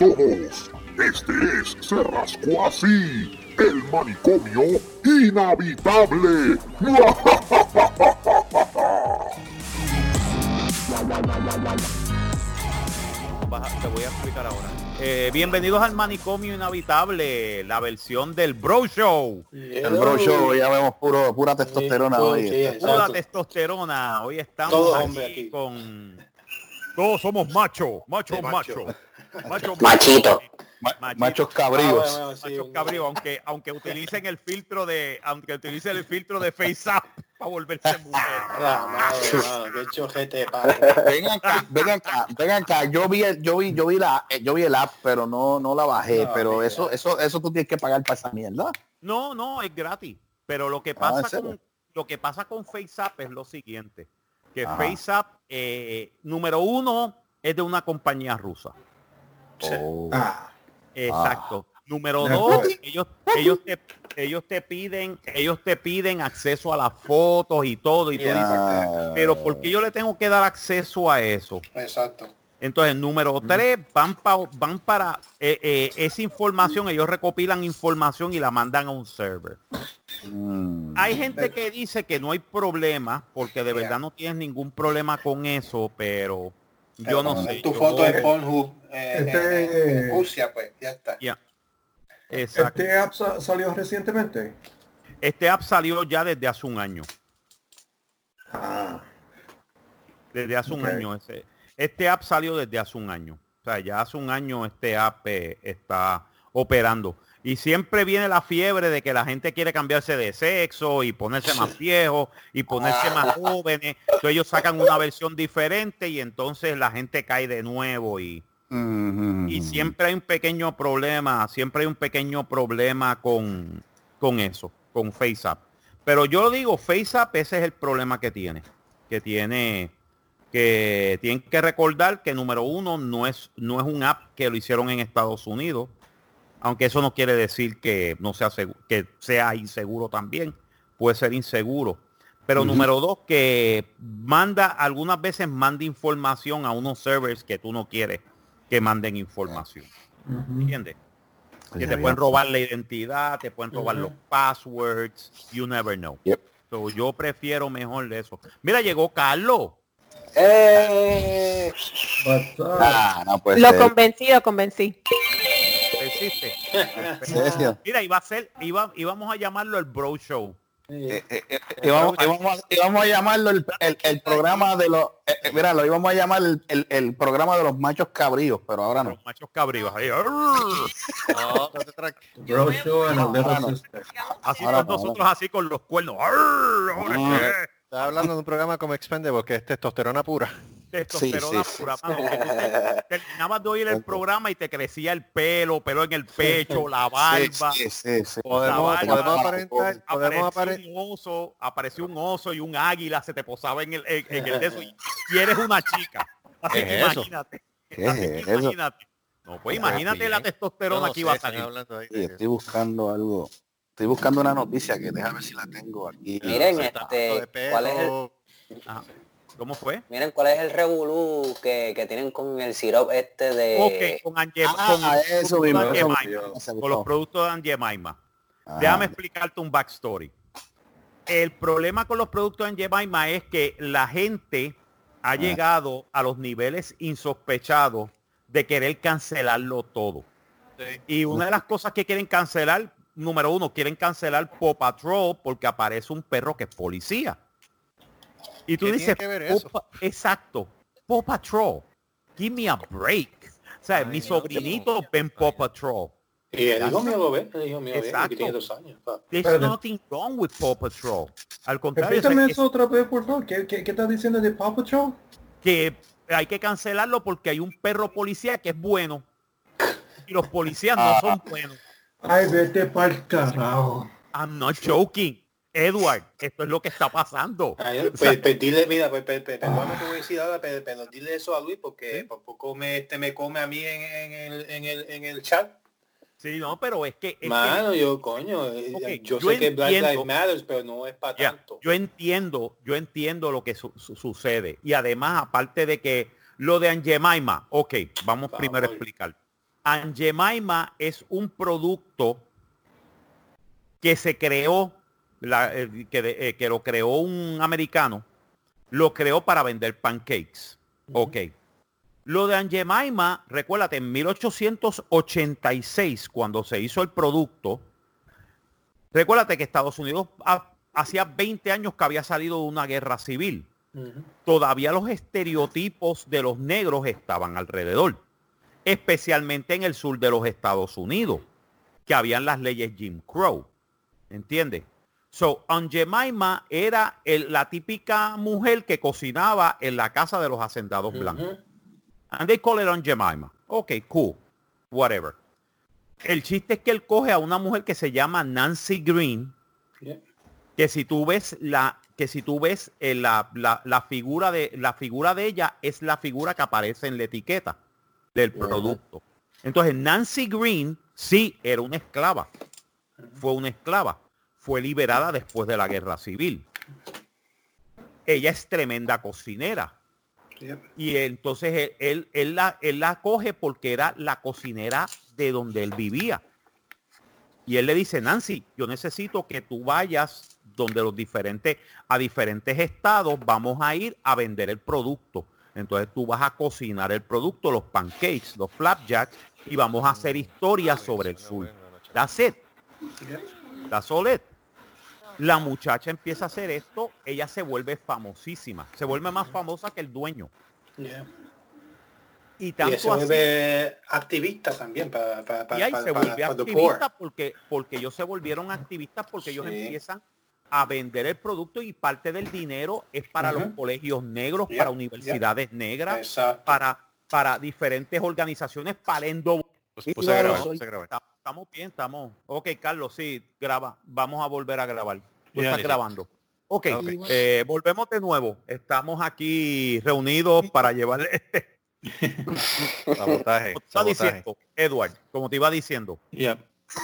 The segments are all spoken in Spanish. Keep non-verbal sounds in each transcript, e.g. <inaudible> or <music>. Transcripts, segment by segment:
todos. Este es Se Rascó Así, el manicomio inhabitable. Te voy a explicar ahora. Eh, bienvenidos al manicomio inhabitable, la versión del Bro Show. El bro show, ya vemos puro, pura testosterona Sí, hoy. sí, Pura testosterona. Hoy estamos Todos aquí, hombres aquí. con... Todos somos macho, macho, Sí, macho. macho. Macho, Machito. Ma- Machito. machos Ah, cabríos. bueno, sí, Machos cabríos, aunque aunque utilicen el filtro de aunque utilicen el filtro de FaceApp para volverse <laughs> mujer. Ah, madre, madre, qué chojete, padre. Vengan acá, vengan acá, vengan acá. Yo vi, el- yo vi, yo vi la, eh, yo vi el app, pero no, no la bajé. No, pero mira. eso, eso, eso tú tienes que pagar para esa mierda. No, no, es gratis. Pero lo que Ah, ¿en pasa con lo que pasa con FaceApp es lo siguiente, que Ajá. FaceApp eh, número uno es de una compañía rusa. Oh. Ah, Exacto. Número De dos, ellos, ellos te ellos te piden, ellos te piden acceso a las fotos y todo y tú Ya. dices, Ah, pero ¿por qué yo le tengo que dar acceso a eso? exacto. Entonces, número tres, van, pa- van para eh, eh, esa información, ellos recopilan información y la mandan a un server. mm. Hay gente que dice que no hay problema, porque de verdad no tienes ningún problema con eso, pero yo no sé. Tu yo- foto en Pornhub eh, Este- en- en Rusia, pues, ya está. Ya. Exacto. Este app sa- salió recientemente. Este app salió ya desde hace un año. Ah, Desde hace un año. Ese, este app salió desde hace un año. O sea, ya hace un año este app eh, está operando. Y siempre viene la fiebre de que la gente quiere cambiarse de sexo y ponerse más viejo y ponerse más jóvenes. Entonces ellos sacan una versión diferente y entonces la gente cae de nuevo y, Mm, y siempre hay un pequeño problema, siempre hay un pequeño problema con, con eso, con FaceApp. Pero yo digo, FaceApp ese es el problema que tiene. Que tiene, que tienen que recordar que número uno no es, no es un app que lo hicieron en Estados Unidos. Aunque eso no quiere decir que no sea que sea inseguro también. Puede ser inseguro. Pero número dos, que manda, algunas veces manda información a unos servers que tú no quieres que manden información. ujú. ¿Entiendes? Que te pueden robar la identidad, te pueden robar los passwords, you never know. Yep. So, yo prefiero mejor de eso. Mira, llegó Carlos. Eh? Ah, no Lo ser. convencí, lo convencí. Existe. Mira, iba a ser, iba, íbamos a llamarlo el Bro Show. Eh, eh, eh, y, vamos, y vamos a, llamarlo el, el- el programa de los eh, eh, mira lo íbamos a llamar el, el- el programa de los machos cabríos pero ahora no Los machos cabríos. ahí. <laughs> Bro show a little Ahora no. sister. Así Ahora no, nosotros así con los cuernos. Estás hablando de un programa como Expendable, que es testosterona pura. Testosterona Sí, sí, pura, mano, que tú te- <laughs> terminabas de oír el programa y te crecía el pelo, pelo en el pecho, la barba. Sí, sí, sí. Podemos, La podemos barba. aparentar, podemos apareció apare- un oso, apareció un oso y un águila se te posaba en el, en, en el de eso y, <laughs> y eres una chica. Así ¿Qué que es imagínate. ¿Qué así es que imagínate. No, pues imagínate la testosterona No que iba a salir. Sí, estoy buscando algo estoy buscando una noticia que déjame ver si la tengo aquí miren, este, ¿cuál es el. Ajá. ¿Cómo fue? miren cuál es el revolú que, que tienen con el sirop este de Ok, con Angie, Ah, con, mismo, los productos de Aunt Jemima. Ajá. Déjame explicarte un backstory. El problema con los productos de Aunt Jemima es que la gente ha llegado a los niveles insospechados de querer cancelarlo todo. Y una de las cosas que quieren cancelar, número uno, quieren cancelar Paw Patrol porque aparece un perro que es policía. Y tú ¿Qué dices, que ver "Paw eso?" Pa- exacto, Paw Patrol, give me a break. O sea, Ay, no, sobrinitos no. ven Paw Patrol. Y el hijo mío lo ve, el hijo mío Exacto. que tiene dos años. pa. There's nothing wrong with Paw Patrol. Al contrario, Repítame es eso otra vez, por favor. ¿Qué, qué, qué estás diciendo de Paw Patrol? que hay que cancelarlo porque hay un perro policía que es bueno. Y los policías no son buenos. Ay, vete pa'l carajo. I'm not joking. Edward, esto es lo que está pasando. Ay, pues, pues dile, mira, pues, pues, pues, perdóname que voy a decir ahora, pero, pero dile eso a Luis porque por poco me, este, me come a mí en, en el, en, el, en el chat. sí, no, pero es que, es que- Mano, yo, coño, eh, Ok, yo, yo sé que Black Lives entiendo. Matter, pero no es para ya, tanto. yo entiendo, yo entiendo lo que su- su- sucede. Y además, aparte de que lo de Aunt Jemima, ok, vamos Por primero a explicar. Aunt Jemima es un producto que se creó, la- eh, que, eh, que lo creó un americano, lo creó para vender pancakes. Ok. Lo de Aunt Jemima, recuérdate, en 1886, cuando se hizo el producto, recuérdate que Estados Unidos ha- hacía 20 años que había salido de una guerra civil. Todavía los estereotipos de los negros estaban alrededor, especialmente en el sur de los Estados Unidos, que habían las leyes Jim Crow. ¿Entiendes? So, Aunt Jemima era el- la típica mujer que cocinaba en la casa de los hacendados blancos. Ujú. And they call it Aunt Jemima. Ok, cool. Whatever. El chiste es que él coge a una mujer que se llama Nancy Green, Yeah. que si tú ves la que si tú ves eh, la, la- la figura de la figura de ella es la figura que aparece en la etiqueta del producto. Entonces Nancy Green sí era una esclava. Fue una esclava. Fue liberada después de la guerra civil. Ella es tremenda cocinera. Y entonces él, él, la, él la coge porque era la cocinera de donde él vivía. Y él le dice, Nancy, yo necesito que tú vayas donde los diferentes, a diferentes estados, vamos a ir a vender el producto. Entonces tú vas a cocinar el producto, los pancakes, los flapjacks, y vamos a hacer historias sobre el sur. That's it. That's all it. La muchacha empieza a hacer esto, ella se vuelve famosísima, se vuelve más famosa que el dueño. Yeah. Y Y tanto se así- vuelve activista también para, para, para, y ahí para, se poor. activista porque, porque ellos se volvieron activistas porque ellos empiezan a vender el producto y parte del dinero es para los colegios negros, para universidades negras, Exacto. para, para diferentes organizaciones, para endo... Estamos- bien, estamos. Ok, Carlos, sí, graba. Vamos a volver a grabar. Tú estás grabando. Ok, Ok. eh, volvemos de nuevo. Estamos aquí reunidos para llevarle... <laughs> Sabotaje, Como te iba sabotaje. diciendo, Edward, como te iba diciendo, Yeah.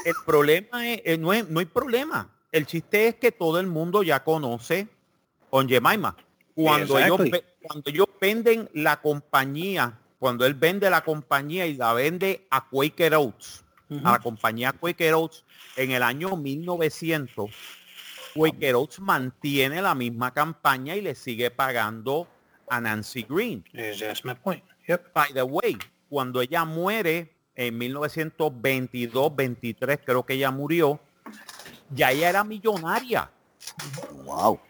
el problema es, eh, no, es- no hay problema. El chiste es que todo el mundo ya conoce On Jemima. Cuando ellos, cuando ellos venden la compañía, cuando él vende la compañía y la vende a Quaker Oats, a la compañía Quaker Oats, en el año 1900, Quaker Oats mantiene la misma campaña y le sigue pagando a Nancy Green. That's my point. Yep. By the way, cuando ella muere en 1922, 23, creo que ella murió, ya ella era millonaria. Wow.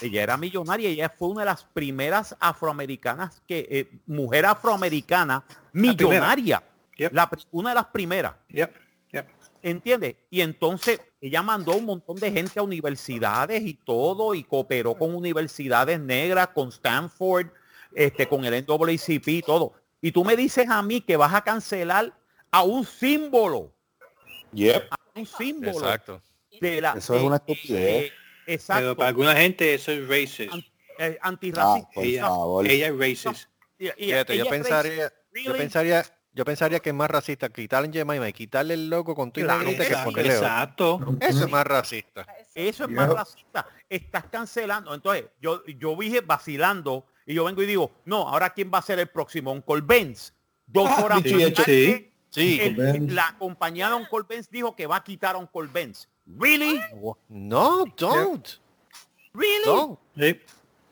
Ella era millonaria, ella fue una de las primeras afroamericanas que, eh, mujer afroamericana millonaria. Yep. La una de las primeras. Yep. Yep. ¿Entiendes? Y entonces ella mandó un montón de gente a universidades y todo, y cooperó con universidades negras, con Stanford, este, con el NAACP y todo. Y tú me dices a mí que vas a cancelar a un símbolo, Yep. a un símbolo Exacto. de la... Eso es una estupidez. eh, exacto. Pero para alguna gente eso es racist. Eh, Ah, antirracista. por Ella, es racist. Y- y- Fíjate, yo ella es pensaría, racist. yo Really? pensaría, yo pensaría que es más racista quitarle en Jemima y quitarle el logo con tu Claro que otro. Exacto. Eso es más racista. Eso es más racista. Estás cancelando. Entonces, yo, yo dije vacilando y yo vengo y digo, no, ahora quién va a ser el próximo, Uncle Benz. Dos Ah, horas dicho y más hecho. tarde, Sí. el- Benz. la compañía de Uncle Benz dijo que va a quitar a Uncle Benz. ¿Really? No, don't. ¿Really? Don't. Sí.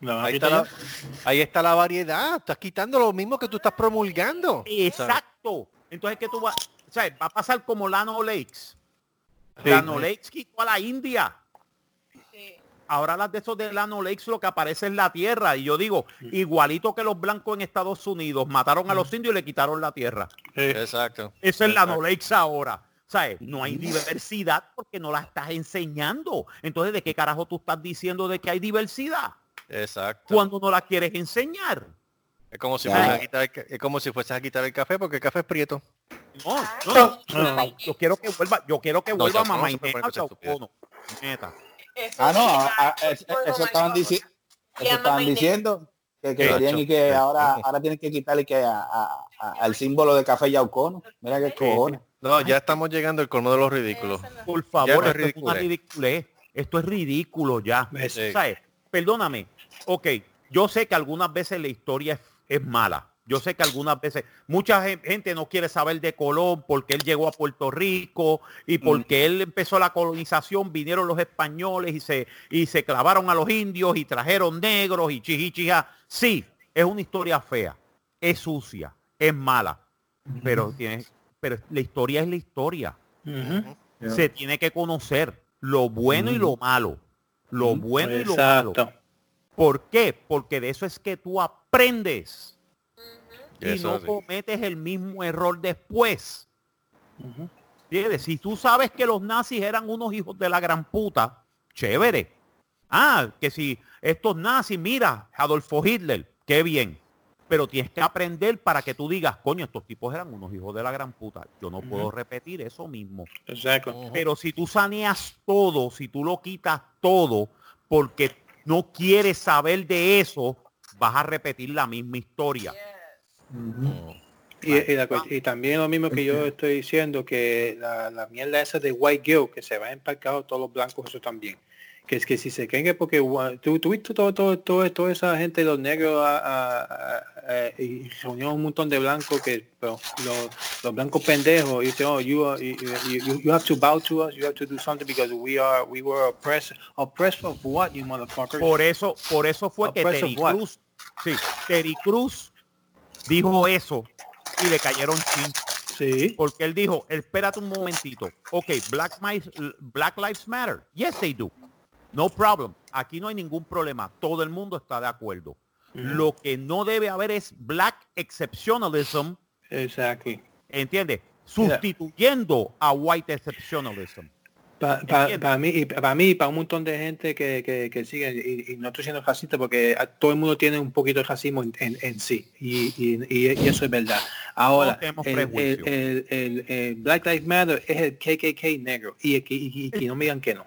Ahí está, la, ahí está la variedad. Estás quitando lo mismo que tú estás promulgando. Exacto. Entonces, ¿qué tú vas? O sea, va a pasar como Lano Lakes. Sí. Lano Lakes quitó a la India. Ahora las de esos de Lano Lakes lo que aparece es la tierra. Y yo digo, igualito que los blancos en Estados Unidos mataron a los indios y le quitaron la tierra. Sí. Exacto. Eso es Lano Lakes ahora. ¿Sabes? No hay diversidad porque no la estás enseñando. Entonces, ¿de qué carajo tú estás diciendo de que hay diversidad? Exacto. Cuando no la quieres enseñar. Es como si Ya. fueses a quitar el, es como si fueses a quitar el café porque el café es prieto. No, no, no, no, Yo quiero que vuelva, yo quiero que No, vuelva mamá no y se puede neta, estúpido. Chaucón. Neta. Ah, no, ah, ah, es- eso estaban diciendo. Eso estaban diciendo que, que querían y que <laughs> ahora ahora tienen que quitarle que a- a- a- al símbolo de café Yaucono. Mira qué cojones. No, ya estamos llegando al colmo de los ridículos. Por favor, esto es esto es una ridiculez. Esto es ridículo ya. Sí. ¿Sabes? Perdóname. Ok, yo sé que algunas veces la historia es, es mala. Yo sé que algunas veces mucha gen- gente no quiere saber de Colón porque él llegó a Puerto Rico y porque él empezó la colonización, vinieron los españoles y se, y se clavaron a los indios y trajeron negros y chijichija. Sí, es una historia fea, es sucia, es mala, pero tiene, pero la historia es la historia. Se tiene que conocer lo bueno y lo malo. Lo bueno y lo malo. ¿Por qué? Porque de eso es que tú aprendes y Eso no sí. cometes el mismo error después. ¿Entiendes? Si tú sabes que los nazis eran unos hijos de la gran puta, chévere. Ah, que si estos nazis, mira, Adolfo Hitler, qué bien. Pero tienes que aprender para que tú digas, coño, estos tipos eran unos hijos de la gran puta. Yo no puedo repetir eso mismo. Exacto. Pero si tú saneas todo, si tú lo quitas todo, porque no quieres saber de eso, vas a repetir la misma historia. Y, y la cuest- y también lo mismo que yo estoy diciendo, que la, la mierda esa de white guilt, que se va empacado todos los blancos, eso también. Que es que si se creen que porque tú, tú viste todo, todo, todo, toda esa gente, los negros, a- a- a- a- y reunió un montón de blancos que pero los, los blancos pendejos y dicen, oh, you, are, you, you, you have to bow to us, you have to do something because we are, we were oppressed. Oppressed of what, you motherfuckers? Por eso, por eso fue que Oppressive Terry? Cruz, sí, Terry Cruz dijo eso y le cayeron chin. Sí. Porque él dijo, espérate un momentito. Ok, Black, Lives- Black Lives Matter. Yes, they do. No problem. Aquí no hay ningún problema. Todo el mundo está de acuerdo. Lo que no debe haber es black exceptionalism, Exactly. ¿entiendes? Sustituyendo a white exceptionalism. Para mí y para mí y para un montón de gente que, que, que sigue y, y no estoy siendo racista porque todo el mundo tiene un poquito de racismo en, en, en sí y, y, eso es verdad ahora el, prejuicio. el- el- el- el Black Lives Matter es el KKK negro y, y no me digan que no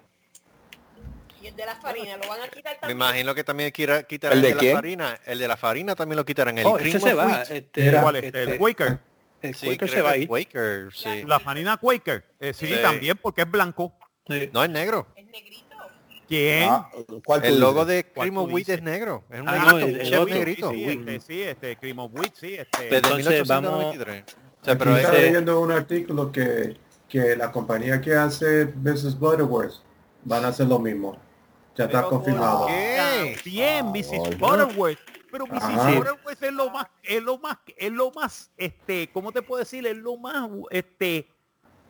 Y el de la farina, lo van a quitar Me también. imagino que también quiera- quitarán ¿El el de quién? la farina. El de la farina también lo quitarán. El oh, cream ese se va wheat. este, Mira. ¿Cuál es? este, El Quaker. el Sí, Quaker se va ahí Quaker, sí. La farina Quaker. Eh, sí, Sí. también porque es blanco. Sí. No es negro. Es negrito. ¿Quién? Ah, ¿Cuál El logo de ¿Cuál Cream of Wheat es negro. Es un Ah, negrito, no, el- un el chef otro. negrito. Sí, este, sí, este Cream of Wheat, sí, este. Desde Entonces, vamos- 1893. O sea, pero estaba leyendo un artículo que, que la compañía que hace Mrs. Butterworth van a hacer lo mismo. Ya está Pero ¿por confirmado. Bien, Ah, Mrs. oye. Butterworth. Pero Mrs. Ajá. Butterworth es lo más, es lo más, es lo más, este, ¿cómo te puedo decir? Es lo más, este,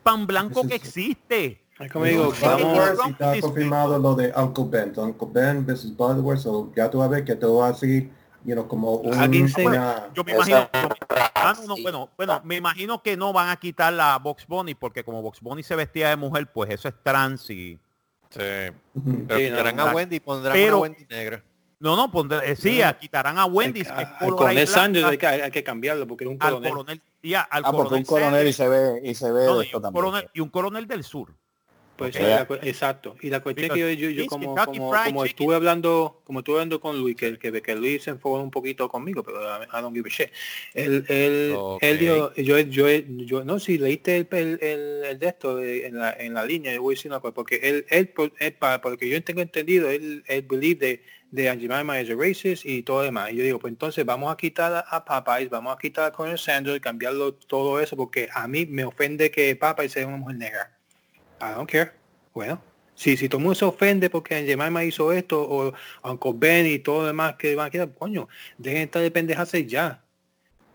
pan blanco que existe. como digo vamos y está confirmado lo de Uncle Ben. Uncle Ben, Mrs. Butterworth, so ya tú vas a ver que todo así, you know, como un, una- Yo me imagino, ah, no, no, bueno, bueno, me imagino que no van a quitar la Box Bunny porque como Box Bunny se vestía de mujer, pues eso es trans y sí. Ujú. Pero Sí, no, quitarán a. Wendy y pondrán Pero- una Wendy negra. no, no, pondré- eh, sí, a- quitarán a Wendy, es al coronel Sanders hay que, hay que cambiarlo porque es un al coronel coronel, y a- al Ah, porque un coronel Sanders, y se ve, y se ve no, de y esto un también. coronel, y un coronel del sur. Pues Ok. sí, la cu- exacto. Y la cuestión es que yo, yo, yo It's como, estuve hablando, como estuve hablando con Luis, que, que, que Luis se enfocó un poquito conmigo, pero I don't give a shit. Él, él, él dijo, yo, yo, yo, no, si leíste el, el, el, el de esto eh, en la, en la línea, yo voy a decir una cosa, porque él, él, por- él, para, porque yo tengo entendido, él, él believe de, de Aunt Jemima is a racist y todo demás. Y yo digo, pues entonces vamos a quitar a, a Popeyes, vamos a quitar a Colonel Sanders, cambiarlo todo eso, porque a mí me ofende que Popeyes sea una mujer negra. I don't care. Bueno, si, si todo el mundo se ofende porque Jemima hizo esto, o Uncle Ben y todo lo demás que van a quedar, coño, dejen de estar de pendejarse ya.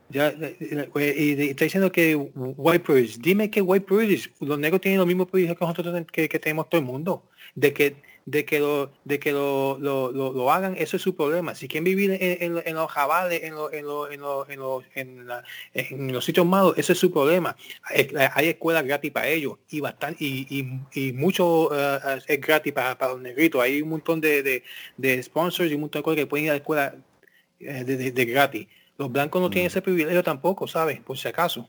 Ya, eh, eh, y, y está diciendo que white privilege. Dime que white privilege. Los negros tienen los mismos privilegios que nosotros que, que tenemos todo el mundo. De que de que lo de que lo, lo, lo, lo hagan, eso es su problema. Si quieren vivir en, en, en los jabales, en, los en, los en, los en, los en, la- en los sitios malos, eso es su problema. Hay, hay escuelas gratis para ellos y bastante y, y, y mucho eh, es gratis para, para los negritos. Hay un montón de, de, de sponsors y un montón de cosas que pueden ir a la escuela eh, de, de- de gratis. Los blancos no tienen ese privilegio tampoco, ¿sabes? Por si acaso.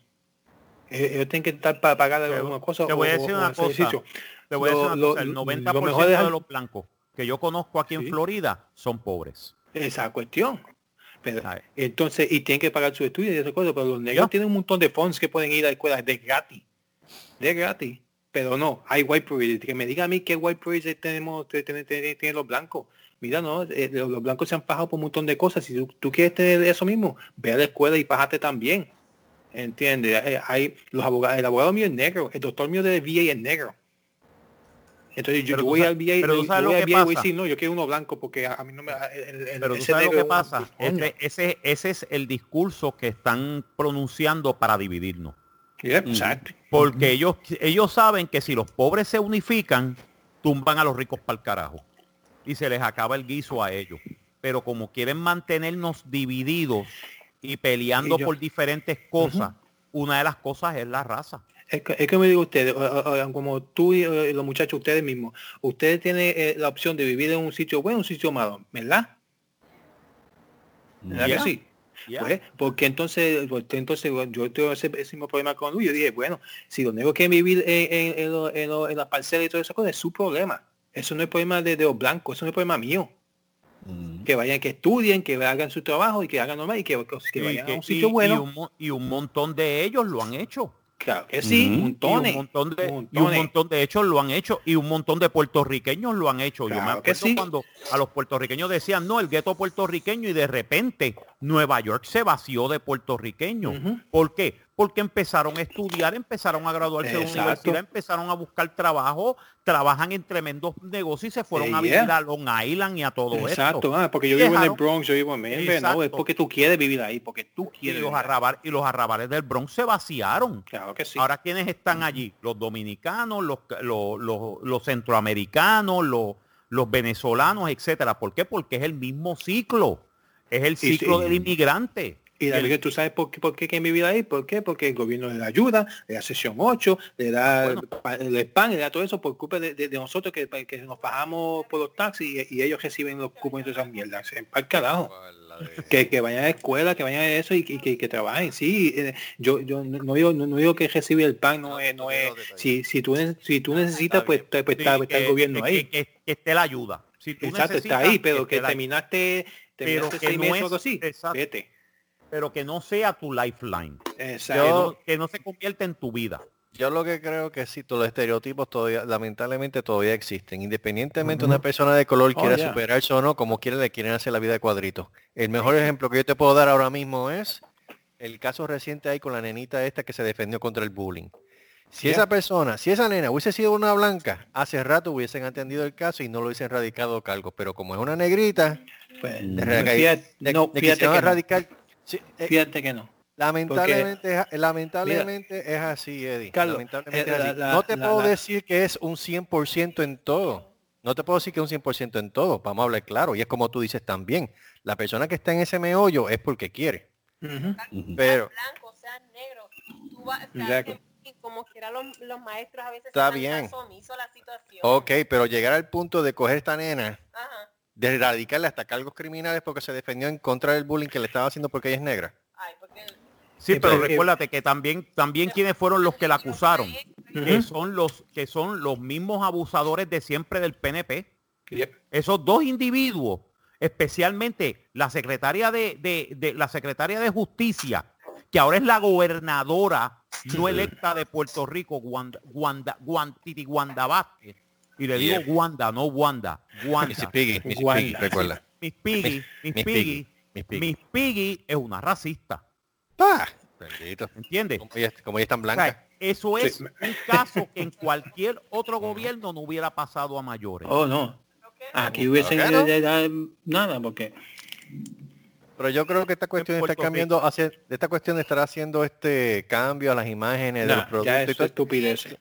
Ellos tienen que estar para pagar alguna cosa. te voy a o- decir o una cosa. Te voy a decir Lo- una lo- cosa, el lo 90% mejor de dejar- los blancos que yo conozco aquí en Sí. Florida son pobres. Esa cuestión. Pero, entonces, y tienen que pagar su estudio y esas cosas, pero los negros Ya. tienen un montón de fondos que pueden ir a escuelas de gratis. De gratis. Pero no, hay white privilege. Que me diga a mí qué white privilege tenemos, te- te- te- tienen los blancos. mira, no, eh, los, los blancos se han pajado por un montón de cosas. Si tú, tú quieres tener eso mismo, ve a la escuela y pájate también. ¿Entiendes? Eh, Hay los abogados, el abogado mío es negro, el doctor mío de VA es negro. Entonces yo, yo voy al VA, pero yo sabes voy lo que pasa. no, yo quiero uno blanco porque a, a mí no me... el- el- Pero tú sabes lo que pasa. coño. Ese, ese, ese es el discurso que están pronunciando para dividirnos. Yep, exacto. Porque ellos, ellos saben que si los pobres se unifican, tumban a los ricos para el carajo. Y se les acaba el guiso a ellos. Pero como quieren mantenernos divididos y peleando Y yo- por diferentes cosas, una de las cosas es la raza. Es que, es que me digo ustedes, como tú y los muchachos, ustedes mismos, ustedes tienen eh, la opción de vivir en un sitio bueno, un sitio malo, ¿verdad? ¿Verdad Yeah. que sí? Ya. Pues, porque entonces, porque entonces yo tengo ese, ese mismo problema con Luis. Yo dije, bueno, si los negros quieren vivir en, en, en, lo- en, lo- las parcelas y todas esas cosas, es su problema. Eso no es problema de, de los blancos, eso no es problema mío. Que vayan, que estudien, que hagan su trabajo y que hagan normal y que, que Y vayan que- a un sitio y- bueno. y un, y un montón de ellos lo han hecho. Claro que sí, Y montones. un montón de y un montón de hechos lo han hecho y un montón de puertorriqueños lo han hecho. Yo me acuerdo sí. cuando a los puertorriqueños decían, no, el gueto puertorriqueño y de repente Nueva York se vació de puertorriqueños. ¿Por qué? Porque empezaron a estudiar, empezaron a graduarse de la Exacto. universidad, empezaron a buscar trabajo, trabajan en tremendos negocios y se fueron a vivir a Long Island y a todo Exacto, esto. ah, porque yo vivo en el Bronx, yo vivo en Memphis, no, es Exacto. porque tú quieres vivir ahí, porque tú Y quieres los, vivir ahí. arrabal- y los arrabales del Bronx se vaciaron. Claro que sí. Ahora, ¿quiénes están allí? Los dominicanos, los, los, los- los centroamericanos, los, los venezolanos, etcétera. ¿Por qué? Porque es el mismo ciclo. Es el sí. ciclo del inmigrante. Y la el- que tú sabes por qué, por qué quieren vivir ahí, ¿por qué? Porque el gobierno le da ayuda, le da sesión 8, le da Bueno. pa- el PAN, le da todo eso por culpa de, de- de nosotros que, que nos bajamos por los taxis y, y ellos reciben los cupos de esas mierdas. En pa'l carajo. Que, que vayan a la escuela, que vayan a eso y que, que, que trabajen. Sí, eh, yo, yo no, digo, no, no digo que recibir el pan no es, no es, si, si tú, si tú necesitas, pues, pues Sí, está, el gobierno ahí. Que, esté la ayuda. Si tú Exacto, está ahí, pero que terminaste, terminaste que seis no meses es- o algo así. Vete. Pero que no sea tu lifeline. Que Exacto. no, que no se convierta en tu vida. Yo lo que creo que sí, todos los estereotipos todavía, lamentablemente todavía existen. Independientemente una persona de color Oh, quiera yeah. superarse o no, como quiera le quieren hacer la vida de cuadrito. El mejor ejemplo que yo te puedo dar ahora mismo es el caso reciente ahí con la nenita esta que se defendió contra el bullying. Si Yeah. esa persona, si esa nena hubiese sido una blanca, hace rato hubiesen atendido el caso y no lo hubiesen radicado cargo. Pero como es una negrita, Pues, de, reca- fíjate, de- no, de fíjate quisieron que no. radicar. Sí, eh, Fíjate que no. Lamentablemente, es, lamentablemente es así, Eddie. Carlos, Lamentablemente eh, es así. la- no te la- puedo la- decir que es un 100% en todo. No te puedo decir que es un 100% en todo. Vamos a hablar claro. Y es como tú dices también. La persona que está en ese meollo es porque quiere. Ujú. Pero Sean blancos, sean negros. Tú vas, o sea, Exacto. que- y como quiera los, los maestros a veces Está bien. caso omiso a la situación. ok, pero llegar al punto de coger esta nena, Ajá. De erradicarle hasta cargos criminales porque se defendió en contra del bullying que le estaba haciendo porque ella es negra. Ay, porque Sí, pero pero- recuérdate que también, también quienes fueron los que la acusaron, que son los, que son los mismos abusadores de siempre del PNP. Yep. Esos dos individuos, especialmente la secretaria de, de- de- la secretaria de justicia, que ahora es la gobernadora no electa de Puerto Rico, Wanda, Wanda, Guan- Titi Wanda Vázquez. Y le digo Wanda, no Wanda, Wanda. Wanda. Piggy, recuerda. Miss Piggy, Miss Miss Piggy, Piggy, Miss Piggy. Miss Piggy es una racista, ¡Pah! Bendito. ¿entiendes? Como ella, como ella es tan O blanca. sea, eso es Sí. un caso que en cualquier otro gobierno no hubiera pasado a mayores. Oh, no. Aquí hubiesen Claro de- de- nada, porque Pero yo creo que esta cuestión está cambiando hacia, esta cuestión estará haciendo este cambio a las imágenes de los productos eso estupidez.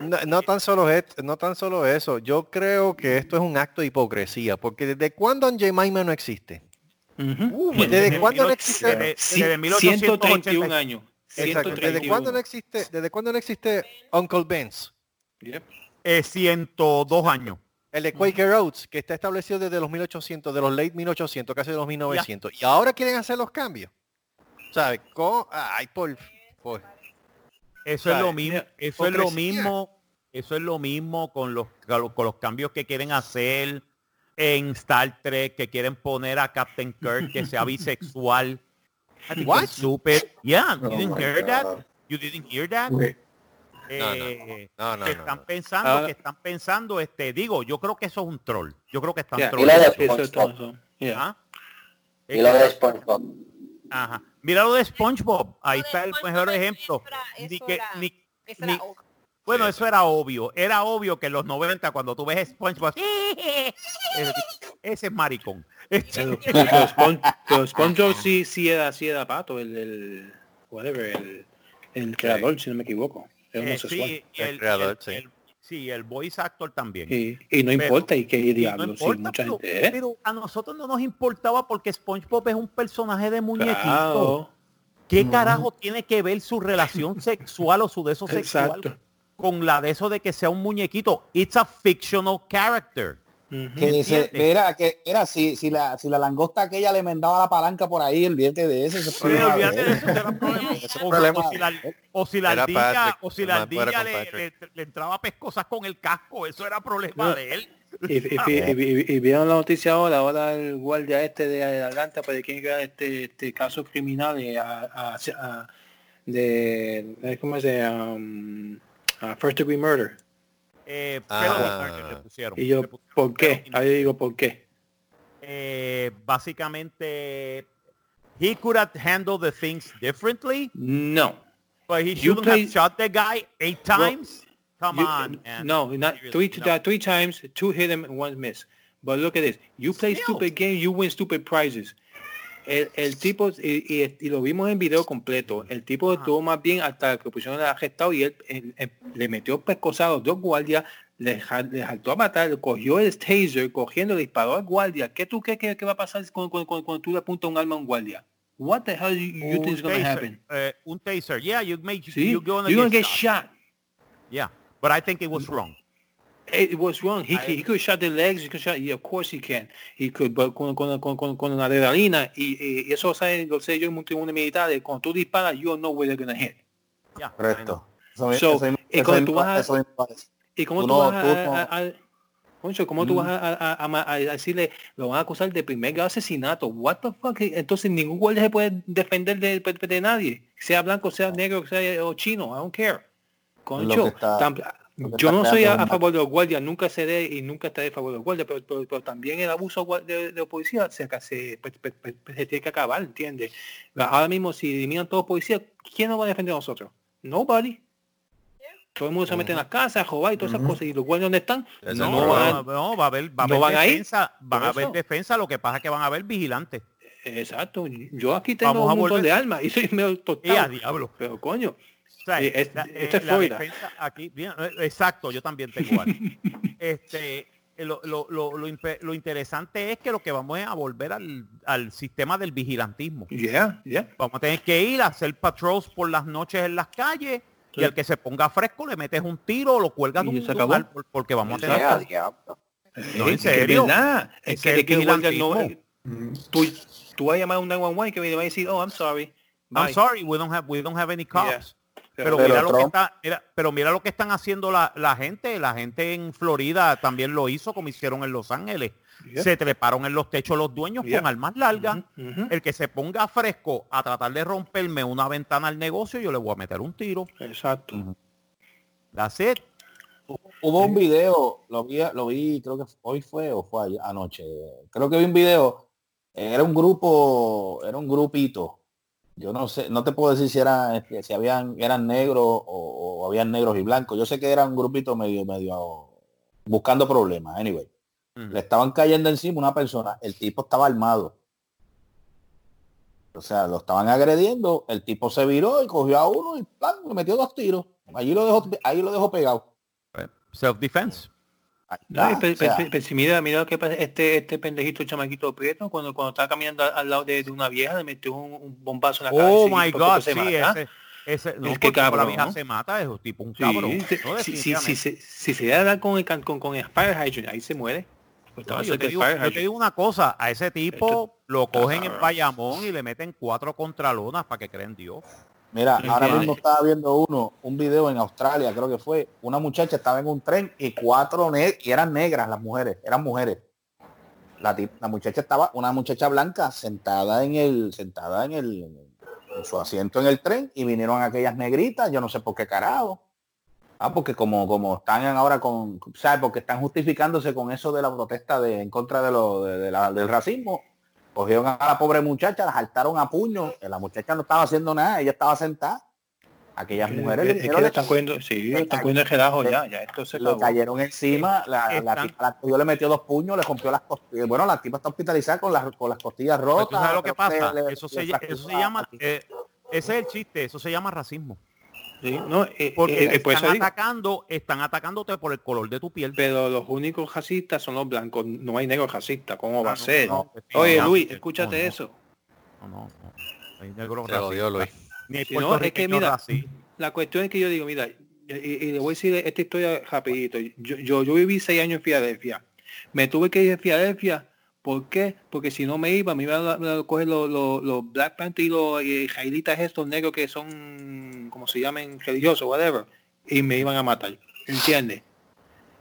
No, no tan solo es, no tan solo eso, yo creo que esto es un acto de hipocresía, porque desde cuándo en Jemima no existe. Ujú. ¿Desde cuándo no existe? desde- Sí, desde 1880 131 años. Exacto, ¿Desde 131. cuándo no existe? ¿Desde cuándo no existe Uncle Ben's? Yep. Eh, 102 años. El de Quaker Oats, que está establecido desde los 1800, de los late 1800, casi de los 1900. Y ahora quieren hacer los cambios. ¿Sabes? Co- Ay, por... por- Eso es lo mismo, eso es lo mismo, eso es lo mismo con los con los cambios que quieren hacer en Star Trek, que quieren poner a Captain Kirk que sea bisexual. <laughs> What? Stupid. Yeah, you Oh didn't hear that? You didn't hear that? No, eh, no, no, que están pensando, Ah. que están pensando, este, digo, yo creo que eso es un troll. Yo creo que están Yeah. Y trollando. lo de SpongeBob. Yeah. ¿Ah? Y lo de SpongeBob. Ajá. Mira lo de SpongeBob. Ahí está el mejor ejemplo. Ni que- ni- ni- bueno, eso era obvio. Era obvio que en los 90 cuando tú ves SpongeBob, <laughs> ese, ese es maricón. <laughs> Pero, pero Spon- pero SpongeBob sí, sí era, sí era pato, el, el whatever, el, el creador, si no me equivoco. Es eh, homosexual. sí, y El el, creador, el- sí. el- sí, el voice actor también. Y, y no Pero- importa, y qué Y no sí, importa, mucha pero, gente, ¿eh? pero a nosotros no nos importaba porque SpongeBob es un personaje de muñequito. Claro. ¿Qué carajo tiene que ver su relación <laughs> sexual o su de eso sexual Exacto. con la de eso de que sea un muñequito? It's a fictional character. Que dice, que era si, si la si la langosta aquella le mandaba la palanca por ahí, de ese Sí, problema de olvídate de eso, problema. Ese O, problema o si la, o si la Era ardilla, Patrick, o si la ardilla le, le- le entraba pescosas con el casco, eso era problema No. de él. Y, y- y- y- y vieron la noticia ahora, ahora el guardia este de Atlanta, pues de quién era este, este caso criminal eh, a, a- a- de, ¿cómo se llama? Um, a first degree murder. Eh, Ah. murder le pusieron. Y yo, Le pusieron ¿por qué? Ahí digo, ¿por qué? eh, básicamente he could have handled the things differently, No. but he shouldn't play- have shot the guy eight Well, times. Come You- on, man. no, not three, no. three times, two hit him, and one miss. But look at this. You play Still. stupid games, you win stupid prizes. El, el tipo, y, y- y lo vimos en video completo, el tipo estuvo más bien hasta que pusieron arrestado y él, él- él le metió pescosado a los dos guardias, le, le saltó a matar, cogió el taser, cogiendo, le disparó al guardia. ¿Qué tú crees que, que va a pasar cuando, cuando- cuando- tú le apuntas un arma a un guardia? What the hell you, you think is gonna taser, happen? eh, un taser. Yeah, you make you're gonna, You're gonna get, get shot. shot. Yeah, but I think it was wrong. It was wrong. He, he could shot the legs. He could shot. Yeah, of course he can. He could, but con, con, con, con, con la adrenalina y, y- y eso sabe, lo sé yo en multimundo militares. Cuando tú disparas, you don't know where they're gonna hit. Yeah, I. Correcto. Eso, So, eso y cuando tú vas a-. ¿Y cómo Tú no- vas a, a- a- Concho, ¿cómo tú vas a, a- decirle, lo van a acusar de primer grado asesinato? What the fuck? Entonces ningún guardia se puede defender de, de- de nadie, sea blanco, sea negro, sea o chino, I don't care. Concho, que está- que yo no soy a, a favor de los guardias, nunca seré y nunca estaré a favor de los guardias, pero, pero- pero también el abuso de, de los policías se, se, pues, pues, pues, se tiene que acabar, ¿entiendes? Ahora mismo si eliminan todos los policías, ¿quién nos va a defender a nosotros? Nobody. Todo el mundo se mete en las casas, a robar y todas esas cás. ¿Y los guardias dónde están? No, no va, van- no, va a haber, va a no haber van defensa, van a haber eso. defensa, lo que pasa es que van a haber vigilantes. Exacto. Yo aquí tengo Vamos a un montón volver- de armas y soy medio Y a tostado. diablo. Pero coño, O sea, Eh, es- la- esto es la Florida. defensa aquí, bien, eh, exacto, yo también tengo algo. <laughs> este, eh, lo, lo, lo, lo interesante es que lo que vamos es a volver al, al sistema del vigilantismo. yeah, yeah. Vamos a tener que ir a hacer patrols por las noches en las calles y Sí. al que se ponga fresco le metes un tiro, lo cuelgas Y un se acabó. árbol, porque vamos a tener Exacto. que- diablo. No, en Es que serio. Es que. Mm. tú, tú vas a llamar a un 911 que me va a decir, oh, I'm sorry. I'm Bye. sorry, we don't have, we don't have any cops. Yeah. Pero, Pero mira lo que está, mira, pero mira lo que están haciendo la, la gente, la gente en Florida también lo hizo como hicieron en Los Ángeles. Yeah. Se treparon en los techos los dueños Yeah. con armas largas. Ujú, ujú. El que se ponga fresco a tratar de romperme una ventana al negocio, yo le voy a meter un tiro. Exacto. That's it. Hubo un video, lo vi, lo vi, creo que hoy fue o fue anoche. Creo que vi un video, era un grupo, era un grupito. Yo no sé, no te puedo decir si eran, si habían, eran negros o, o habían negros y blancos. Yo sé que era un grupito medio, medio buscando problemas. Anyway, le estaban cayendo encima una persona. El tipo estaba armado. O sea, lo estaban agrediendo. El tipo se viró y cogió a uno y ¡plan! le metió dos tiros. Allí lo dejó, ahí lo dejó pegado. Self-defense. Ahí No, y está, pe- pe- pe- si mira, que pasa, este, este pendejito chamaquito prieto, cuando, cuando estaba caminando al, lado de, de una vieja, le metió un, un bombazo en la cabeza. Oh my God, se sí, mata. ese, ese, no, porque que como la cabrón, vieja ¿no? se mata, es un tipo un Sí, cabrón. te- No, si, si, si, se- si se da con el, con, con el hydrant, ahí se muere. Pues No, yo, te digo, yo te digo una cosa, a ese tipo lo cogen en cabrón. Bayamón y le meten cuatro contralonas para que creen Dios. Mira, ahora mismo estaba viendo uno, un video en Australia, creo que fue, una muchacha estaba en un tren y cuatro ne y eran negras las mujeres, eran mujeres. La, la muchacha estaba, una muchacha blanca sentada en el, sentada en el, en su asiento en el tren y vinieron aquellas negritas, yo no sé por qué carajo. Ah, porque como, como están ahora con, ¿sabes? Porque están justificándose con eso de la protesta de, en contra de lo, de, de la- del racismo. Cogieron a la pobre muchacha, la saltaron a puño. La muchacha no estaba haciendo nada, ella estaba sentada. Aquellas mujeres le es que hicieron- le están cogiendo, sí, le están cogiendo el relajo ya, ya esto se le cayeron encima, la, la tipa la cogió, le metió dos puños, le rompió las costillas. Bueno, la tipa está hospitalizada con las, con las costillas rotas. ¿tú sabes lo que pasa? le- eso, le se, eso se la llama, eh, ese es el chiste, eso se llama racismo. Sí, no, eh, Porque eh, eh, están atacando, están atacándote por el color de tu piel. pero los únicos racistas son los blancos, no hay negros racistas, ¿cómo va Ah, a ser? no, Oye, no, Luis, no, escúchate no. eso. No, no, no. Hay negros. Luis. Ni hay Si es que mira, racistas. La cuestión es que yo digo, mira, y, y le voy a decir esta historia rapidito. Yo, yo, yo viví seis años en Filadelfia. Me tuve que ir a Filadelfia. ¿Por qué? Porque si no me iba, me iban a, coger los, los, los Black Panthers y los israelitas estos negros que son, como se llaman, religiosos, whatever, y me iban a matar. ¿Entiendes?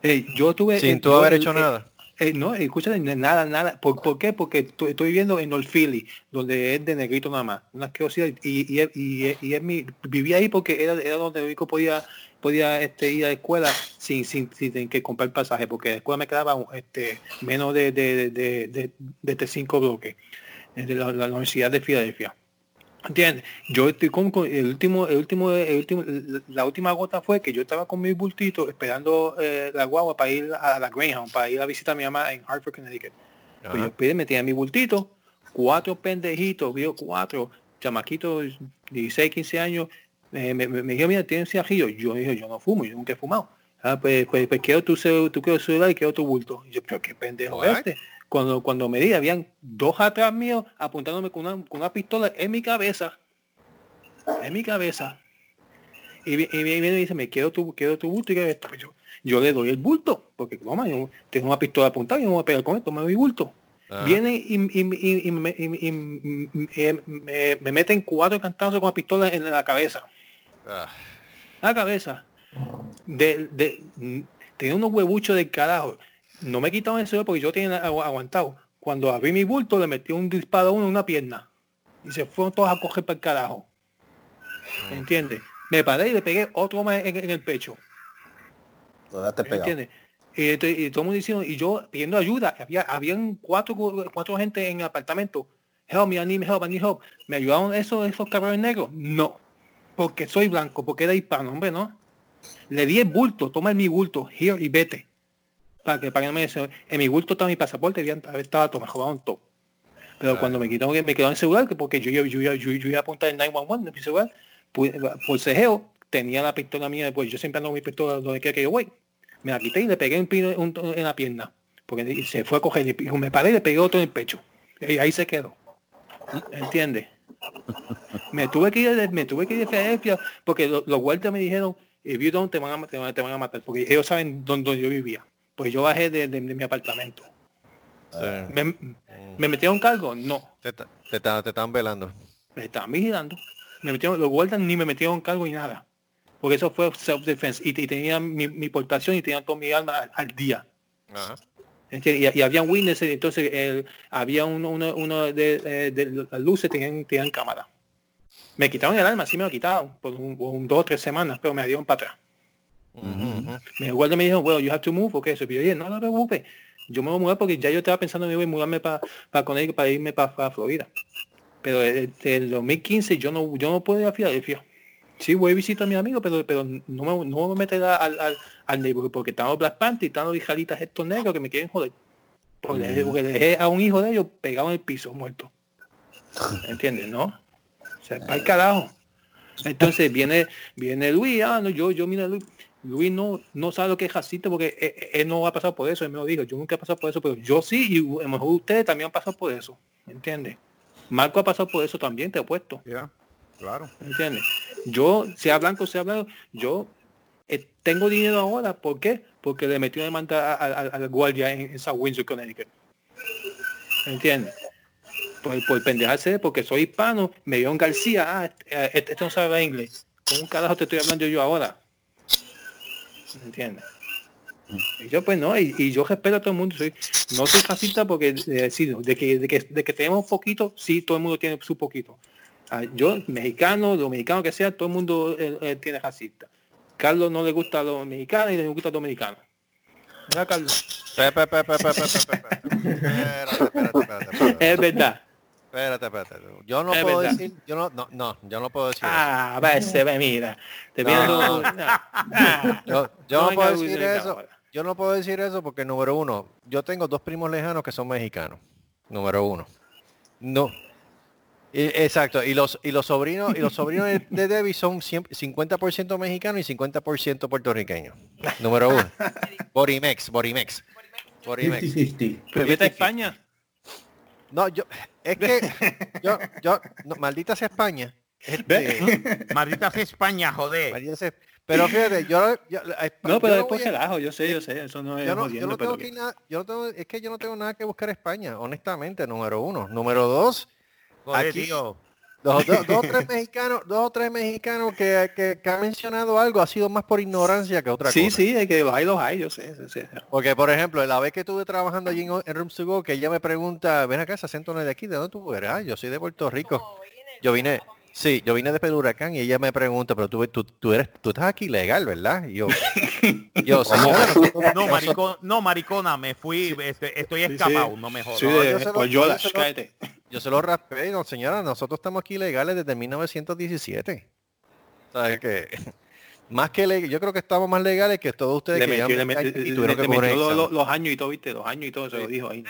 Eh, yo tuve... Sin eh, tú haber eh, hecho nada. eh, no, escúchate, nada, nada. ¿Por, por qué? Porque estoy, estoy viviendo en North Philly, donde es de negrito nada más. Una asquerosidad. Y, y, y, y es mi, viví ahí porque era, era donde el único podía podía este, ir a la escuela sin, sin, sin tener que comprar pasaje, porque la escuela me quedaba este, menos de, de, de, de, de este cinco bloques, eh, de la, la Universidad de Filadelfia. ¿Entiendes? Yo estoy con, con el último, el último, el último, la última gota fue que yo estaba con mi bultito esperando eh, la guagua para ir a la Greyhound, para ir a visitar a mi mamá en Hartford, Connecticut. Pues yo pide, metía mi bultito, cuatro pendejitos, vio cuatro chamaquitos, 16, 15 años, me, me, me dijo, mira, tienes cigarrillo. Yo dije, yo no fumo, yo nunca he fumado. Ah, pues, pues, pues quiero tu, tu quiero celular y quiero tu bulto. Y yo, pero qué pendejo este. Cuando, cuando me di, habían dos atrás míos apuntándome con una, con una pistola en mi cabeza. En mi cabeza. Y, vi- y viene y me dice, me quiero tu, quiero tu bulto y quiero esto. Pues yo, yo le doy el bulto, porque no, man, yo tengo una pistola apuntada y no voy a pegar con esto, me doy bulto. Ajá. Viene y, y, y- y me, y- y- y- y- me- me meten cuatro cantazos con la pistola en la cabeza. Ah, La cabeza. De, de, tenía unos huevuchos del carajo. No me quitaban el celular porque yo tenía agu- aguantado. Cuando abrí mi bulto le metí un disparo a uno en una pierna. Y se fueron todos a coger para el carajo. ¿Entiendes? Me paré y le pegué otro más en, en el pecho. ¿Entiendes? Y, todo el mundo diciendo, y yo pidiendo ayuda, había, habían cuatro, cuatro gente en el apartamento. Help me, I need help, I need help. ¿Me ayudaron esos, esos cabrones negros? No. Porque soy blanco, porque era hispano, hombre, ¿no? Le di el bulto, toma mi bulto, here y vete. Para que, para que no me des- En mi bulto estaba mi pasaporte, había, estaba todo, me robaron todo. Pero cuando me quitaron, me quedaron el celular, que porque yo, yo, yo, yo, yo iba a apuntar el 911 de mi celular, pues, por cejeo, tenía la pistola mía, pues yo siempre ando con mi pistola donde quiera que yo voy. Me la quité y le pegué un pino un- en la pierna. Porque se fue a coger, y me paré y le pegué otro en el pecho. Y ahí se quedó. ¿Entiendes? Me tuve que ir de, me tuve que ir de Filadelfia porque lo- los guardias me dijeron, if you don't, te van a, te van, te van a matar. Porque ellos saben dónde yo vivía. Pues yo bajé de, de- de mi apartamento. sí. ¿Me, ¿Me metieron cargo? No. Te, te, te están velando. Me estaban vigilando. Me metieron, los guardias ni me metieron cargo ni nada. Porque eso fue self-defense. Y, y tenía mi, mi portación y tenía todo mi alma al, al día. Ajá. ¿Entiendes? Y, y había witnesses, entonces el- había uno, uno, uno de, eh, de las luces tenían, tenían cámara. Me quitaron el alma, sí me lo quitaron por un, dos o tres semanas, pero me dieron para atrás. Ujú. Me guardia me dijo, bueno, you have to move, porque eso. Y yo dije, no, no te preocupes. Yo me voy a mudar porque ya yo estaba pensando en mudarme para para Connecticut, para irme para Florida. Pero desde el 2015 yo no, yo no puedo ir a Filadelfia. Sí, voy a visitar a mi amigo, pero, pero no, me, no me voy a meter al, al, al neighborhood porque están los Black Panthers y están los hijalitas estos negros que me quieren joder. Porque, le- dejé a un hijo de ellos pegado en el piso, muerto. <laughs> ¿Entiendes? ¿No? O sea, para el carajo. Entonces viene, viene Luis, ah, no, yo, yo mira Luis, Luis no, no sabe lo que es racista porque él, él no ha pasado por eso, él me lo dijo, yo nunca he pasado por eso, pero yo sí, y a lo mejor ustedes también han pasado por eso, ¿entiendes? Marco ha pasado por eso también, te he puesto, claro. ¿entiendes? Yo, sea blanco, sea blanco, yo eh, tengo dinero ahora, ¿por qué? Porque le metió una demanda al guardia en, en South Windsor, Connecticut. ¿Entiendes? Por, por pendejarse, porque soy hispano, me dio un García, ah, este, este- este no sabe inglés. ¿Con un carajo te estoy hablando yo ahora? ¿Entiendes? Y yo pues no, y, y yo respeto a todo el mundo, soy, no soy racista porque eh, sí, de, que, de, que, de que tenemos poquito, sí, todo el mundo tiene su poquito. Ah, yo, mexicano, dominicano que sea, todo el mundo eh, eh, tiene racista. Carlos no le gusta a los mexicanos y le gusta a los dominicanos. Mira, Carlos. Pepe, pepe, pepe, pepe, pepe. Espérate, espérate, espérate, espérate. Es verdad. Espérate, espérate. Yo no Es puedo verdad. decir, yo no, no, no, yo no puedo decir eso. Ah, ve, se ve, mira. Te No, viendo. no. Ah, Yo, yo no puedo decir eso. Yo no puedo decir eso porque número uno, yo tengo dos primos lejanos que son mexicanos. Número uno. No. Y- exacto. Y los y los sobrinos y los sobrinos de- <laughs> de Debbie son 100 50% mexicanos y 50% puertorriqueños. Número uno. Borimex, Borimex. Borimex. 50-50. Pero vete a España. No, yo es que yo yo no, maldita sea España. Este, <laughs> Maldita sea España, joder. maldita sea- pero fíjate, yo, yo- No, yo pero no después relajo, yo sé, yo sé, eso no es yo no, yo no pero tengo que nada, yo no tengo, es que yo no tengo nada que buscar a España, honestamente, número uno. Número dos, Aquí- tío. dos, dos- <laughs> tres mexicanos, dos o tres mexicanos que, que, que han mencionado algo ha sido más por ignorancia que otra Sí, cosa. sí, es que los hay, los hay, yo sé, yo sé. Porque, por ejemplo, la vez que estuve trabajando allí en, en Rooms to Go, que ella me pregunta, ven acá, ese acento no es de aquí, ¿de dónde tú eres? Ah, yo soy de Puerto Rico. Yo vine, sí, yo vine después del huracán y ella me pregunta, pero tú, tú, tú eres, tú estás aquí legal, ¿verdad? Y yo, <laughs> yo, nosotros- No, maricón, no, maricona, me fui, este, estoy escapado, sí. no me jodas. Sí, No, yo se lo- Yola, yo se lo- cállate. Yo se lo raspé, no señora, nosotros estamos aquí legales desde 1917. ¿Sabes que <laughs> Más que legal, yo creo que estamos más legales que todos ustedes Le que metió, llevan le 20 metió, años y le- tuvieron le que metió los, años y todo, viste, los años y todo, se lo dijo ahí.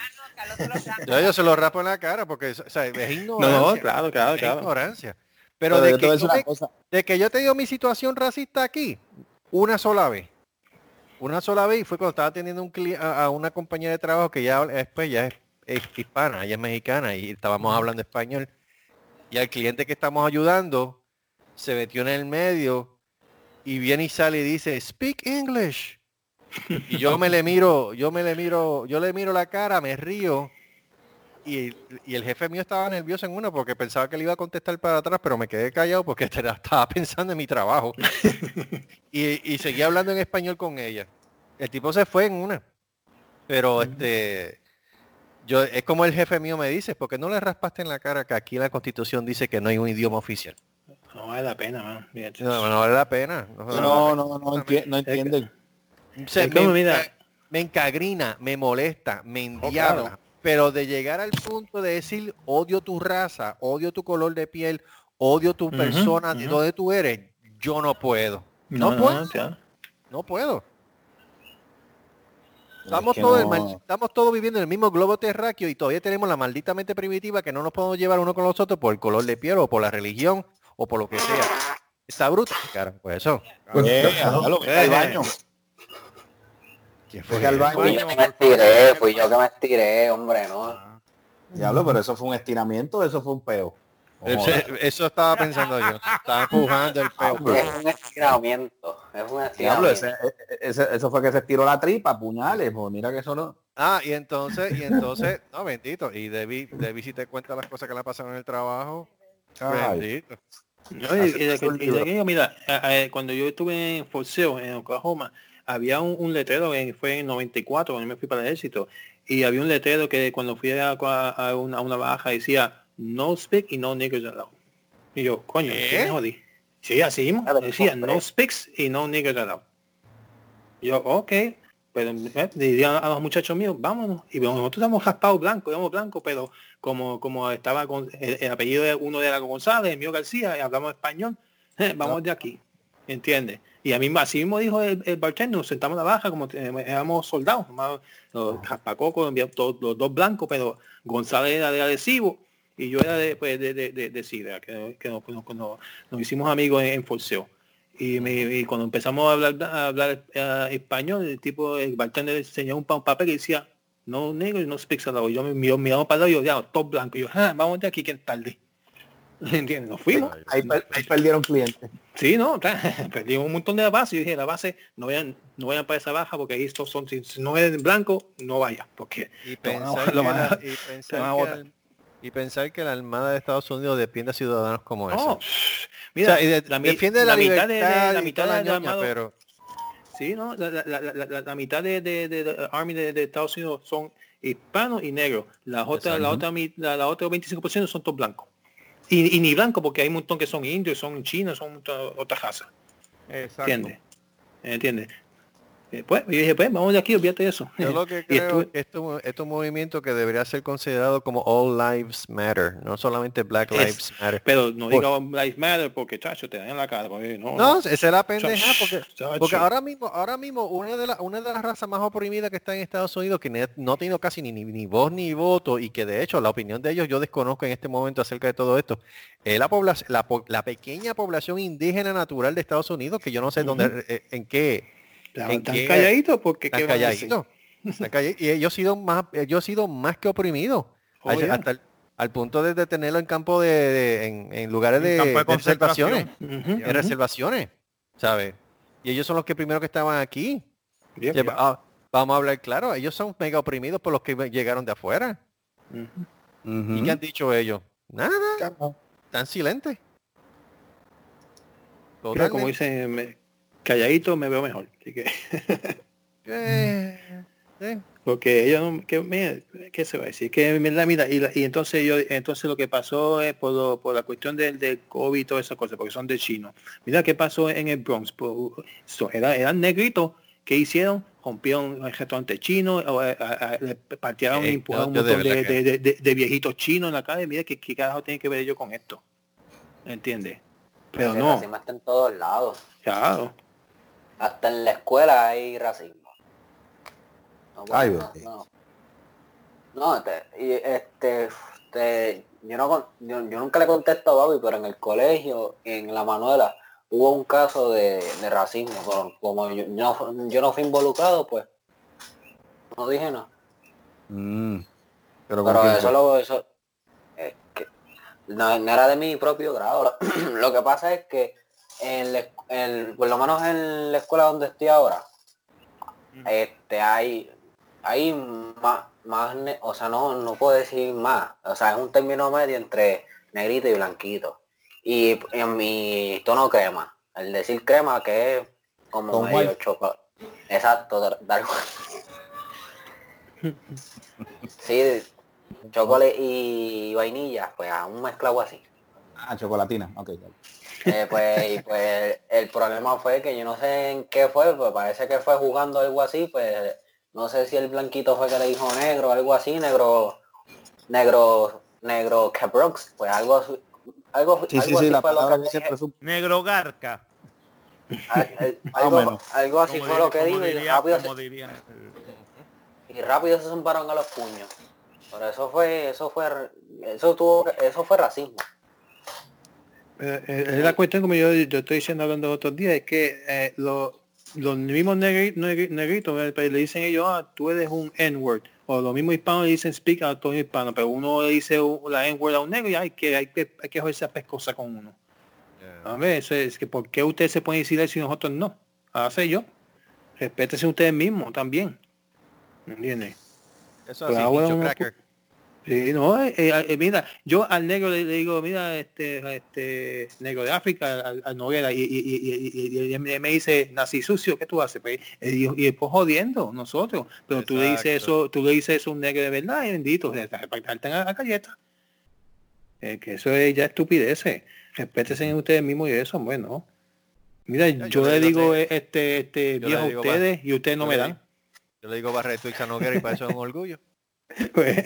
Yo, yo se lo raspo en la cara porque o sea, es <laughs> No, ignorancia. no, claro, claro, es claro. ignorancia. Pero, Pero de, que yo me- de que yo te digo mi situación racista aquí, una sola vez. Una sola vez y fue cuando estaba atendiendo un a, a una compañera de trabajo que ya después ya es, es hispana, ella es mexicana y estábamos hablando español. Y al cliente que estamos ayudando se metió en el medio y viene y sale y dice, speak English. Y yo me le miro, yo me le miro, yo le miro la cara, me río. Y, y el jefe mío estaba nervioso en una porque pensaba que le iba a contestar para atrás, pero me quedé callado porque <laughs> estaba pensando en mi trabajo. <laughs> y, y seguía hablando en español con ella. El tipo se fue en una. Pero este yo es como el jefe mío me dice, porque no le raspaste en la cara que aquí la constitución dice que no hay un idioma oficial. No vale la pena, man. No, no vale la pena. No, No, no, no, enti- no entienden. Como, me, mira- me- encagrina, me molesta, me Oh, endiabla. claro. Pero de llegar al punto de decir odio tu raza, odio tu color de piel, odio tu Ujú, persona, de ujú. donde tú eres, yo no puedo. No, No, puedo. no, puedo. Estamos, que todos, no- mal- estamos todos viviendo en el mismo globo terráqueo y todavía tenemos la maldita mente primitiva que no nos podemos llevar uno con los otros por el color de piel o por la religión o por lo que sea. Está bruto, cara. Pues eso. Pues, Eh, al baño. ¿Quién Vete al baño. Fui yo que me estiré, fui yo que me estiré, hombre, ¿no? Diablo, pero eso fue un estiramiento, eso fue un peo. Eso, eso estaba pensando yo. Estaba empujando el peo. Ah, Es un estiramiento, es un Diablo, estiramiento. ese, ese- eso fue que se estiró la tripa, puñales, pues mira que eso no. Ah, y entonces, y entonces, <laughs> no, bendito. Y Debbie, Debbie si te cuenta las cosas que le pasaron en el trabajo. Ay, Bendito. No, y- y de que- y de que, mira, a- a- cuando yo estuve en Sill, en Oklahoma, había un, un letrero, en- fue en 94, cuando me fui para el ejército, y había un letrero que cuando fui a, una, a una baja decía, no speak y no niggers allowed. Y yo, coño, ¿Qué? ¿qué me jodí? Sí, así mismo, Claro, decía, no speaks y no niggers allowed. Y yo, ok, pero eh, diría a los muchachos míos, vámonos. Y nosotros estamos raspados blancos, éramos blancos, pero como como estaba con el, el apellido de uno de la González, el mío García, y hablamos español, eh, <laughs> vamos de aquí, ¿entiendes? Y a mí así mismo dijo el, el bartender, nos sentamos a la baja como eh, éramos soldados, nomás los jaspacocos, los dos blancos, pero González era de adhesivo y yo era de, pues, de, de, de, de sidra, que, que nos, nos- nos- nos hicimos amigos en, en Forceo. Y, me- y cuando empezamos a hablar, a hablar eh, español, el tipo, el bartender enseñó un, un papel y decía, no negro, no speaks. Y yo me miramos para el lado y yo, ya, todo blanco. Y yo, ah, vamos de aquí que es tarde. <laughs> ¿Entiendes? Nos fuimos. Ahí, per- ahí perdieron clientes. Sí, no, <laughs> claro, perdimos un montón de la base. Yo dije, la base, no vayan, no vayan para esa baja porque ahí estos son, si, no eres blanco, no vaya, porque Y pensar, <laughs> que la, y, van a pensar que botar. la, y pensar que la Armada de Estados Unidos defiende a ciudadanos como ese. no, O mira, sea, y de- la, mi- defiende la, mitad de, la mitad de, la armado- pero Sí, ¿no? La, la- la- la- la- la mitad de, de, de- de Army de, de Estados Unidos son hispanos y negros. La otra, la otra, la otra 25% son todos blancos. Y, y ni blancos porque hay un montón que son indios, son chinos, son otra, otra raza. Exacto. ¿Entiendes? ¿Entiendes? Eh, Pues, yo dije, pues, vamos de aquí, olvídate de eso. Yo lo que <laughs> Y creo estuve- que esto, esto es un movimiento que debería ser considerado como All Lives Matter, no solamente Black Es- Lives Matter. Pero no diga Life Matter porque, chacho, te dan en la cara. porque no, No, esa es la pendeja porque, chacho. porque ahora mismo, ahora mismo una de, las una de las razas más oprimidas que está en Estados Unidos, que no ha tenido casi ni, ni, ni voz ni voto y que de hecho la opinión de ellos yo desconozco en este momento acerca de todo esto, es la población, la, la pequeña población indígena natural de Estados Unidos, que yo no sé dónde, eh, en qué, Están ¿en tan qué- calladitos porque están ¿qué van a decir? calladitos. Están calladitos. Y ellos han sido más, ellos han sido más que oprimidos. Oh, Al- yeah. hasta el- al punto de, de tenerlo en campo de, de- en, en lugares de, En campo de de reservaciones. En reservaciones. ¿Sabes? Y ellos son los que primero que estaban aquí. Ah, vamos a hablar claro, ellos son mega oprimidos por los que llegaron de afuera. ¿Y qué han dicho ellos? Nada, están silentes. Mira, como dicen, calladito me veo mejor. Así que, <laughs> Eh, eh. porque ellos no, que, mira, ¿qué se va a decir? Que mira, mira, y, la- y entonces yo, entonces lo que pasó es por, lo- por la cuestión del, del COVID y todas esas cosas, porque son de chino. Mira qué pasó en el Bronx. Pues, so, era- eran negritos que hicieron, rompieron el restaurante chino, o, a- a- le patearon Eh, y empujaron yo- un montón de, verdad que- de- de- de viejitos chinos en la calle. Mira qué, qué carajo tiene que ver yo con esto. ¿Entiendes? Pero El no, racismo está en todos lados. claro. Hasta en la escuela hay racismo. No, pues, Ay, no, Dios. no. No, este, y este, este, yo, no, yo, yo nunca le contesto a Bobby, pero en el colegio, en la Manuela, hubo un caso de, de racismo. Pero como yo, yo no, yo no fui involucrado, pues no dije nada. Mm. Pero, ¿con Pero quién eso lo, eso, es que no, no era de mi propio grado. <clears throat> Lo que pasa es que en en- por lo menos en la escuela donde estoy ahora, este hay, hay más, más o sea no, no puedo decir más. O sea, es un término medio entre negrito y blanquito. Y en mi tono crema. El decir crema que es como Con medio chocolate. Exacto, dar- dar- <laughs> Sí, chocolate y vainilla, pues a un mezclado así. Ah, chocolatina. Ok. Eh, pues, y pues el problema fue que yo no sé en qué fue, pues parece que fue jugando algo así, pues no sé si el blanquito fue que le dijo negro, algo así, negro, negro, negro Cabrox, pues algo así, algo, Sí, sí, algo sí, así la fue lo que que dije. Negro Garca. al- al- <laughs> algo, algo así Como fue lo que dijo y rápido, se, diría- y rápido se zumbaron a los puños. Pero eso fue, eso fue, eso tuvo, eso fue racismo. Eh, eh, es la cuestión, como yo, yo estoy diciendo hablando los otros días, es que eh, lo- los mismos negri- negri- negritos le dicen ellos, ah, tú eres un N-word. O los mismos hispanos le dicen speak a todos los hispanos, pero uno le dice la N-word a un negro y hay que, hay que, hay que joderse a pescosa con uno. A ver, eso es que ¿por qué ustedes se pueden decir eso y nosotros no? Hace yo. Respétense ustedes mismos también. ¿Entiendes? Eso Pero Sí, no, eh, eh, eh, mira, yo al negro le, le digo, mira, este, este negro de África, al, al Noguera, y, y, y, y- me dice, nací sucio, ¿qué tú haces? Pues, y, después jodiendo nosotros, pero tú le dices eso, tú le dices eso a un negro de verdad, y bendito, darte a la galleta. Eh, que eso es ya estupideces. Respétense en ustedes mismos y eso, bueno. Mira, yo yo, le digo este, este viejo a ustedes y ustedes no yo me le dan. Yo le digo Barreto y Sanoguera y para eso es un orgullo. <laughs> Pues,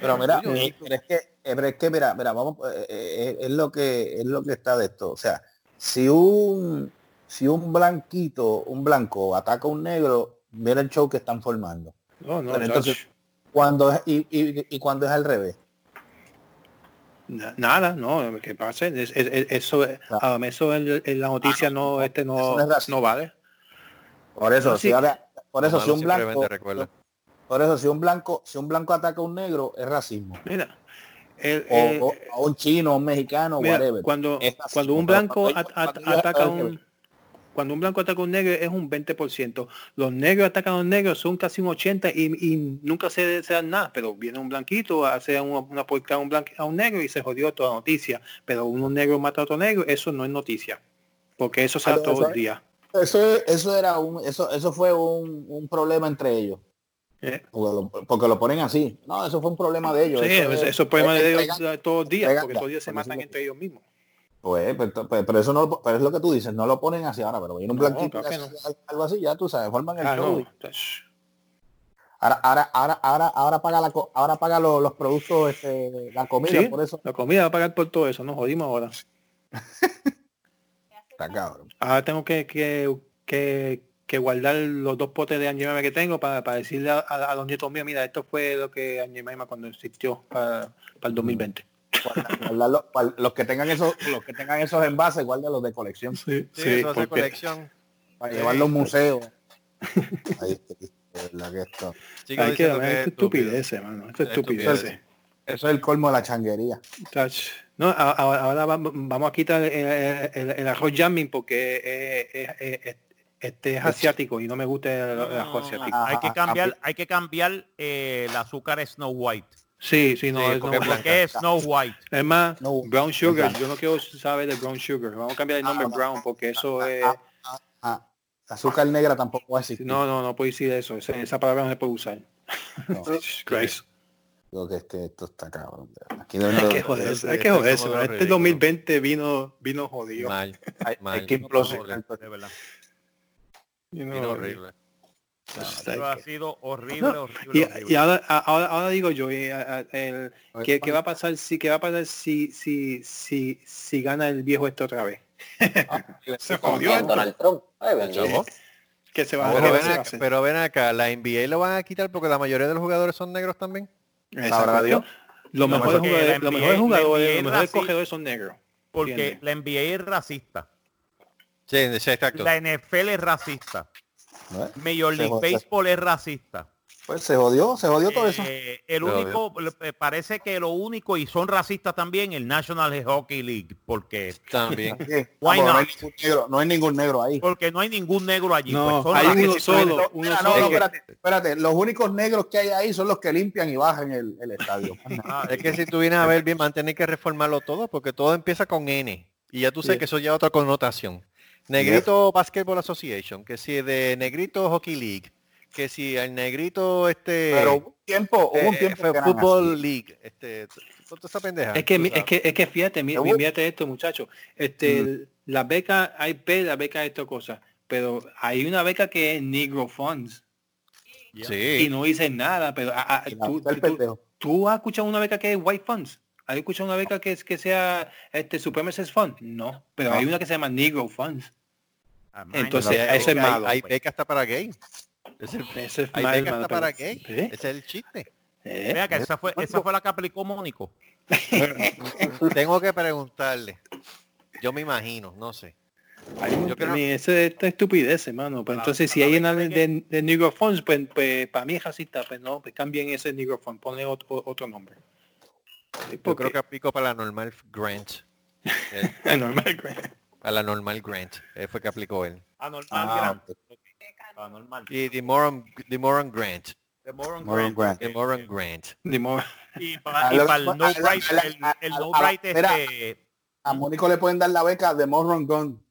Pero mira, eh, pero es que, eh, pero es que mira, mira, vamos, eh, eh, es lo que es lo que está de esto. O sea, si un si un blanquito, un blanco ataca a un negro, mira el show que están formando. no, no, Pero entonces-. Cuando es- y, y, y cuando es al revés. Na- Nada, no, que pase, es- es- es- eso, a mí eso en, en la noticia Ah, no, este no, no es racismo. no vale. Por eso, No, si sí. ahora- por eso si un blanco. Por eso si un blanco, si un blanco ataca a un negro es racismo. Mira, el- O, el- o a un chino, a un mexicano, mira, whatever. cuando, cuando un blanco at- at- ataca a un cuando un blanco ataca a un negro es un 20%. Los negros atacan a los negros son casi un 80 y, y nunca se, se dan nada, pero viene un blanquito a hacer una, una porca a un, blanqui- a un negro y se jodió toda la noticia. Pero un negro mata a otro negro, eso no es noticia. Porque eso se da todos los días. Eso, eso era un, eso, eso fue un, un problema entre ellos. ¿Eh? Porque lo, ponen así. No, eso fue un problema de ellos. Sí, eso eso, es- eso es problema es de ellos todos los días, porque todos los días se matan entre ellos mismos. Pues, pero, pero- pero eso no, pero es lo que tú dices, no lo ponen hacia ahora, pero viene un No, blanquito claro así, algo así, ya tú sabes, forman el Ah, show. no. y- Ahora, ahora, ahora, ahora, ahora paga la, ahora paga lo- los productos, este, la comida, Sí, por eso la comida va a pagar por todo eso, nos jodimos ahora. <laughs> está cabrón. Ahora tengo que, que, que, que guardar los dos potes de Angie que tengo para, para decirle a, a- a los nietos míos, mira, esto fue lo que Angie cuando existió para, para el 2020. Guardarlo- guard- los que tengan esos, los que tengan esos envases, guárdalos de colección Sí, Sí, eso hace porque- colección. para Sí. llevarlo a un museo. Ahí verdad que esto. Hay que es es estupidez, hermano. Esto es Estupidez. estupidez. Eso es el colmo de la changuería. No, ahora vam- vamos a quitar el, el- el arroz jamming porque eh, eh, eh, este es asiático y no me gusta el, el arroz asiático. Ah, hay que ah, cambiar, ah, hay que cambiar eh, el azúcar Snow White. Sí, sí, no, Sí, es, no- es ¿Por qué es Snow White? es más, No, brown sugar, yo no quiero saber de brown sugar. Vamos a cambiar el nombre Ah, brown porque eso es... ah, ah, azúcar negra tampoco va a existir. No, no, no puedo decir eso. Esa, esa palabra no se puede usar. No. <laughs> Christ. Digo que es que esto está cabrón. Aquí Hay que joderse, este- hay que este joderse. Este ridículos. 2020 vino, vino jodido. Mal, hay, mal. hay que implosionar. You know, bien horrible. it's Eso ha sido horrible, No, horrible, Y, horrible. y ahora, a- ahora, ahora digo yo, eh, a- a- el- ¿qué, qué va a pasar si qué va a pasar si si si si gana el viejo este otra vez? <laughs> Se jodió. Donald Trump. Ay. ¿Qué se va a Pero ven, a acá, hacer? pero ven acá, la NBA lo van a quitar porque la mayoría de los jugadores son negros también. Sabrá Dios. Los No, mejores jugadores, los mejores jugadores, los mejores cogedores son negros. Porque ¿entiendes? la NBA es racista. Sí, sí, exacto. La NFL es racista. ¿no? Major League. Baseball es racista. Pues se jodió, se jodió todo eso. Eh, el único, eh, parece que lo único, y son racistas también, el National Hockey League, porque También. <laughs> Why Ah, no, hay negro, no hay ningún negro ahí. porque no hay ningún negro allí. No, pues son hay uno solo, uno Mira, no, solo. no, espérate, espérate. Los únicos negros que hay ahí son los que limpian y bajan el, el estadio. <laughs> Ah, Es que si tú vienes a ver bien, van a tener que reformarlo todo porque todo empieza con N. Y ya tú sabes Sí. que eso ya otra connotación. Negrito Basketball Association, que si de Negrito Hockey League, que si el Negrito este Pero hubo un tiempo, hubo un eh, tiempo eran Football. League, este, toda esa pendeja. Es que, es que, es que fíjate, mi- fíjate esto, muchachos. Este, la beca, hay P, la beca esto cosa, pero hay una beca que es Negro Funds y Sí. no dice nada, pero ah, ah, Y. ¿tú has escuchado una beca que es White Funds? ¿Has escuchado una beca que, es, que sea este Supremacist Fund? No, pero hay una que se llama Negro Funds. Ah, man, Entonces, no, hay, eso es hay- malo, Hay pues. beca hasta para gay. Eso es hay mal, beca mano, hasta pero- para gay. ¿Eh? Ese es el chiste. ¿Eh? Vea que esa fue, esa fue la que aplicó Mónico. <laughs> Tengo que preguntarle. Yo me imagino, no sé. Hay un- Yo creo- eso es esta estupidez, hermano. Pues La- entonces, si hay una de, de de, de Negro Funds, pues, pues para mí es racista, pues no, pues cambien ese Negro Fund, ponle otro, otro nombre. Sí, Yo creo que aplico para la normal grant. Eh, normal, güey. a la normal grant. Eh, fue que aplicó él. Anormal Ah, Grant. Anormal. Y the Moron, the Moron grant. The Moron Moron Grant. The Moron grant. Y para el no bright, a- el, no bright este, A Mónico le pueden dar la beca de Morron Gun.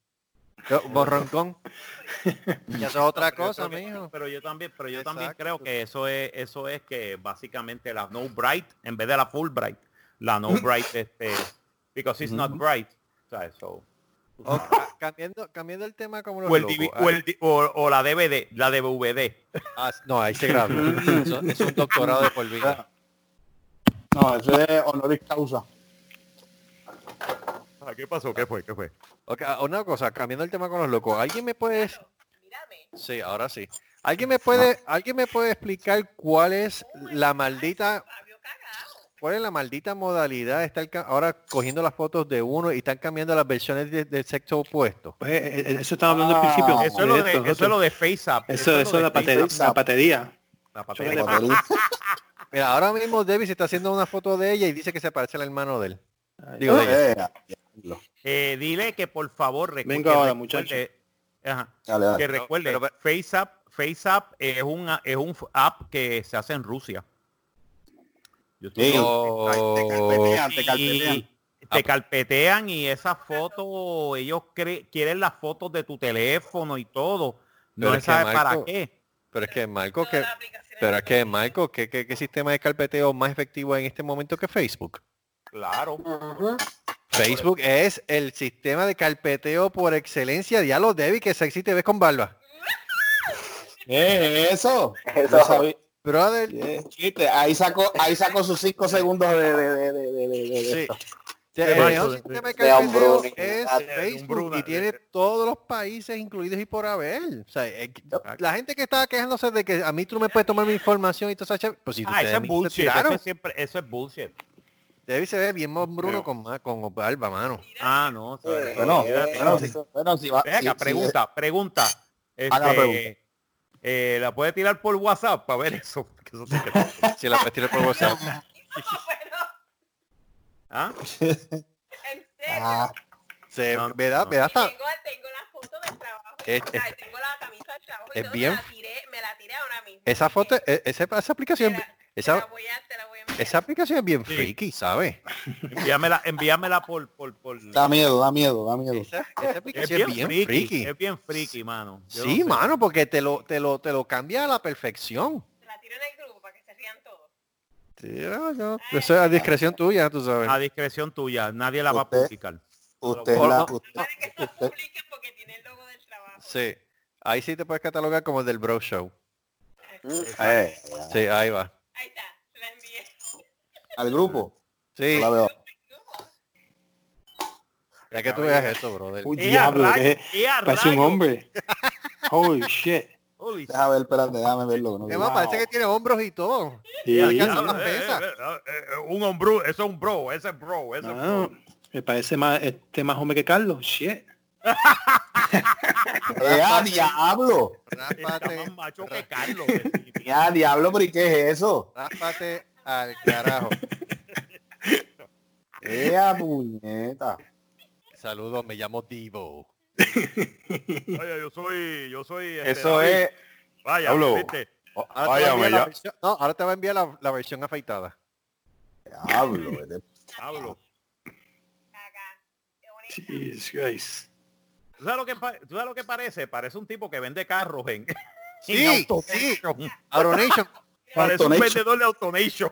Borroncón. <laughs> Y eso es otra cosa, Pero yo creo que- mijo. Pero yo también, pero yo también creo que eso es, eso es que básicamente la no bright en vez de la full bright, la no <laughs> bright este, because it's not bright, o sea, eso. O- ca- cambiando, cambiando el tema como los O, el Ah, o, el o- o la DVD, la DVD. ah, no, ahí se grabó. <laughs> Eso- es un doctorado de por vida. No, eso es honoris causa. Ah, ¿Qué pasó? ¿Qué fue? ¿Qué fue? Ok, ah, una cosa, cambiando el tema con los locos. ¿Alguien me puede. Sí, ahora sí. ¿Alguien me puede, alguien me puede explicar cuál es la maldita. Cuál es la maldita modalidad de estar ahora cogiendo las fotos de uno y están cambiando las versiones de- del sexo opuesto? Pues, eh, eh, eso estaba hablando al Ah, principio. Eso es lo de, esto, eso es lo de FaceApp. Eso, eso es la patería. La patería. La. <laughs> Mira, ahora mismo Debbie se está haciendo una foto de ella y dice que se parece al hermano de él. Digo, de ella. Eh, dile que por favor recu- que ahora, recuerde- ajá, Dale, dale. que recuerde, pero- pero- FaceApp, FaceApp es un es un app que se hace en Rusia. Yo Sí. estuve- Oh. Te carpetean, te carpetean. y te carpetean y esas fotos, ellos quieren las fotos de tu teléfono y todo. No Pero se es que, sabe para Marco, qué. Pero es que Marco, que, pero es que Marco, ¿qué, qué, qué sistema de carpeteo más efectivo en este momento que Facebook? Claro. Facebook es el sistema de carpeteo por excelencia. Diablo, Debbie, que sexy te ves con barba. ¿Qué es eso? Eso. No sabía. Brother, Yeah, chiste, Ahí sacó, ahí sacó sus cinco segundos de, de, de, de, de- de- de Sí. esto. el Bueno, mejor de- sistema de de carpeteo Umbruni. es Ah, de Facebook y tiene todos los países incluidos y por haber. O sea, eh, la gente que estaba quejándose de que a mí tú no me puedes tomar mi información y todo eso, pues si Ah, eso es bullshit. Eso es, siempre, eso es bullshit. Debbie se ve bien Bruno Pero- con, con barba, mano. Ah, no. Eh, Bueno, olvídate. bueno, si, bueno, si va. Venga, si- pregunta, pregunta. Haga la Este, pregunta. Eh, ¿La puede tirar por WhatsApp para ver eso? <laughs> Que eso <laughs> sí que- Si la puedes tirar por WhatsApp. <laughs> Bueno, ¿Ah? en serio. Ah, Se, No, me da, no. me da hasta- Tengo, tengo la foto del trabajo. Es- sea, tengo la camisa del trabajo. es bien- Me la tiré, me la tiré ahora mismo. esa foto, e- esa, esa aplicación, Te la- te la esa, voy a, te la. Esa aplicación es bien Sí. freaky, ¿sabes? <laughs> Envíamela, envíamela por, por, por... da miedo, da miedo, da miedo. Esa, esa Es aplicación bien, freaky, freaky. Es bien freaky, mano. Yo Sí, no sé. mano, porque te lo, te lo, te lo cambia a la perfección. Te la tiro en el grupo para que se rían todos. Sí, no, no, Eso es a discreción tuya, tú sabes. A discreción tuya. Nadie la va a publicar. Usted, Por- la, no. usted, Puede que se usted- porque tiene el logo del trabajo. Sí. Ahí sí te puedes catalogar como el del Bro Show. eh, Sí, ahí va. Ahí está. Al grupo. Sí, La veo. ya que tú veas eso, brother. Uy, ¡Eh, diablo, ¡Eh, parece un hombre. <laughs> Holy shit. Holy. Déjame ver, espérate, déjame verlo. no veo. más, parece que tiene hombros y todo. Sí. Una eh, pesa. eh, eh, eh, un hombre, eso es un bro, ese es bro, ese es No, bro. me parece más este más hombre que Carlos. Shit. <laughs> ¡Eh, a diablo! Rápate, más macho que Carlos. <laughs> definitivamente. ¡Eh, a diablo! ¿Pero y qué es eso? rápate al carajo. <laughs> ¡Eh, a puñeta! Saludos, me llamo Divo. <laughs> Vaya, yo soy, yo soy. este, Eso David. es... Vaya, Diablo. ¿viste? Ahora te, voy a enviar la versión, no, ahora te va a enviar la, la versión afeitada. Pablo. Qué bonito. Jesus Christ. ¿Tú sabes, lo que, ¿Tú sabes lo que parece? Parece un tipo que vende carros en, <laughs> Sí, en AutoNation. Auronation. Parece un AutoNation. vendedor de AutoNation.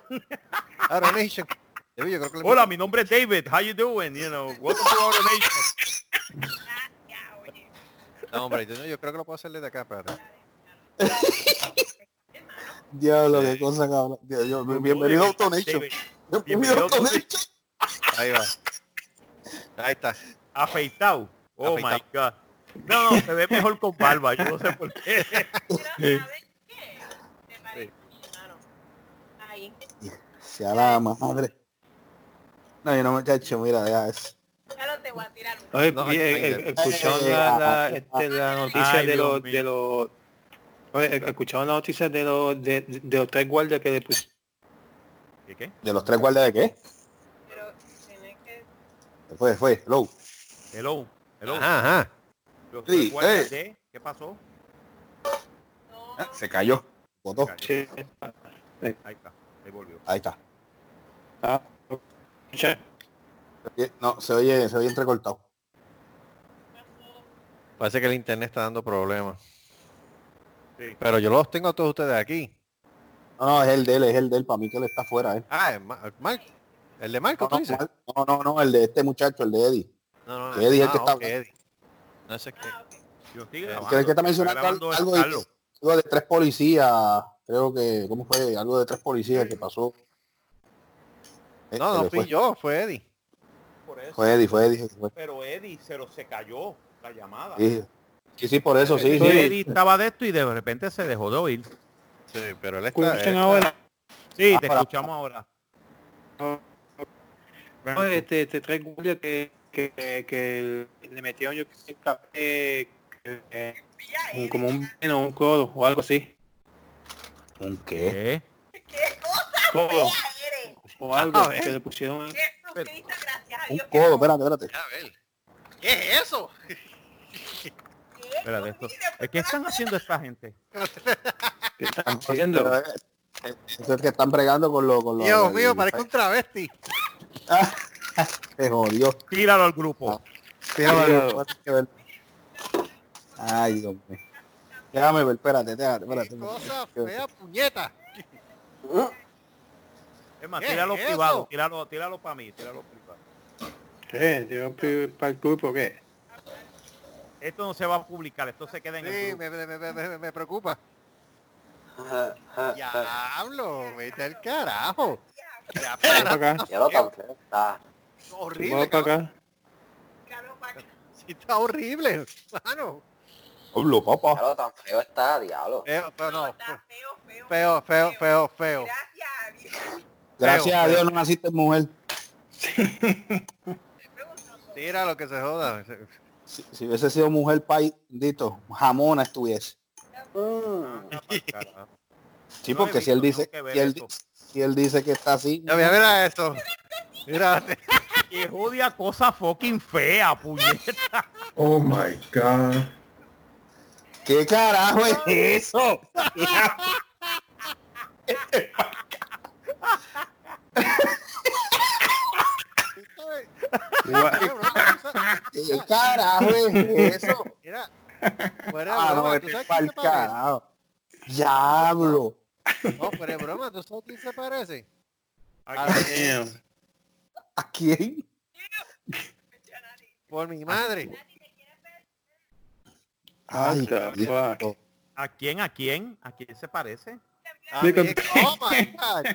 Auronation. <laughs> Debbie, Yo creo que le- Hola, mi nombre es David. How you doing? You know, welcome to AutoNation. <laughs> No, hombre, yo, yo creo que lo puedo hacer desde acá, espérate. <laughs> Diablo, qué cosa, cabrón. Bienvenido a AutoNation. Bienvenido a AutoNation. Ahí va. Ahí está. Afeitado. Oh my. God. No, no, se ve mejor con barba. Yo no sé por qué. Pero ¿sabes qué? Te parece, hermano. Ahí. Sea la madre. No, yo no me cacho, mira, ya es. Ya lo te voy a tirar. Oye, No, eh, ahí- eh, escucharon la, la, este, la noticia Ay, de los de los eh, escucharon la noticia de los de, de los tres guardias que le pusieron ¿Qué, qué? ¿De los tres guardias de qué? Pero tiene que... Fue, fue, hello. Hello. Hello. Ajá, ajá. Los Sí, tres guardias eh. de- ¿Qué pasó? No, Ah, Se cayó. Botó. Sí. Ahí está. Ahí volvió. Ahí está. Ah. No, se oye, se oye entrecortado. Parece que el internet está dando problemas. Sí. Pero yo los tengo a todos ustedes aquí. No, no, es el de él, es el de él. Para mí que él está fuera, eh. Ah, es. El de Marco, No, ¿tú no, dices? no, no, no, el de este muchacho, el de Eddie. No, no, que Eddie es el que ah, está Eddie. No sé qué. ah. Yo Que- grabando. Está mencionando algo, de, algo de tres policías, creo que, ¿cómo fue? Algo de tres policías que pasó. Eh, No, no fui fue. yo, fue Eddie. Por eso. Fue Eddie, fue Eddie. Fue. Pero Eddie se, lo, se cayó la llamada. Sí, sí, sí, por eso, sí, sí. Eddie estaba de esto y de repente se dejó de oír. Sí, pero él está... escuchan él- ahora Sí, Ah, te para- escuchamos ahora. Oye, este, este tres guardias que, que, que, que le metieron yo que café que, un- como un veneno, un codo o algo así. ¿Un qué? ¿Qué? ¡Qué cosa Codo! O algo <laughs> A que le pusieron. Jesucristo, gracias a Un Dios. que codo, no. espérate, espérate. A ver. ¿Qué es eso? ¿Qué? Espérate, esto. ¿Es ¿Qué están haciendo esta gente? ¿Qué están <laughs> haciendo? Eh, Eso es que están bregando con lo... Con lo Dios mío, parezco un travesti. <laughs> Se jodió. Tíralo al grupo. Déjame Cuidado. ver, voy a tener que ver. Ay, Dios mío. Déjame ver, espérate, espérate, espérate. Cosa fea, puñeta. Es más, ¿Qué tíralo es privado. Tíralo, tíralo para mí. Tíralo privado. ¿Qué? ¿Digo para el grupo qué? Esto no se va a publicar, esto se queda en el Sí, grupo. me, me- me- me- me preocupa. Diablo, vete al carajo. Ya, para, acá. Ya lo tan feo está. horrible. Para acá. Sí, está horrible, mano. Pablo, Ya papá. lo tan feo está, diablo. Feo, pero no. Está feo, feo. Feo, feo, feo, feo. Gracias a Dios. A no naciste mujer. Tira lo que se joda. Si, si hubiese sido mujer paidito, jamona estuviese. Sí, No porque si él dice, si él, si él dice que está así, Ya, mira, mira esto. Mira, Que jodia cosa fucking fea, puñeta. Oh my god. ¿qué carajo es eso? <laughs> ¿Qué carajo es eso? Mira. Fuera de Ah, no, broma, ¿tú vete sabes quién se parece? carajo. Diablo. No, fuera de broma, ¿tú sabes quién se parece? Damn. ¿A quién? Por mi madre. Ay, fuck? ¿A quién? ¿A quién? ¿A quién se parece? A mí- oh my God.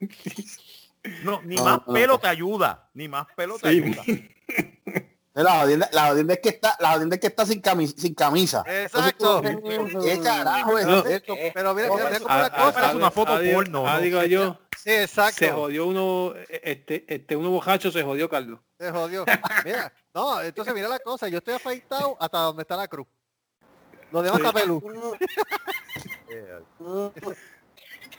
<laughs> No, ni No, más no, pelo no. te ayuda. Ni más pelo te Sí. ayuda. <laughs> La jodienda, la jodienda es que está, la jodienda es que está sin camisa. Sin camisa. Exacto. ¿Qué carajo es No. esto? Pero mira, mira, mira cómo Ah, ah, cosa. es una foto adiós, porno, ¿no? adiós, adiós. Sí, exacto. Se jodió uno, este, este, uno bojacho se jodió, Carlos. Se jodió. Mira, no, entonces mira la cosa, yo estoy afeitado hasta donde está la cruz. Lo demás está pelú.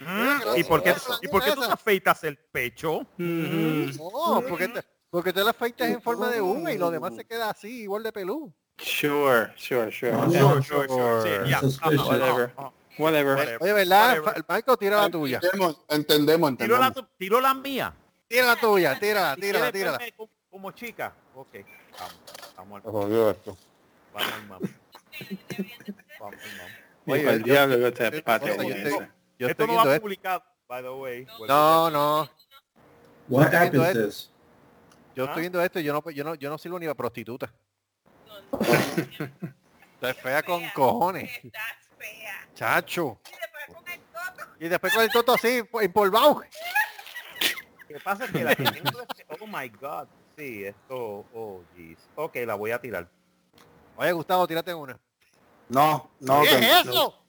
Mm, ¿Y por qué, ¿y por qué tú te afeitas el pecho? No, porque te, porque te la afeitas en forma de uva y lo demás se queda así, igual de pelú. Sure, sure, sure. Sure, sure, sure. Sí. Suspicious. Whatever. Whatever. Whatever. Oye, ¿verdad? Whatever. Fa- Michael, tira la tuya. Entendemos, entendemos, ¿Tiro la, entendemos. tu- tiro la mía? Tira la tuya, tírala, ¿Y tírala, tírala. como, chica? Ok. Vamos. Vamos al, esto. vamos al mambo. <laughs> Vamos al mambo. Y Oye, el diablo que te yo- Esto estoy no va esto. publicado, by the way. No, no. What app is this? Yo ¿Ah? estoy viendo esto y yo no, yo no, yo no sirvo ni a prostituta. Estás fea con cojones. Estás fea. Chacho. Y después con el toto. Y después con el toto así, pues, empolvado. Que pasa es que la que tengo es- Oh my god. Sí, esto. Oh, jeez. Ok, la voy a tirar. Oye, Gustavo, tírate una. No, no, ¿Qué es eso?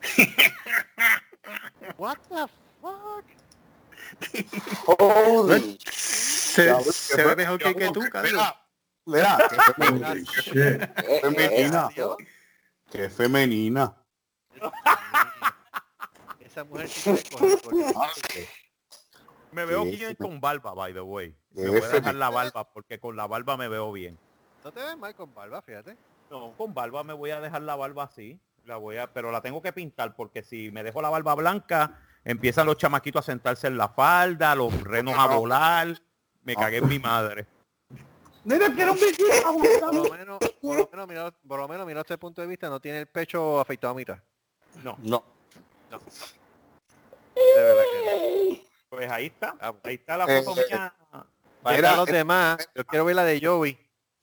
<laughs> What the fuck? Holy Se, se ve mejor que, que tú, Carlos. Mira, qué femenina. ¿Qué <laughs> Femenina. Esa mujer <laughs> qué- Me veo Sí, bien sí. con barba, by the way. Me voy a dejar la barba porque con la barba me veo bien. No te ves mal con barba, fíjate. No, con barba me voy a dejar la barba así. La voy a, pero la tengo que pintar porque si me dejo la barba blanca, empiezan los chamaquitos a sentarse en la falda, los renos a volar. Me cagué en mi madre. Mira, quiero un Por lo menos, por lo menos, mira, por lo menos, mira este punto de vista, no tiene el pecho afeitado a mitad. No, No. De verdad que no. pues ahí está. Ah. Ahí está la Eh, foto mía. Para Mira, los eh, demás, yo quiero ver la de Joey.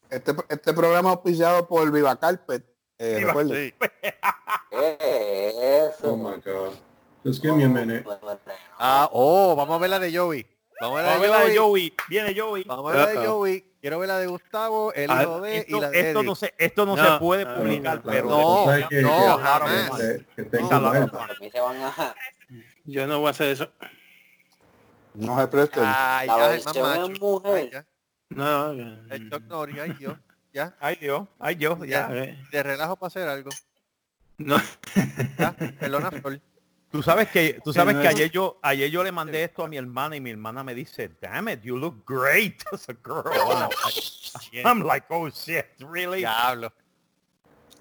Este, este programa es auspiciado por Viva Carpet. Eh. Oh my god. Just give me a minute. Ah, oh, vamos a ver la de Joey. Vamos a ver la de la de Joey. Joey. Viene Joey. Vamos a ver la de. Joey. Quiero ver la de Gustavo, el Ah, hijo de y Esto, la de esto Eddie. no se, esto no, No, se puede no, publicar, pero No, que- no, que- jamás. que- que tengo No. A. Yo no voy a hacer eso. No se presten. Ay, ya, es mujer. Ay, ya. No, El Norris, ay Dios. Ya, ay Dios, ay Dios, ya. eh, de relajo para hacer algo. no. Ya, perdona, <laughs> Flor. Tú sabes que, tú sabes no que ayer yo, ayer yo le mandé esto a mi hermana y mi hermana me dice, damn it, you look great as a girl. I'm like, oh shit, really? Diablo.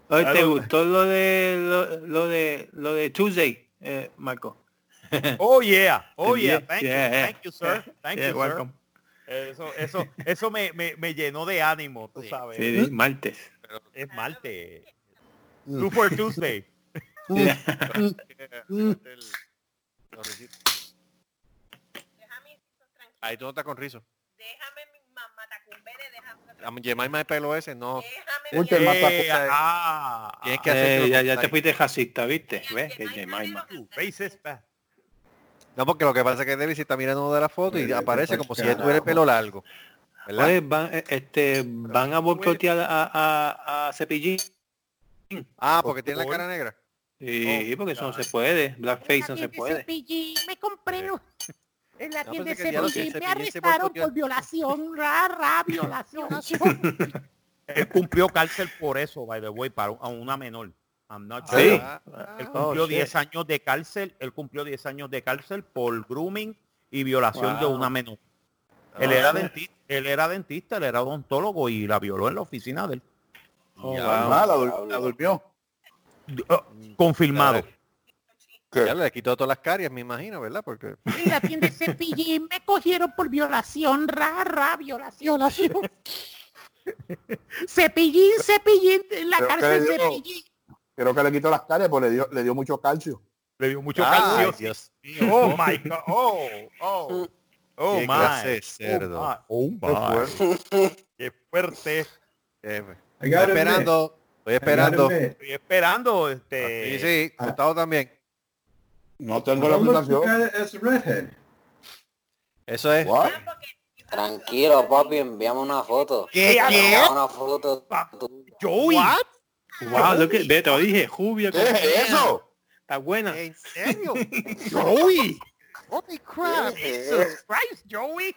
Oye, ¿te gustó lo de lo, lo de lo de Tuesday, eh, Marco? Oh yeah, oh Yeah, thank yeah, you, thank you, sir, thank Yeah, you, welcome. Eso, eso, eso me, me, me llenó de ánimo, tú sabes. Sí, de martes. Es martes. Super Tuesday. <laughs> Déjame eso tranquilo. Ahí tú no estás con rizo. Déjame mi mamá tacumbere, déjame Jemima de pelo ese no. Déjame Eh, ah, Tienes que ah, hacer Eh, ya, ya te fuiste racista, ¿viste? ¿Ves? Que Jemima. tu face is bad. No, porque lo que pasa es que David se está mirando una de las fotos y aparece como si él tuviera el pelo largo. ¿Verdad? Oye, van, eh, este, van a boicotear a, a, a Cepillín. ah, porque tiene la cara negra. Sí, porque eso no se puede. Blackface no se puede. Cepillín, me compré en la No, tienda de Cepillín, me arrestaron por violación, <laughs> ra, ra, violación. <laughs> Él cumplió cárcel por eso, by the way, para a una menor. I'm not Sí. Ah, Él ah, cumplió Oh, shit. 10 años de cárcel, él cumplió 10 años de cárcel por grooming y violación de Wow. una menor. Él Ah, era sí. dentista, él era dentista, él era odontólogo y la violó en la oficina de él. Oh, Ya, wow. La, dur- la durmió. Oh, confirmado. ¿Qué? Ya le quitó todas las caries, me imagino, ¿verdad? Porque la tienda de <laughs> Cepillín me cogieron por violación, ra, ra, violación. violación. <laughs> Cepillín, Cepillín, en la cárcel Cepillín. Creo que le quitó las caries porque le dio, le dio mucho calcio. Le dio mucho Ay, calcio. Dios. Oh my god. Oh, oh. Oh Qué my. clase de cerdo. Oh my. Qué Oh, my. Qué fuerte. Jefe. I Estoy gotta admit, esperando, estoy esperando. Estoy esperando Sí, este sí, Ah. Gustavo también. No tengo la aplicación. redhead? Eso es. What? Tranquilo, papi, envíame una foto. ¿Qué? Envíame una foto. Joey. Wow, lo que, ve, te lo dije, Jubia. ¿Qué es eso? Está buena. ¿En serio? <laughs> Joey. Holy crap. Jesus Christ, Joey.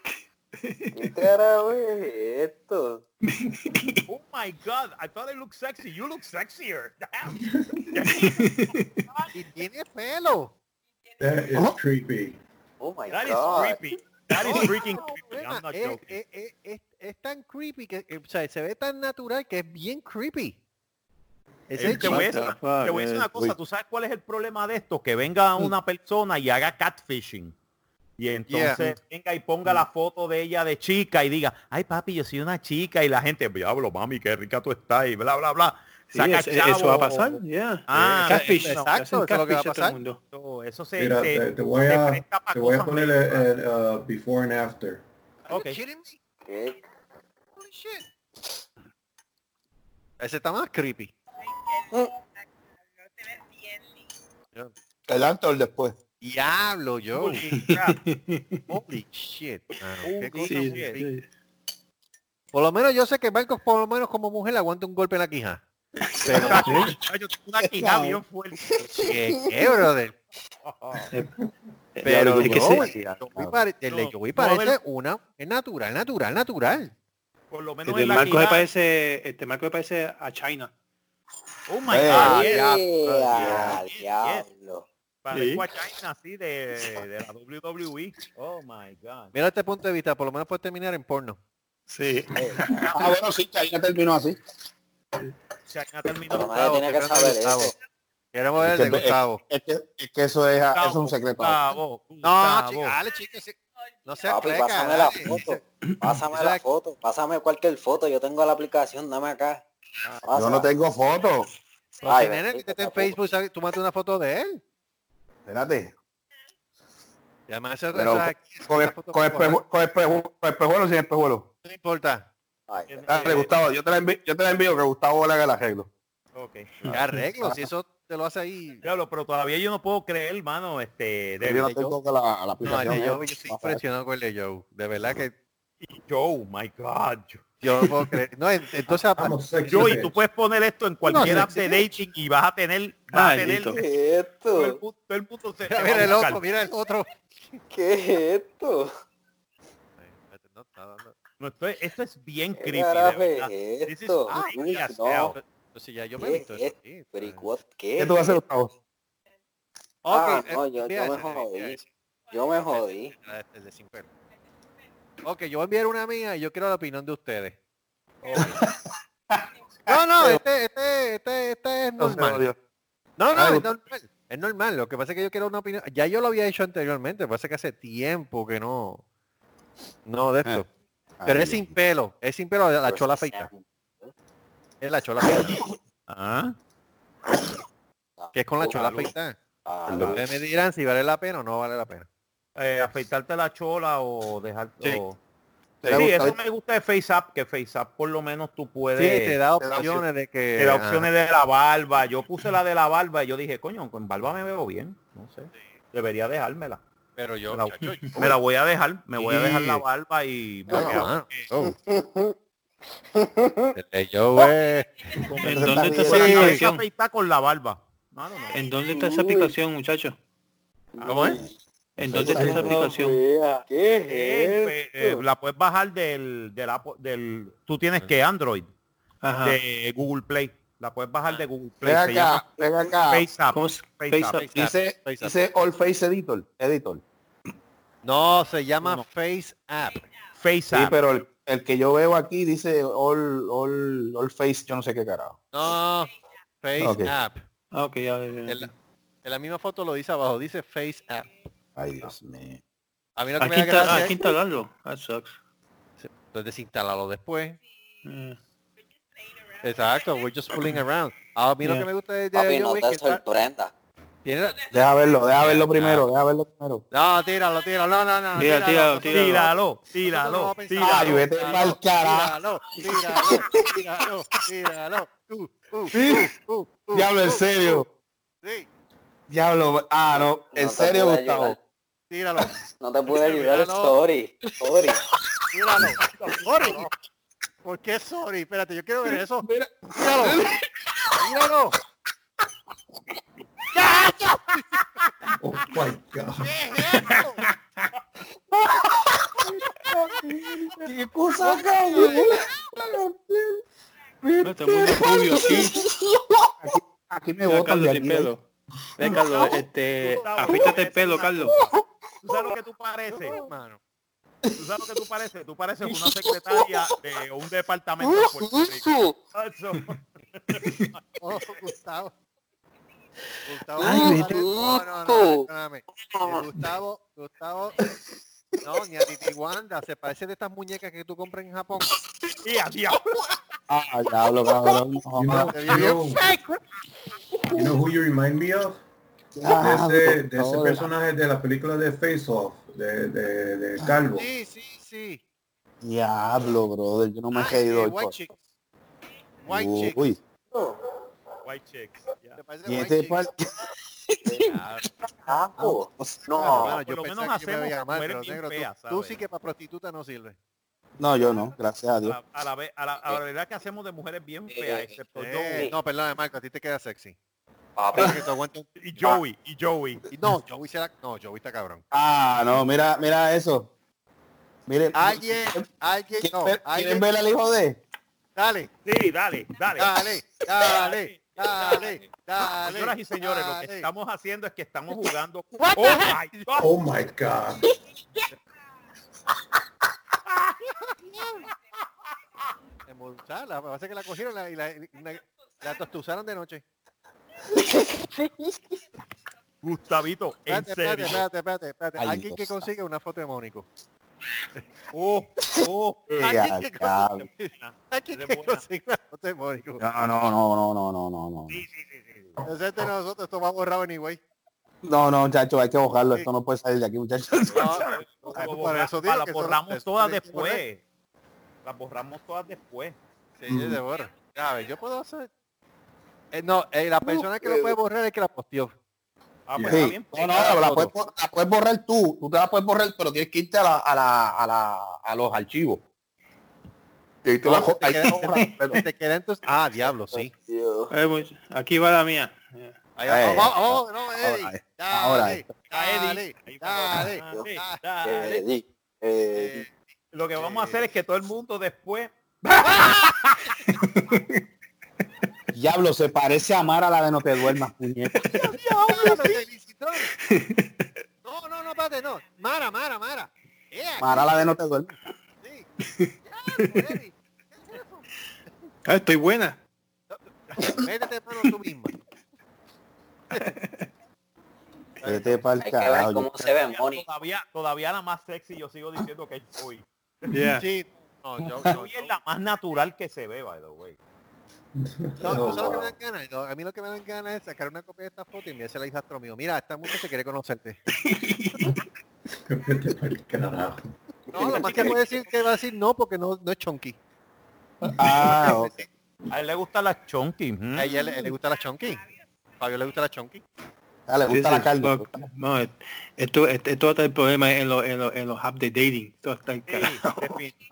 ¿Qué carajo es esto? <laughs> Oh my god. I thought it looked sexy. You look sexier. Damn. <laughs> Y tiene pelo. That is Oh. creepy. Oh my That is god. creepy. That is freaking creepy. I'm not joking. es- es- es- es tan creepy que o sea, se ve tan natural que es bien creepy. Ese Eh, te, voy a decir, What the fuck, te voy a decir una eh. cosa, ¿tú sabes cuál es el problema de esto? Que venga una persona y haga catfishing. Y entonces venga y ponga la foto de ella de chica y diga, ay papi, yo soy una chica y la gente, diablo, mami, qué rica tú estás y bla, bla, bla. Sí, Saca eso, eso va a pasar, ya. Ah, Catfish, exacto, no, hacen eso es lo que va a catfish todo pasar. Eso, se, Mira, se- te, te voy a, te voy a poner el, el, uh, before and after. Are you Ok. kidding me? ¿Qué? Holy shit. Ese está más creepy. El antes o el después. Diablo, yo. Holy crap. Holy shit. mano, qué cosa Sí. Por lo menos yo sé que Marcos, por lo menos como mujer, le aguanta un golpe en la quija. Pero, <laughs> yo tengo una quijada bien fuerte. ¿qué, qué, brother? Pero Pero el Joey no, parece el- una, es natural, natural, natural. Por lo El menos de en la Marco se parece, este Marco se parece a China. Oh my Eh, god. Ah, yes. ya, ¡Eh, ya, a yes, diablo! Parezco a China así de, de la WWE. Oh my god. Mira este punto de vista, por lo menos puede terminar en porno. Sí. <laughs> Ah, bueno, sí, ya terminó así. China terminó. Tiene que Gustavo, saber Gustavo. eso. Queremos ver el Es de que- Gustavo. Es que, es que eso, es, eso es un secreto. Gustavo, No, Gustavo. chica, dale, chica, no seas Papi, pleca, pásame la dale. foto. <laughs> Pásame la foto. Pásame cualquier foto. Yo tengo la aplicación. Dame acá. Yo no tengo fotos. Pero Ay, si nene, bendito, métete en. Facebook, ¿sabes? tú matas una foto de él. Espérate. Y además eso, Pero Con, el, foto con, con, espejuelo, con espejuelo o sin espejuelo. No importa. Ay, Dale, Gustavo, yo te la envío, yo te la envío que Gustavo le haga el arreglo. Ok. ¿Qué arreglo? Si eso te lo hace ahí. Diablo, pero todavía yo no puedo creer, hermano, este, Yo de no tengo que la, la aplicación. ¿eh? Joe, yo estoy impresionado con el de Joe. De verdad que Joe, my God. Yo no puedo creer. No, en- entonces Joey, bitch. tú puedes poner esto en cualquier No, app de dating y vas a tener, vas a tener Maldito. ¿Qué es todo el, esto? todo el mundo se mira, el otro, mira el otro. ¿Qué es esto? No, esto, es, esto es bien ¿Qué creepy, es is esto? no. Entonces ya yo me he ¿Qué visto eso. ¿y tú vas a hacer, Gustavo? Ah, no, eh, yo- yo me jodí. Yo me jodí. Ah, este, el de. Ok, yo voy a enviar una mía y yo quiero la opinión de ustedes. <laughs> No, no, este, este, este, este es normal. No, no, Ah, es normal. Es normal. Lo que pasa es que yo quiero una opinión. Ya yo lo había hecho anteriormente. Lo que pasa es que hace tiempo que no. No de esto. Pero es sin pelo. Es sin pelo la, la chola afeita. Es la chola afeita. Ah, Que es con la chola Salud. afeita. Ah, Ustedes me dirán si vale la pena o no vale la pena. Eh, afeitarte la chola o dejar Sí. o- ¿Te Sí, gusta? eso me gusta de FaceApp, que FaceApp por lo menos tú puedes... Sí, te da opciones de que... te da ajá. opciones de la barba. Yo puse la de la barba y yo dije, coño, con barba me veo bien. No sé. Debería dejármela. Pero yo, Me la- chacho, yo- Me la voy a dejar. Me voy a dejar la barba y... No, porque mano, oh. <laughs> El yo, eh, ¿En dónde está esa con la cabeza aplicación? afeitada con la barba. ¿En dónde está esa aplicación, muchacho? ¿Cómo es? ¿En dónde está esa aplicación? Eh, eh, eh, la puedes bajar del, del. Tú tienes que Android, Ajá. de Google Play. La puedes bajar de Google Play. Ven acá, ven acá. FaceApp. Dice, FaceApp. dice All Face Editor. Editor. No, se llama No. Face App. Sí, pero el, el que yo veo aquí dice All, all, all Face, yo no sé qué carajo. No, Face Ok. App. Ah, ok, ya, ya, ya. En la, en la misma foto lo dice abajo, dice Face App. Ay, Dios mío. A mí lo que Hay me da gracia es instalarlo. That sucks. pues, desinstalarlo después. Eh, Exacto, we're just fooling around. A mí lo Yeah. que me gusta de, de Papi, no es te que sorprenda. tiene- Deja verlo, deja verlo primero, deja verlo primero. No, tíralo, tíralo, no, no, no. Tíralo, tíralo. Tíralo, tíralo, pensar. tíralo. Ay, vete Tíralo, pa'l carajo. Tíralo, tíralo, tíralo, tíralo. Uh, uh, uh, uh, uh, Diablo, en uh, serio. uh. Sí, Diablo, ah, no, en serio, Gustavo. Tíralo, <laughs> No te pude ayudar, sorry. Sorry. tíralo. Sorry. ¿Por qué sorry? Espérate, yo quiero ver eso. Tíralo. Tíralo. <laughs> Oh my God. ¿Qué cosa, no, te muy rubio aquí. Aquí me Mira, botan de aquí. Ven, Carlos, este, afítate el pelo, Carlos. ¿Tú sabes lo que tú pareces? Mano. ¿Tú sabes lo que tú pareces? Tú pareces una secretaria de un departamento de Puerto Rico. Eso. Oh, Gustavo. Gustavo. Ay, no, no, no, perdóname. Eh, Gustavo, Gustavo. No, ni a Titi Wanda. Se parece de estas muñecas que tú compras en Japón. Y a diablo. Ah, diablo, cabrón. You know, you know, you know who you remind me of? Ah, De ese, de ese personaje de la película de Face Off, de, de, de Calvo. Sí, sí, sí. Diablo, brother, yo no me he Ah, reído eh, hoy. White por- Chicks. White Uy, Chicks. Uy, White chicks. a y White este Chicks. par- Ah, <laughs> oh. No. Por yo lo menos pensaba que me hacemos mal, mujeres bien feas, tú, sí que para prostituta no sirve. No, yo no, gracias a Dios. la, a la vez, a la, a la verdad que hacemos de mujeres bien feas, excepto Eh, Joey. no, perdón, Marco, a ti te queda sexy. Papi, Y Joey, y Joey. Y no, Joey será... No, Joey está cabrón. Ah, no, mira, mira eso. Miren, Alguien, alguien, ¿quieren no, ver, alguien, ¿quieren ver al hijo de? dale, Sí, dale, dale. dale, dale, dale, dale. Señoras y señores, lo que estamos haciendo es que estamos jugando. Oh heck? my God. Oh my God. <laughs> Embolsar, la es que la cogieron la- y la, y la, la tostuzaron de noche. Gustavito, en Espérate, serio. espérate, espérate, espérate. Ay, Alguien que consiga una foto de Mónico. <laughs> Oh, oh. Alguien que alguien consiga una foto de Mónico. No, no, no, no, no, no, no, no. Sí, sí, sí, sí. Ese es de nosotros, esto va borrado anyway. No, no, muchachos, hay que borrarlo. Sí. Esto no puede salir de aquí, muchachos. No, Lo <laughs> por borra- eso digo que borramos todas después. Las borramos todas después. Sí, se borra. A ver, yo puedo hacer... Eh, no, eh, la persona que lo puede borrar es que la posteó. Ah, pues Sí. está bien. No, no, la puedes, la puedes borrar tú. Tú te la puedes borrar, pero tienes que irte a, la, a, la, a, la, a los archivos. Y ahí te la No, jo- te queda- borras, pero- te queda entonces... Ah, diablo, sí. Pues, aquí va la mía. Ahí, Eh, oh, oh, no, Eddie, ahora, dale, ahora. dale, Ahí está. dale, Ah, sí, dale. dale. Lo que vamos a hacer es que todo el mundo después <laughs> Diablo, se parece a Mara la de No te duermas, puñeta. <laughs> No, no, no, espérate, no. Mara, Mara, Mara. Eh, Mara la de No te duermas. sí. Ah, estoy buena. Métete mano tú misma. Vete que ver carajo. cómo se ve Moni. todavía, todavía la más sexy, yo sigo diciendo que es Joey. Yeah. Sí. No, <laughs> yo, yo, Joey es la más natural que se ve, by the way. no, ¿tú sabes lo que me dan ganas? No, a mí lo que me dan ganas es sacar una copia de esta foto y enviársela a hijastro mío. Mira, esta muchacha quiere conocerte. <laughs> No, lo más que puede decir que va a decir no porque no, no es chonky. Ah, <laughs> ok. A él le gustan las chonky. ¿mm? A ella le, le gusta la chonky. Fabio le gusta la chonky. Ah, le gusta la carne. Fuck. No, esto, esto, esto está el problema en los en los en los apps de dating. Está Sí. <laughs>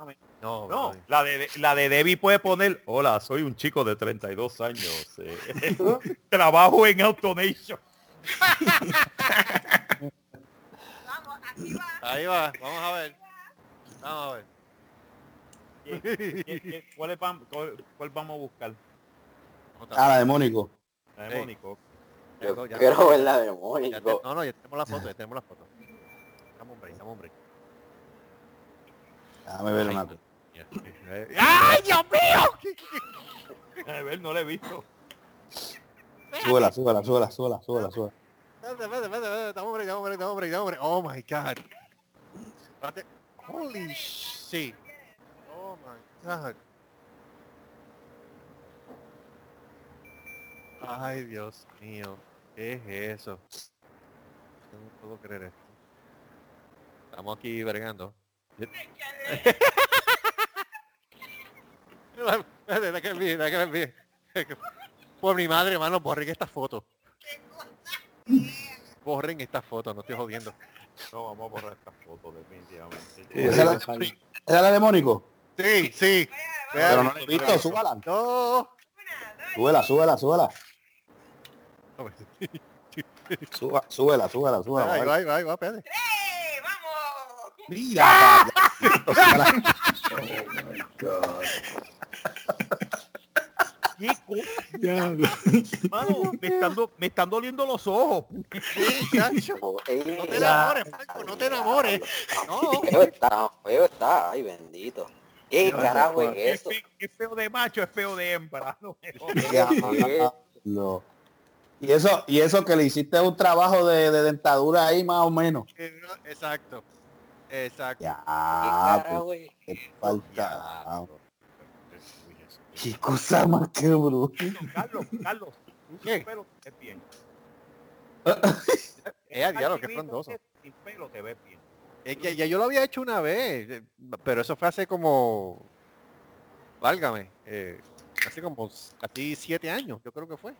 No, No, la de, la de Debbie puede poner, hola, soy un chico de 32 años. eh, <laughs> trabajo en Autonation. Vamos, aquí va. Ahí va, vamos a ver. Vamos a ver. ¿Qué- qué- qué- ¿Cuál, es cuál- cuál vamos a buscar? Ah, la de Mónico. La de. Mónico. Yo Ya- quiero ver la de Ya te- Mónico. no, no, ya tenemos la foto, ya tenemos la foto. Break, dame un break. Déjame ver una. ¡Ay, <laughs> Dios mío! <laughs> A ver, no la he visto. Súbela, súbela, súbela, súbela, súbela, súbela. Un break, dame un break, dame un break. Oh my god. Holy shit. Oh my god. Ay, Dios mío. ¿Qué es eso? No puedo creer esto. Estamos aquí bregando. Por mi madre, hermano, borren esta foto. Borren esta foto, no estoy jodiendo. No, vamos a borrar esta foto definitivamente. ¿Esa es la, esa es la de Mónico? Sí, sí. Pero no la he visto, súbala. No. Súbela, súbela, súbela. Suba, súbela, súbela, súbela. Ahí va, ahí va, ahí va, espérate. ¡Eh, vamos! Mira, ¿Qué cosa? Mano, me están, do- me están doliendo los ojos. <laughs> Ey, No te enamores, Franco, no te enamores. No. Feo está, feo está. Ay, bendito. ¿Qué carajo es Es, eso? es feo de macho, es feo de hembra. No. Diablo. Y eso, y eso que le hiciste un trabajo de, de dentadura ahí más o menos. Exacto. Exacto. ¿Qué Ya, pues, es? qué falta. Qué cosa más que bruto. Carlos, Carlos, ¿Qué? sin pelo te ves bien. <laughs> Eh, diablo, qué frondoso. Sin pelo te ves bien. Es que ya yo lo había hecho una vez, eh, pero eso fue hace como, válgame, eh, hace como casi siete años, yo creo que fue.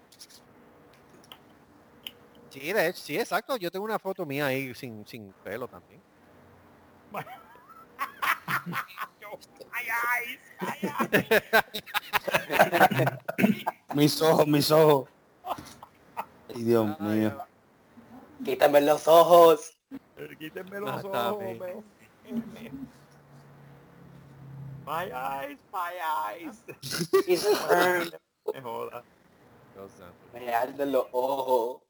Sí, de hecho, sí, exacto. Yo tengo una foto mía ahí sin, sin pelo también. Ay, ay, ay, ay. Mis ojos, mis ojos. Ay, Dios mío. Quítame los ojos. Quítenme los ojos. My eyes, my eyes. It's burned. Me joda. Me arden los ojos.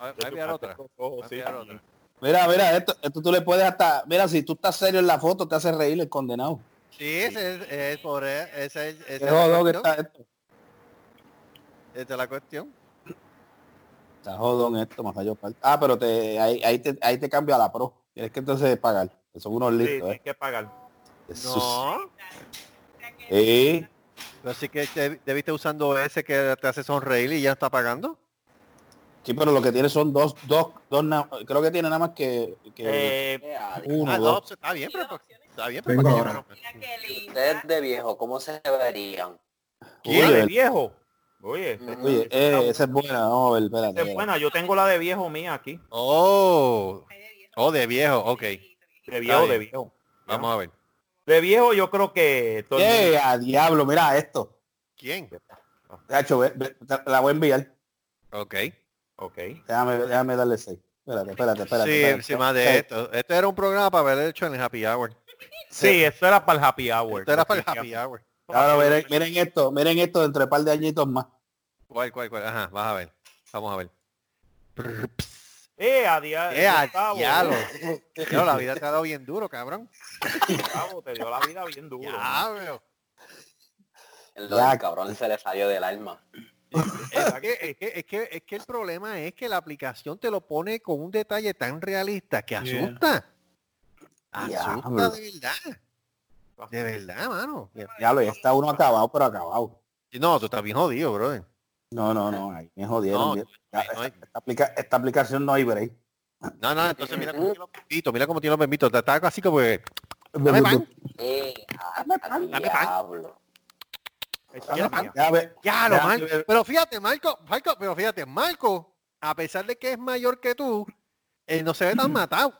A ver, voy a enviar otra. Los ojos, Voy a sí. enviar otra. Mira, mira, esto, esto tú le puedes hasta, mira, si tú estás serio en la foto, te hace reír el condenado. Sí, ese es, es por e- esa es, esa Qué es la jodón que cuestión. está esto. Esa es la cuestión. Está jodón esto, más yo Ah, pero te, ahí, ahí te, ahí te cambia a la pro. Tienes que entonces pagar. que Son unos Sí, listos, tienes ¿eh? que pagar. Jesús. No, Sí. pero sí que te, debiste usando ese que te hace sonreír y ya está pagando. Sí, pero lo que tiene son dos, dos, dos, na- creo que tiene nada más que, que Eh, Qué uno, Ah, no, dos. pues, está bien, pero está bien, pero Vengo ¿para qué? ahora. Qué. Ustedes de viejo, ¿cómo se verían? ¿Quién Oye, de viejo? Oye, ese- Oye, esa eh, esa es buena, vamos a ver, espérate. esa es buena. Yo tengo la de viejo mía aquí. Oh, Ay, de viejo. oh, de viejo, ok. De viejo, de viejo. Vamos a ver. De viejo yo creo que el ¡Eh, a diablo! Mira esto. ¿Quién? La voy a enviar. Ok. Ok. Déjame, déjame darle 6. Espérate, espérate, espérate. Sí, espérate. encima de esto. Esto era un programa para haber hecho en el Happy Hour. Sí, esto era para el happy hour. Esto era para el Happy Hour. Ahora miren, miren esto, miren esto dentro de un par de añitos más. ¿Cuál, cuál, cuál? Ajá, vas a ver. Vamos a ver. Eh, a dia- Eh, a diablo. <laughs> Diablo, la vida te ha dado bien duro, cabrón. Gustavo, te dio la vida bien duro. Diablo. El cabrón se le salió del alma. Es que, es, que, es, que, es que el problema es que la aplicación te lo pone con un detalle tan realista que Yeah. asusta. Asusta de verdad. De verdad, mano. Ya está uno acabado, pero acabado. No, tú estás bien jodido, brother. No, no, no, ahí me jodieron. No, no esta, esta aplica- esta aplicación no hay break. No, no, entonces mira cómo <laughs> tiene los bembitos. Mira cómo tiene los bembitos. Está así como que... <laughs> Dame pan. Eh, a- Dame a pan, dame pan. Ya, lo Marco. yo- Pero fíjate, Marco, Marco, pero fíjate, Marco, a pesar de que es mayor que tú, él no se ve tan <clears throat> matado.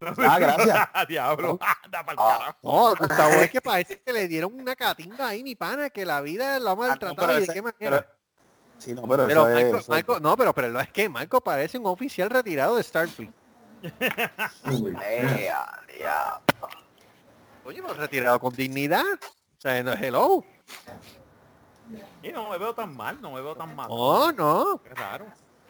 Ah, gracias. <laughs> Diablo. Anda pa'l Ah. carajo. No, Gustavo, es que parece que le dieron una catinga ahí, mi pana, que la vida lo ha maltratado pero y de ese- qué manera. pero- Sí, no, pero, Pero eso es- Marco, Marco- no, pero, pero es que Marco parece un oficial retirado de <laughs> diablo. Oye, pero retirado con dignidad. O sea, no es hello. Y no me veo tan mal, no me veo tan mal. No, no. Qué raro.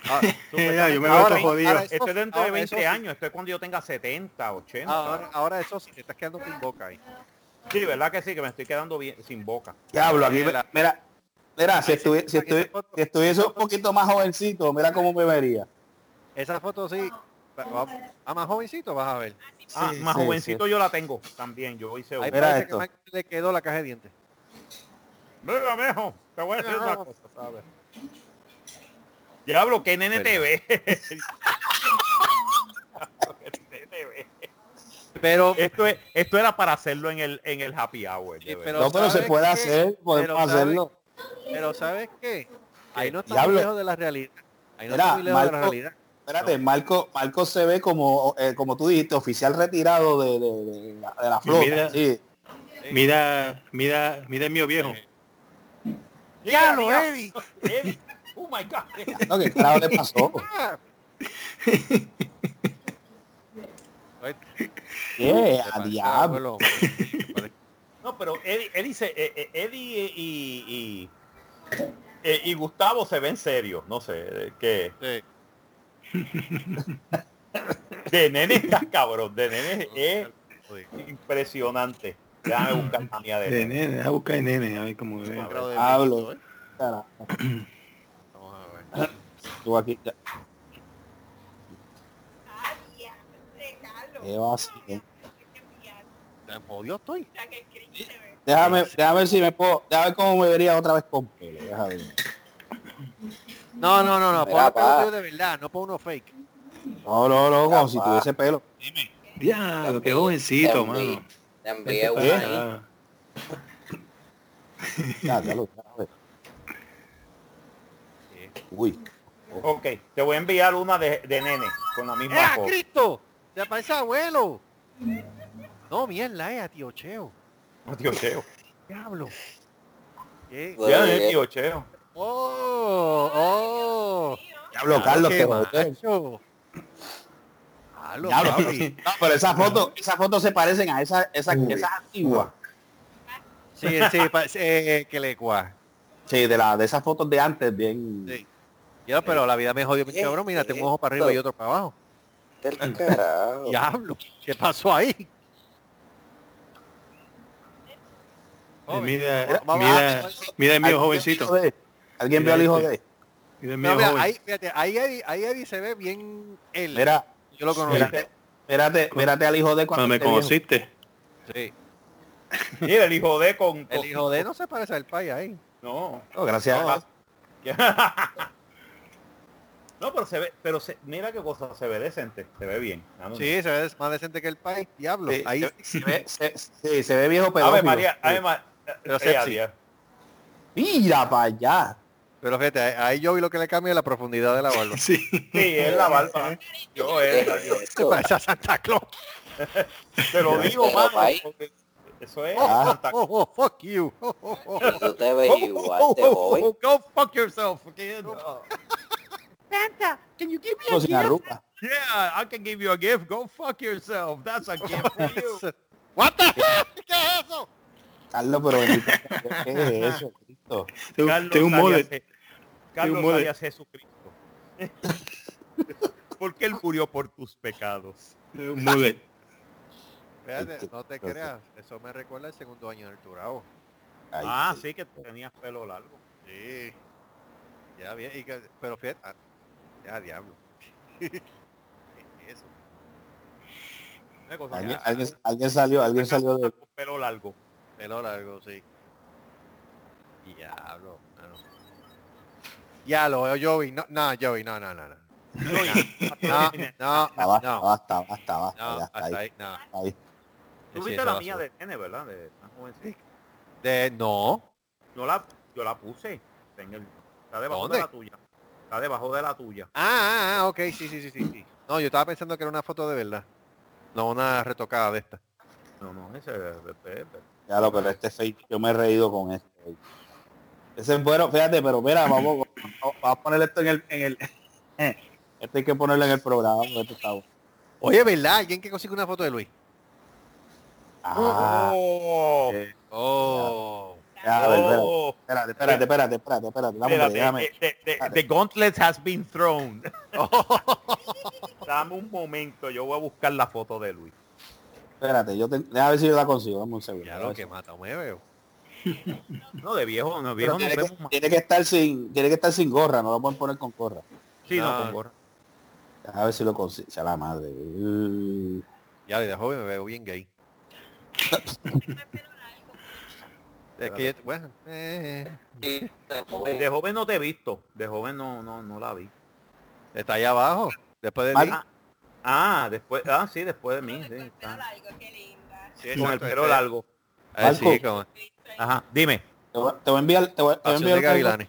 <laughs> Ya, yo me veo Ahora- jodido. ahora eso- Estoy dentro de ahora eso 20 sí. años, estoy cuando yo tenga 70, 80. Ahora, ahora eso sí, te estás quedando sin boca ahí. Sí, ¿verdad que sí? Que me estoy quedando bien, sin boca. Diablo, aquí, Mira. mira, mira, si, estuvi- si, estuvi- si estuviese un poquito más jovencito, mira cómo me vería. Esa foto sí. A más jovencito vas a ver. Ah, Sí, más sí, jovencito yo la tengo también. Yo hice Ahí una. Mira parece esto. que le quedó la caja de dientes. Mira, mijo, te voy a decir Mira, una cosa, ¿sabes? Diablo, que nene te ve. <laughs> Pero, <laughs> esto, es, esto era para hacerlo en el, en el happy hour. Sí, pero no, pero se ¿sabes puede qué? hacer, podemos Pero ¿sabes? hacerlo. pero ¿sabes qué? Ahí no está muy lejos de la realidad. Ahí no Mira, está muy lejos de la realidad. Espérate, Marco, Marco se ve como, eh, como tú dijiste, oficial retirado de, de- de la, de la flota. Mira. sí. Mira, mira, mira el mío viejo. Diablo, Eddie. Eddie. Oh my God. No, ¿Qué carajo le pasó? <laughs> Ah. ¿Qué? A diablo. No, pero Eddie, Eddie, se- eh, eh, Eddie y, y, eh, y Gustavo se ven serios. No sé, que Sí. De nene está cabrón. De nene es impresionante. Déjame buscar la mía de De nene. nene, a buscar de nene, a ver cómo ve. Hablo. ¿eh? Vamos a ver. tú aquí, ya, Ay. ¿qué va así, estoy. Déjame, déjame ver si me puedo, déjame ver cómo me vería otra vez con pelo. Déjame ver. No, no, no, no. Mira, pelo pa. tuyo de verdad, no pon uno fake. No, no, no, como Ya, si tuviese pelo. Diablo, qué jovencito, Te envié- mano. Te envié una ¿Eh? ahí. Ah, Ya, ya lo- ver. Uy, Ok, te voy a enviar una de, de nene con la misma ¡Eh, foto. Cristo! ¡Se parece abuelo! No, mierda, eh, a tío Cheo. Tío Cheo. Diablo. ¿Qué? Bueno, Ya eh, tío Cheo. ¡Oh! ¡Oh! diablo, Carlos, qué te. Diablo. No, pero esas fotos, esas fotos se parecen a esas, esas, esas antiguas. Sí, sí, pa- eh, que le cua. Sí, de la, de esas fotos de antes, bien. Sí. Yo, pero la vida me jodió, mi Eh, cabrón. Mira, eh, tengo un ojo para arriba y otro para abajo. <laughs> Diablo, ¿qué pasó ahí? Joven. Mira, mira, mira el mío ¿Alguien vio el jovencito. ¿Alguien vio al hijo de? Mira el No, mira, ahí, fíjate, ahí Eddie, ahí Eddie se ve bien él. Mira, Yo lo conocí. mírate, mírate, mírate al hijo de Cuando cuando me viejo. conociste. Sí. <laughs> Mira, el hijo de con... El hijo de él no se parece al pai ahí. No. Gracias. No, a Dios. <laughs> No, pero se ve, pero se, mira qué cosa, se ve decente, se ve bien. Sí, se ve más decente que el pai. Diablo. Sí, ahí se, se ve, se, sí, se ve viejo pero María, Ave María. Pero Eh, sexy. adiós. Mira para allá. Pero fíjate, ahí yo vi lo que le cambia la profundidad de la barba. <laughs> Sí. Sí, es la barba. Yo, ¿Qué eh, es Se esto? parece a Santa Claus. <laughs> te lo digo, Pero, mano. Eso es Oh, Santa oh, oh, fuck you. Oh, oh. Tú te ves igual joven. Go fuck yourself. kid. Uh, Santa, can you give me a gift? yeah, I can give you a gift. Go fuck yourself. That's a <laughs> gift for you. What the heck? ¿Qué es eso? Carlos, pero ¿qué es eso, Cristo? Tengo Carlos tengo un. Je- Carlos. Arias Jesucristo. <laughs> Porque él murió por tus pecados. Tengo un model. <laughs> Fíjate, no te creas. Eso me recuerda el segundo año del Turabo. Ay, Ah, sí, que tenías pelo largo. Sí. Ya bien. y que- pero fíjate. ah, ya, diablo. ¿Qué es <laughs> eso? Cosa, Alguien, ya, alguien, alguien salió, alguien salió de... pelo largo. Pelo largo, sí. Diablo, mano. Ya lo veo, Joey. No, no, Joey, no, no, no, no. No, no, Ah, basta, no, basta, basta, basta, no, ya está hasta ahí, ahí, no. ahí. Tú Sí, viste esa la mía de nene, ¿verdad? De, tan jovencita. De, no. No la, yo la puse. En el, está debajo ¿Dónde? de la tuya. Está debajo de la tuya. Ah, ah, ah, ok, sí, sí, sí, sí, sí. No, yo estaba pensando que era una foto de verdad. No una retocada de esta. No, no, ese es es- Ya lo, pero este fake, yo me he reído con este. Ese es bueno, fíjate, pero mira, vamos, vamos a poner esto en el, en el, <laughs> este hay que ponerlo en el programa, esto está bueno. Oye, ¿verdad? ¿Alguien que consigue una foto de Luis? Ah, Oh, eh, Oh. ya, a ver, espérate, oh, espérate, espérate, espérate, espérate, espérate, déjame. the, the- Espérate. the gauntlet has been thrown. <laughs> Dame un momento, yo voy a buscar la foto de Luis. Espérate, yo te, déjame ver si yo la consigo, dame un segundo. Ya lo que mata, me veo. <laughs> No, de viejo, no, viejo no tiene, que, tiene que estar sin, tiene que estar sin gorra, no lo pueden poner con gorra. Sí, no, No. con gorra. A ver si lo consigo, sea la madre. Uh, Ya de joven me veo bien gay. <laughs> Es que, yo- bueno, eh, De joven no te he visto. De joven no, no, no la vi. está ahí abajo. Después de Mal- mí. Ah, después, ah, sí, después de mí. Sí, está. qué linda. Sí, Con el pelo largo. Sí, Marco. como- Ajá, dime. te, voy, te voy a enviar, te voy, te voy a enviar de gavilanes.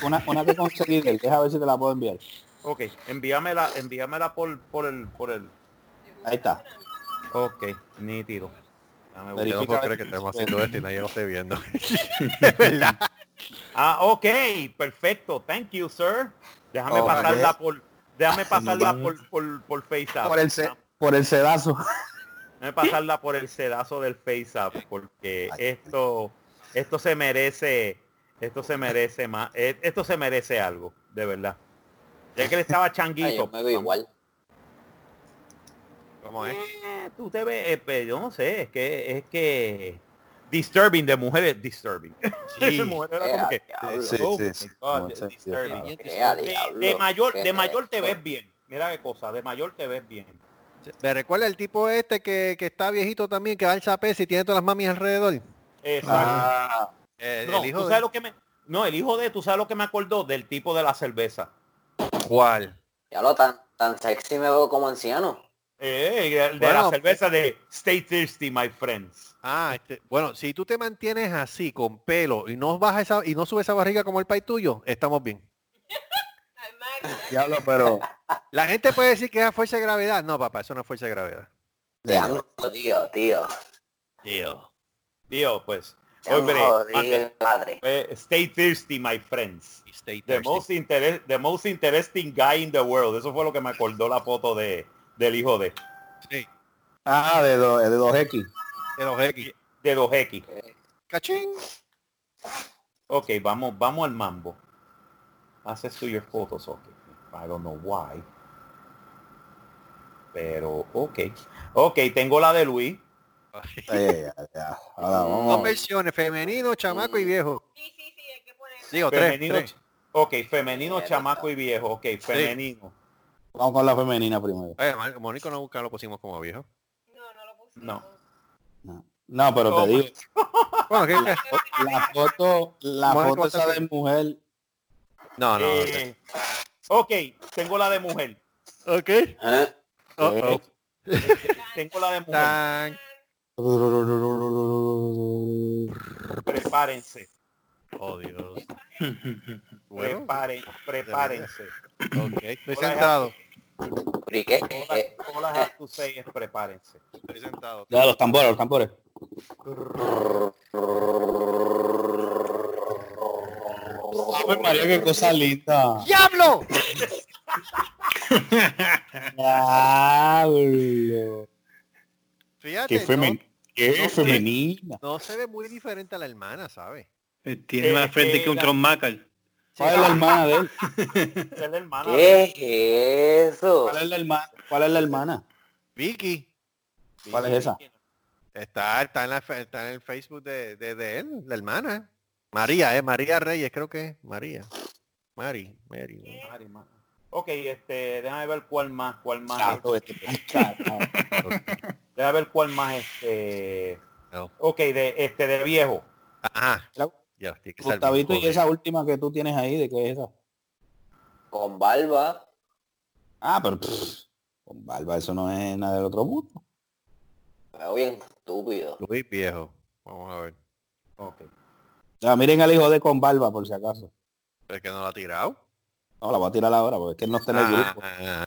una, una que conseguí, de él, deja ver si te la puedo enviar. Ok, envíamela, envíamela por, por el, por el. Ahí está. Ok, nítido. Buscar. Yo no puedo creer que estemos haciendo esto y nadie lo esté viendo. Es <laughs> <laughs> verdad. Ah, ok, perfecto. Thank you, sir. Déjame Ok. pasarla por, déjame pasarla por, por, por FaceApp. Por el, por el sedazo. Déjame pasarla por el sedazo del FaceApp, porque esto, esto se merece, esto se merece más, eh, esto se merece algo, de verdad. Ya que él estaba <laughs> Ay, changuito. yo me veo igual. ¿Cómo es? Eh, tú te ves, eh, pues, yo no sé, es que, es que disturbing de mujeres, disturbing. Sí. De mujeres mayor, de mayor te ves bien. Mira qué cosa, de mayor te ves bien. Me recuerda el tipo este que, que está viejito también, que va al zapés y tiene todas las mamis alrededor. Exacto. Ah, Eh, no, el hijo tú de... sabes lo que me, no, el hijo de, tú sabes lo que me acordó del tipo de la cerveza. ¿Cuál? Ya lo tan, tan sexy me veo como anciano. Eh, el de Bueno, la cerveza de Stay Thirsty, my friends. Ah, este, bueno, si tú te mantienes así, con pelo, y no baja esa, y no sube esa barriga como el país tuyo, estamos bien. Diablo, pero <laughs> La gente puede decir que es fuerza de gravedad. No, papá, eso no es fuerza de gravedad. Te han jodido, tío. Tío. Tío, pues. Hombre, padre. eh, stay thirsty, my friends. Stay The thirsty. most, interes- the most interesting guy in the world. Eso fue lo que me acordó la foto de, del hijo de, Sí, ah, de, do- de 2X. de los X. de 2X. Cachín. Ok, vamos, vamos al mambo. Access to your photos, ok. I don't know why. Pero, ok. Ok, tengo la de Luis. Eh, ya, ya. Ahora Dos versiones, femenino, chamaco y viejo. Sí, sí, sí, hay que poner. Digo, tres, Femenino, tres. ok, femenino, chamaco y viejo. Ok, femenino. Vamos con la femenina primero. Mar- Mónico no busca, lo pusimos como viejo. No, no lo puse. No. No, No, pero Oh, te digo, Bueno, ¿qué- qué? la foto, la a foto esa de mujer, No, no. Eh, ok, tengo la de mujer. Ok. ¿Eh? Oh. Tengo la de mujer. Prepárense. Oh, Dios. <laughs> Bueno, Preparen, prepárense. ok. Estoy Hola, sentado. Have to say es prepárense. Estoy sentado. ya los tambores, los tambores. Ave María, qué cosa linda. ¡Diablo! Diablo. Fíjate, Qué, femen no, qué no femenina. no se ve muy diferente a la hermana, ¿sabes? Eh, Tiene Eh, más frente que un eh, Tron Macal. ¿Cuál es la hermana de él? <laughs> Es la hermana. ¿Qué es eso? ¿Cuál es la hermana? ¿Cuál es la hermana? Vicky. ¿Cuál es esa? Está, está, en, la, está en el Facebook de, de, de él, la hermana. María, ¿eh? María Reyes, creo que es. María. Mari, Mary. Mari, ma- Ok, este, déjame ver cuál más, cuál más. Chato, este, chato. Déjame ver cuál más, este. No. Ok, de este de viejo. Ajá. La- Ya, Gustavito, y esa última que tú tienes ahí, ¿de qué es esa? Con barba. Ah, pero pff, con barba, eso no es nada del otro mundo. veo bien estúpido. Luis viejo. Vamos a ver. Ok. Miren al hijo de con barba, por si acaso. ¿Es que no lo ha tirado? No, la voy a tirar ahora, porque es que él no está en el grupo. Ah,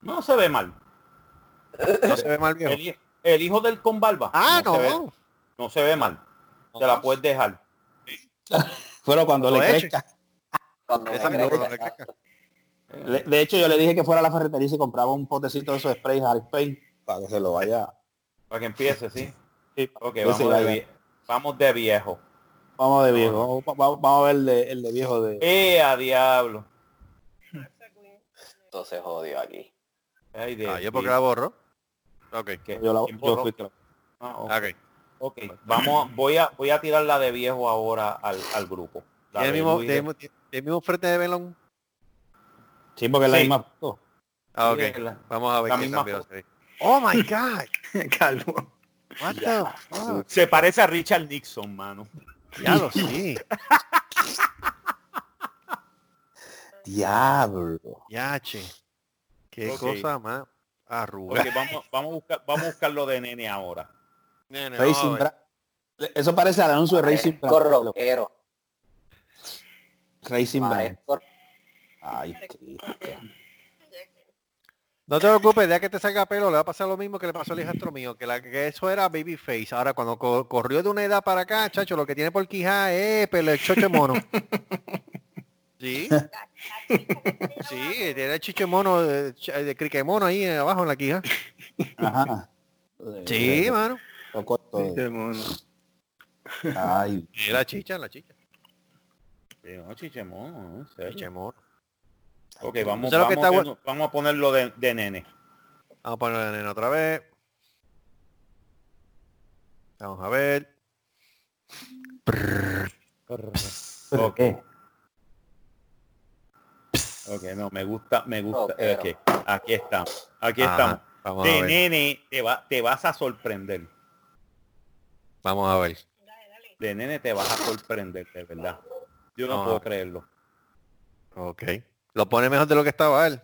No se ve mal. no se ve mal viejo. El, hi- el hijo del con barba. Ah, se ve- no. no se ve mal. Te la puedes dejar. <laughs> Pero cuando Lo le he hecho. crezca. Cuando me Esa crezca. misma cosa, crezca. Le- de hecho, yo le dije que fuera a la ferretería y se compraba un potecito de esos spray Harry Paint para que se lo vaya. Para que empiece, ¿sí? Ok, Ese vamos de, vaya. Vamos de viejo. Vamos de viejo. Vamos, vamos- a ver el de, el de viejo de. ¡Eh, a diablo! Esto se jodió aquí. Ay, de- Ah, ¿yo porque la borro? Ok. ¿Qué? Yo, la- ¿Quién yo Ah, ok. Ok. Ok, vamos, voy a, voy a tirar la de viejo ahora al, al grupo. La ¿Tiene el de mismo, de- el mismo- frente de melón? Sí, porque es la misma foto. Ah, ok. Vamos a ver la qué misma. Oh my god. <laughs> Calvo. What the fuck? Se parece a Richard Nixon, mano. Ya lo sí. <laughs> Diablo. Yache. Qué Ok. cosa más arruga. Ok, vamos, vamos, a buscar, vamos a buscar lo de nene ahora. Nene, Racing Eso parece al anuncio de Racing rockero. Racing Ay, Cristo. No te preocupes, ya que te salga pelo, le va a pasar lo mismo que le pasó al hijastro mío, que, la, que eso era babyface. Ahora, cuando co- corrió de una edad para acá, chacho, lo que tiene por quija es pelo de chocho mono. <laughs> Sí, sí, tiene el chicho de mono, de, ch- de crique mono ahí abajo en la quija. Ajá. Sí, mano. Mono. Ay, Y la chicha, la chicha. Sí, no, chichemón, ¿no? En serio. Chiche mono. Ok, vamos, ¿Sabes lo que vamos, está a poner- vamos a ponerlo de, de nene. Vamos a ponerle a nena otra vez. Vamos a ver. ¿pero Ok. Ok, no, me gusta, me gusta. Rockero. ok, aquí estamos. Aquí Ajá, estamos. Vamos a De ver. nene te, va, te vas a sorprender. Vamos a ver. Dale, dale. De nene te vas a sorprender, de verdad. Yo no Ajá. puedo creerlo. Ok. Lo pone mejor de lo que estaba él.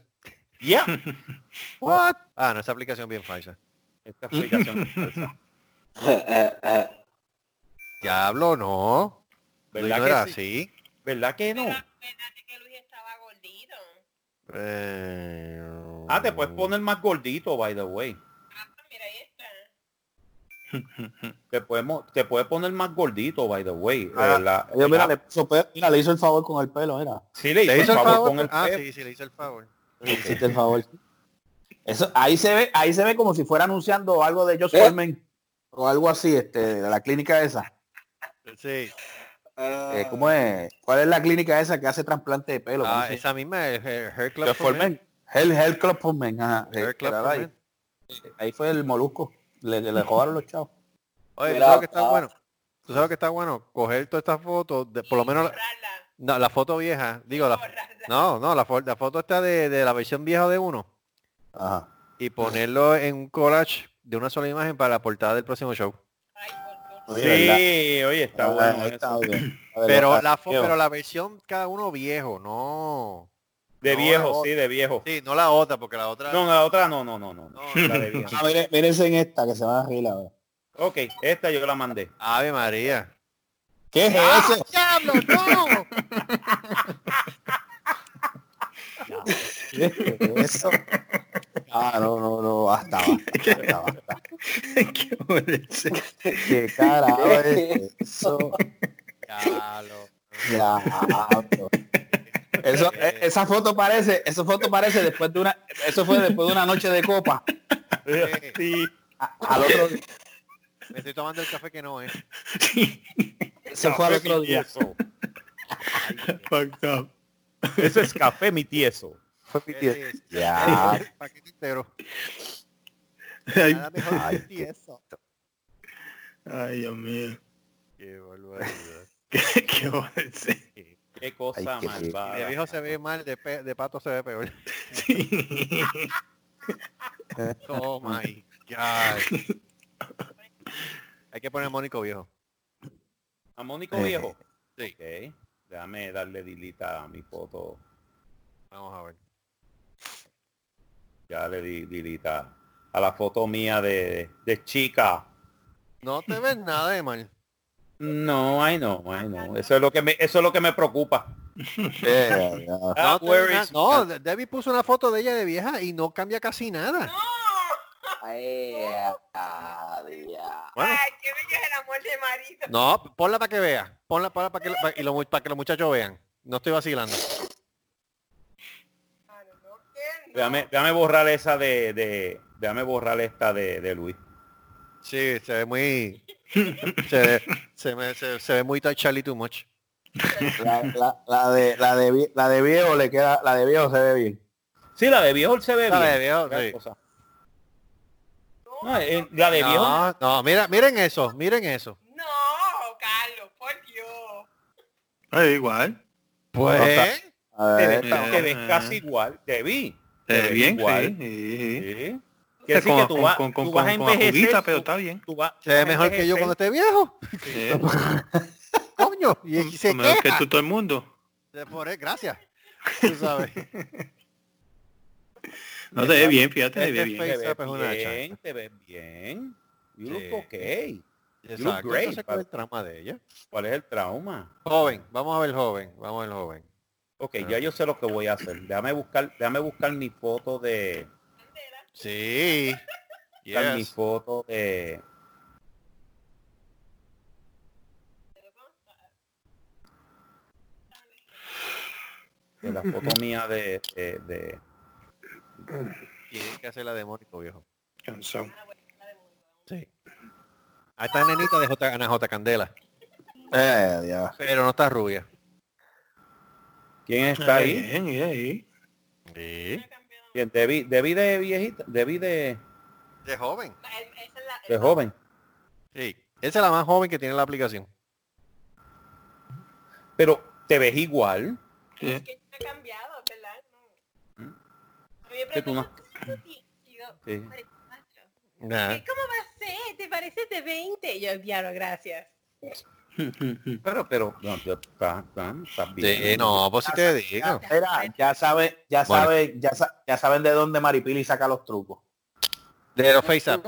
Ya. <laughs> What? Ah, no, esa aplicación bien falsa. Esta <laughs> explicación es falsa. <laughs> Diablo, no. Luis ¿Verdad no que era sí? así. ¿Verdad que no? Que Luis estaba gordito. Eh, Ah, te puedes poner más gordito, by the way. Ah, pues mira, ahí está. <laughs> Te podemos, te puedes poner más gordito, by the way. Ah, Eh, la- Yo, mira, la- le, mira, hizo el favor con el pelo, era. sí le hizo, ¿Le hizo el favor? con el ah, pelo. sí, sí, le hizo el favor. <laughs> Le hiciste el favor. Eso, ahí se ve, ahí se ve como si fuera anunciando algo de Josh ¿Eh? Foreman o algo así, este, de la clínica esa. Sí. Eh, ¿Cómo es? ¿Cuál es la clínica esa que hace trasplante de pelo? ¿Cómo Ah, esa misma es Hair, Hair Club for Men. Foreman. Hell, Hell Club for Men, ajá. Hair Eh, Club era for ahí. Men. Ahí fue el molusco. Le, le robaron los chavos. Oye, ¿tú Mira, sabes lo que está ah. bueno? ¿Tú sabes que está bueno? Coger todas estas fotos, de, por lo menos Borrarla, no, la foto vieja, digo, la, no, no, la, fo- la foto está de, de la versión vieja de uno Ajá. y ponerlo en un collage de una sola imagen para la portada del próximo show. Sí, oye, está Ah, bueno. está, bien. <clears throat> Ver, Pero la, pero la versión cada uno viejo, no. De No, viejo, sí, de viejo. Sí, no la otra, porque la otra... No, la otra no, no, no, no. no. No, La de viejo. Ah, mire- mírense en esta que se va a reír ahora. Ok, esta yo la mandé. Ave María. ¿Qué es eso? ¡Diablo, no! ¿Qué es eso? Ah, no, no, no, basta, basta, basta, basta. Qué. ¿Qué carajo es eso? Diablo. Diablo. Eso, e- esa foto parece, esa foto parece después de una, eso fue después de una noche de copa. Sí. A- Al otro, Me estoy tomando el café que no es. eso fue al otro día. Tieso. Fucked up. Eso es café, mi tieso. Fue mi es- Ya. paquete entero. Ay, Nada mejor Ay, que eso. ay, Dios mío. Qué barbaridad. <laughs> Qué, qué. Qué cosa Ay, qué- Y malvada. de viejo se ve mal, de, pe- de pato se ve peor. <laughs> Sí. <laughs> Oh my God. Hay que poner Mónico viejo. ¿A Mónico Eh, Viejo? sí. Ok. Déjame darle dilita a mi foto. Vamos a ver. Ya le di dilita a la foto mía de, de chica. No te ves nada de mal. No, ay no, ay no. Eso es lo que me, eso es lo que me preocupa. <laughs> Yeah, yeah. Ah, No, no, Debbie puso una foto de ella de vieja y no cambia casi nada. Ay. Bueno. Ay, qué bello es el amor de marido. No, ponla para que vea. Ponla, ponla para que, pa- y lo para que los muchachos vean. No estoy vacilando. Déjame, déjame borrar esa de, de déjame borrar esta de, de Luis. Sí, se ve muy... <laughs> se, ve, se, me- se- se ve muy Charlie too much. La, la- la de, la, de, la de viejo le queda, la de viejo se ve bien. Sí, la de viejo se ve La bien. de viejo, Otra sí. cosa. No, eh, la de viejo. No, no, mira, miren eso, miren eso. No, Carlos, por Dios. Igual. Pues, A Te ves, ca- te ves casi igual. Te vi. Te ves bien, igual. sí. sí, sí. Sí. Quiere decir Con- que tú con- vas, con- tú vas a envejecer. pero está bien. tú vas- se ve mejor que yo cuando esté viejo. Sí. <laughs> Coño, y, y se Mejor que tú todo el mundo. Gracias. Tú sabes. <laughs> No te ve bien, fíjate, te Este ve es bien. Te ves bien, te ves bien. You look okay. Exacto. great, Entonces, ¿cuál es el trauma de ella? ¿Cuál es el trauma? Joven, vamos a ver joven, vamos a ver joven. Ok, ya yo sé lo que voy a hacer. Déjame buscar, déjame buscar mi foto de, Sí. buscar mi Yes. foto de. de la foto <laughs> mía de, de, de- Tiene que hacer la de Mónico, viejo. Cansado. Sí. Ahí está nenita de J, Ana J. Candela, eh, ya. pero no está rubia. quién está ahí ahí. Sí. ¿Quién? Debí, debí de viejita debí de, De joven. Esa es la- de joven Sí. Esa es la más joven que tiene la aplicación. pero te ves igual Sí. Es que no ha cambiado, ¿verdad? No. ¿Mm? Yo, Sí. "Hombre, macho, Nah. ¿qué- ¿Cómo va a ser? ¿Te pareces de 20? Y yo, diablo, gracias. <laughs> pero pero no, ya está, está, está bien Sí, no, pues si te digo. Mira, ya saben, ya Bueno. saben, ya, ya saben de dónde Maripili saca los trucos. De los face up.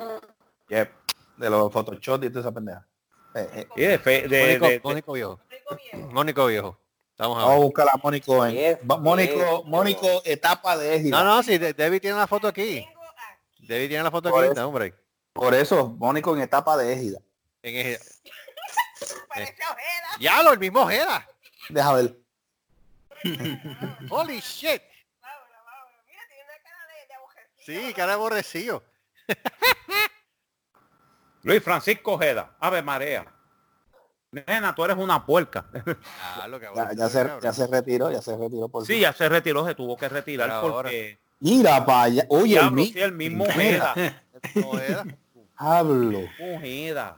Yep. De los Photoshop y toda esa pendeja. Eh, eh. Y de, fe- de- Mónico, de- de- Mónico viejo. Mónico viejo. Estamos a Vamos a buscar a Mónico en. Mónico. Mónico, etapa de égida. No, no, sí, De- Debbie tiene la foto aquí. Debbie tiene la foto Por aquí, eso. hombre. Por eso, Mónico en etapa de égida. En ojera. <laughs> Ya lo, el mismo Ojeda. Deja ver. <laughs> Holy shit. Mira, tiene una cara de, de aborrecido. Sí, <laughs> cara aborrecido. Luis Francisco Ojeda Ave Marea nena tú eres una puerca Ah, lo que Ya, ya se, ya se retiró, ya se retiró por sí ya se retiró se tuvo que retirar Pero ahora- porque Mira para allá. Oye, el mi- sí, el mismo Ojeda Ojeda. Diablo. Ojeda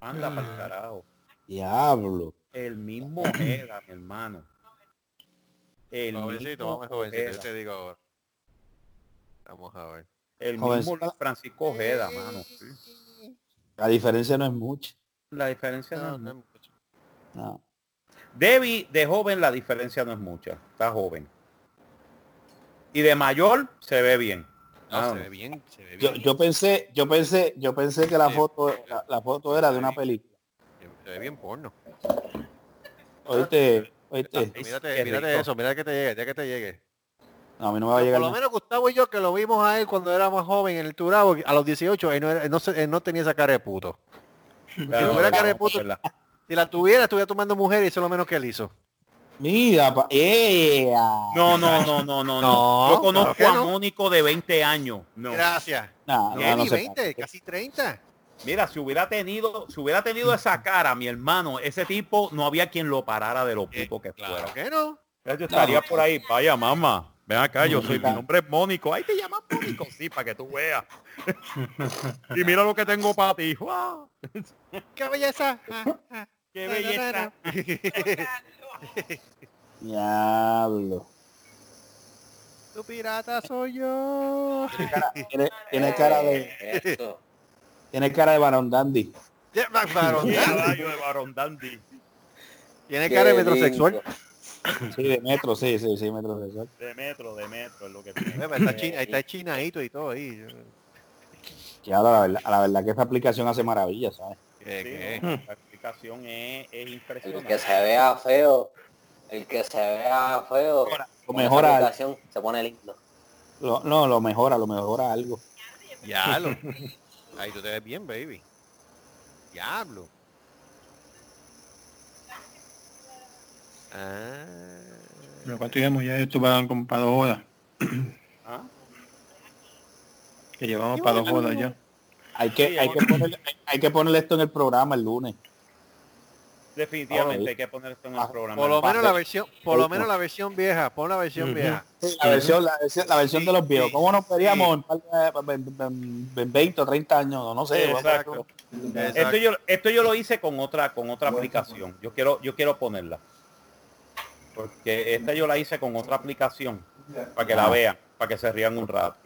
anda para el carajo Diablo. el mismo Ojeda <clears throat> mi hermano el Jovencito, mismo vamos jovencito, yo te digo ahora. Vamos a ver. el mismo Jovencito. Luis Francisco Ojeda mano sí. La diferencia no es mucha. la diferencia no, No, es mucha. No. Debbie de joven la diferencia no es mucha está joven y de mayor se ve bien No, Ah, se ve bien, se ve Yo, bien. yo pensé, yo pensé, yo pensé que la foto, la, la foto era de una película. Se ve bien porno. Oíste, oíste. Mírate, qué mírate rico. eso, mira que te llegue, ya que te llegue. No, a mí no me va a Por llegar. lo nada. menos Gustavo y yo que lo vimos a él cuando era más joven en el Turabo, a los 18, él no, era- él no, él no tenía esa cara de puto. <laughs> Claro, tuviera cara de puto-. Si la tuviera, estuviera tomando mujer y eso es lo menos que él hizo. Mira, pa ¡Ea! No, no, no, no, no, no. <laughs> No, Yo conozco claro a. Mónico de 20 años. No. Gracias. No, No, no, no ni se 20, casi 30. Mira, si hubiera tenido, si hubiera tenido esa cara, mi hermano, ese tipo no había quien lo parara de lo puto que fuera. Claro que no. Yo estaría por ahí, vaya mamá, ven acá, yo soy, mi nombre es Mónico. Ahí te llamas Mónico, sí, para que tú veas. y mira lo que tengo para ti. ¡Guau! <laughs> ¡Qué belleza! Ah, ah. ¡Qué belleza! <laughs> Diablo. tu pirata soy yo. Tiene, tiene cara de, Eso. Tiene cara de Barón Dandy. Ya, va- varón, ¡Qué ¿eh? caballo de Barón Dandy! Tiene cara de metrosexual. Sí, de metro, sí, sí, sí, metro sexual. De metro, de metro es lo que tiene. Eh, Está, china, está chinadito y todo ahí. Ya, la verdad, la verdad que esta aplicación hace maravillas, ¿sabes? ¿Qué, Sí, qué? la explicación es, es El impresionante. que se vea feo, el que se vea feo, Lo con mejora, aplicación se pone lindo. lo- no, lo mejora, lo mejora algo. Diablo. Ahí tú te ves bien, baby. Diablo. Ah. Pero ¿Cuánto llevamos ya esto para, para dos horas? ¿Ah? Que llevamos para dos horas ya. Hay que, hay que poner, hay, hay que ponerle esto en el programa el lunes. Definitivamente Ah, hay que poner esto en el programa. Por lo menos la versión, por lo menos la versión vieja, pon la versión vieja. La versión, la versión, la versión de los viejos. Sí, ¿Cómo nos veríamos en, en- en- en 20 o 30 años? No sé. Exacto. Exacto. Esto yo, esto yo lo hice con otra, con otra aplicación. Yo quiero, yo quiero ponerla. Porque esta yo la hice con otra aplicación. Para que la vean, para que se rían un rato.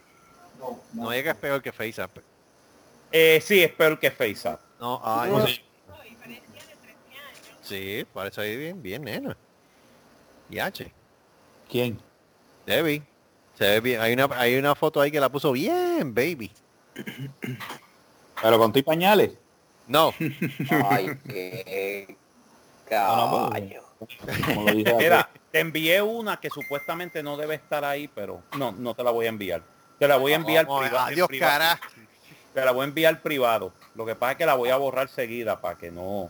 No digas peor que FaceApp. Eh, sí, es peor que FaceApp. No, ay, No, no. diferencia de 13 años. Sí, parece ahí bien, bien, nena. Y H. ¿Quién? Debbie. Se ve bien. Hay una, hay una foto ahí que la puso bien, baby. Pero con tu y pañales. No. <laughs> Ay, qué Ah, caballo. Como lo dije aquí. Mira, te envié una que supuestamente no debe estar ahí, pero no, no te la voy a enviar. Te la voy a enviar Vamos, priva- en Adiós, privado. cara. Te la voy a enviar privado. Lo que pasa es que la voy a borrar seguida para que no,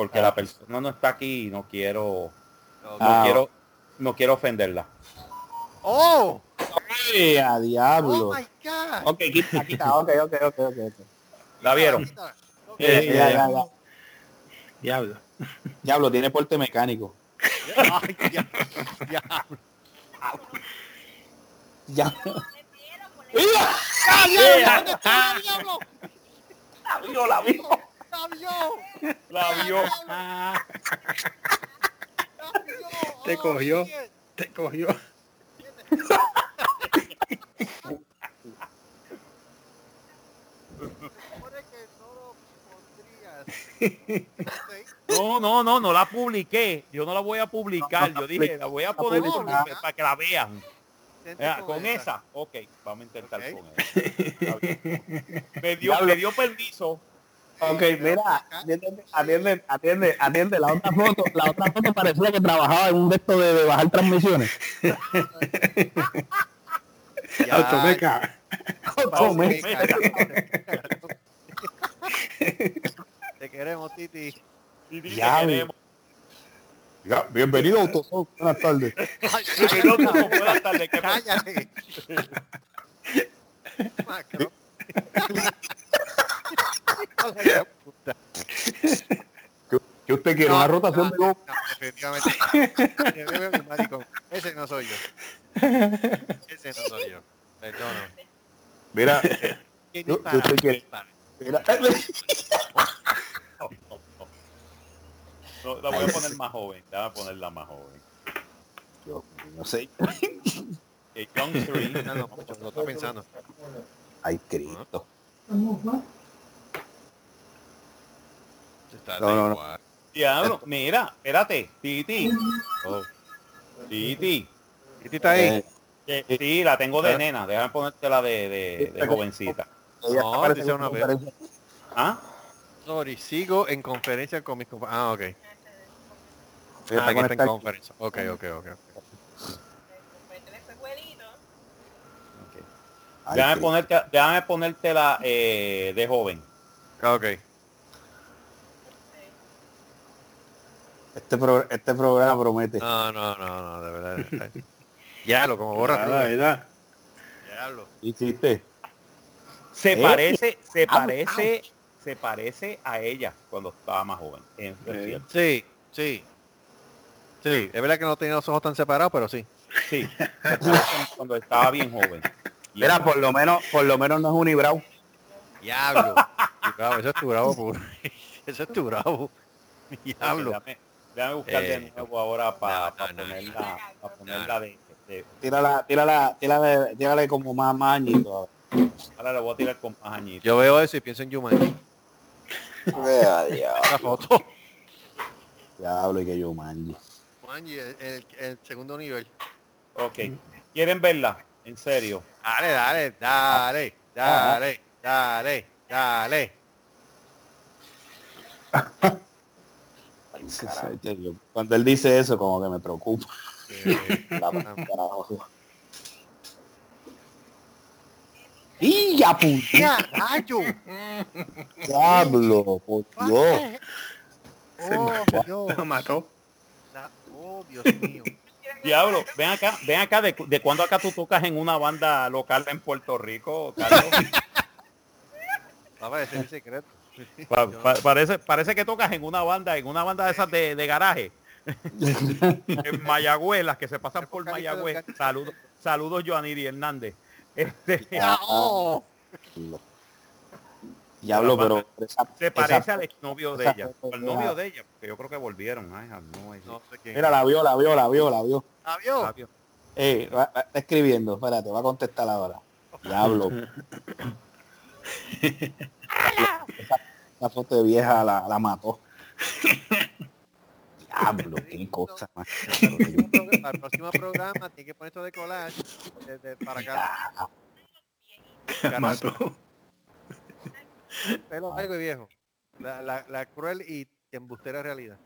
porque Ah. la persona no está aquí y no quiero, no Ah. quiero, no quiero ofenderla. Oh, Ay, a diablo. oh my God. ok, quita, quita. Ok, ok, ok, ok. ok. ¿La vieron? Quítala. Ok. Eh, ya, ya, ya. Diablo. Diablo, tiene porte mecánico. Ay, ya. La <laughs> vio, la vio, ¡Adiós! la vio. Te cogió. Te cogió. No, no, no, no la publiqué. Yo no la voy a publicar. Yo dije, la voy a poner para que la vean. Mira, con esa, ok, vamos a intentar Ok. con esa. Me dio, me dio permiso. Ok, mira, atiende, atiende, atiende, atiende, la otra foto, la otra foto parecía que trabajaba en un de estos de, de bajar transmisiones. <laughs> Automeca. Come. Te queremos, Titi. Dije, Ya, queremos. Ya, bienvenido a Autosón, buenas tardes. Buenas tardes. Cállate. <laughs> ¿Qué usted quiere? ¿Una rotación de no, no, definitivamente. Ese no soy yo. Ese no soy yo. Perdona. Mira, ¿Quién Yo- yo te quiero. Dispara. mira. No, la voy a poner más joven. Déjame ponerla más joven. Yo no sé. Que Young Three. No, no, lo estoy pensando. Ay, Cristo. Está No, no, no. Diablo, mira, espérate, Titi. Oh. Titi. Titi está ahí. Eh, que- Sí, la tengo de nena. Déjame ponértela de, de, de jovencita. No, parece dice una vez. conferencia. ¿Ah? Sorry, sigo en conferencia con mis compañeros. Ah, ok. Ah, está aquí está en conferencia. Ok, ok, ok. Ay, Déjame Cristo. ponerte, déjame ponértela eh, de joven. Ok. Este, pro- este programa promete. No, no, no, no, de verdad. Ya lo como borra La verdad. Diablo. Hiciste. Se Eh, parece, se ouch, parece, se parece a ella cuando estaba más joven. Es Eh. Sí, sí. Sí, es verdad que no tenía los ojos tan separados, pero sí. Sí, <laughs> cuando estaba bien joven. Mira, por lo menos, por lo menos no es unibrow. Diablo. <laughs> Y bravo, eso es tu bravo, puro. <laughs> Eso es tu bravo. Diablo. Déjame, déjame buscar de Eh, nuevo ahora para no, no, no, ponerla, pa ponerla de, de- Tírala, tírala, tírala, tírala como más, más añito. Ahora le voy a tirar con más añitos. Yo veo eso y pienso en <laughs> diablo. La foto. Diablo, y que yo manji. Jumanji, el, el- el segundo nivel. Ok. ¿Quieren verla? En serio. Dale, dale, dale, dale. Dale, dale. Sí, sí, que yo- Cuando él dice eso, como que me preocupa. <laughs> ¡Y ya puta! <laughs> rayo! ¡Diablo! ¡Por Dios! Oh, Dios. Lo mató. La- Oh, Dios mío. Diablo, ven acá, ven acá, de, de cuándo acá tú tocas en una banda local en Puerto Rico, Carlos? Papá, ese es el secreto. Pa- pa- parece, parece que tocas en una banda, en una banda de esas de, de garaje. <laughs> en Mayagüez, las que se pasan por Mayagüez. Saludos, saludos Joaniri Hernández. Este, <laughs> Oh. Diablo, pero esa- se esa- parece al exnovio de ella. Al novio la- de ella, porque yo creo que volvieron. Ay, no, ay, No sé quién. Mira, la vio, la vio, la vio, la vio. Va- va- está escribiendo, espérate, va a contestar ahora. Diablo. esa, <laughs> esa foto de vieja la, la mató. Diablo, qué cosa más. <laughs> Para el próximo programa tiene que poner esto de collage desde para acá. Mató. Pelo largo y viejo. La, la, la cruel y embustera realidad.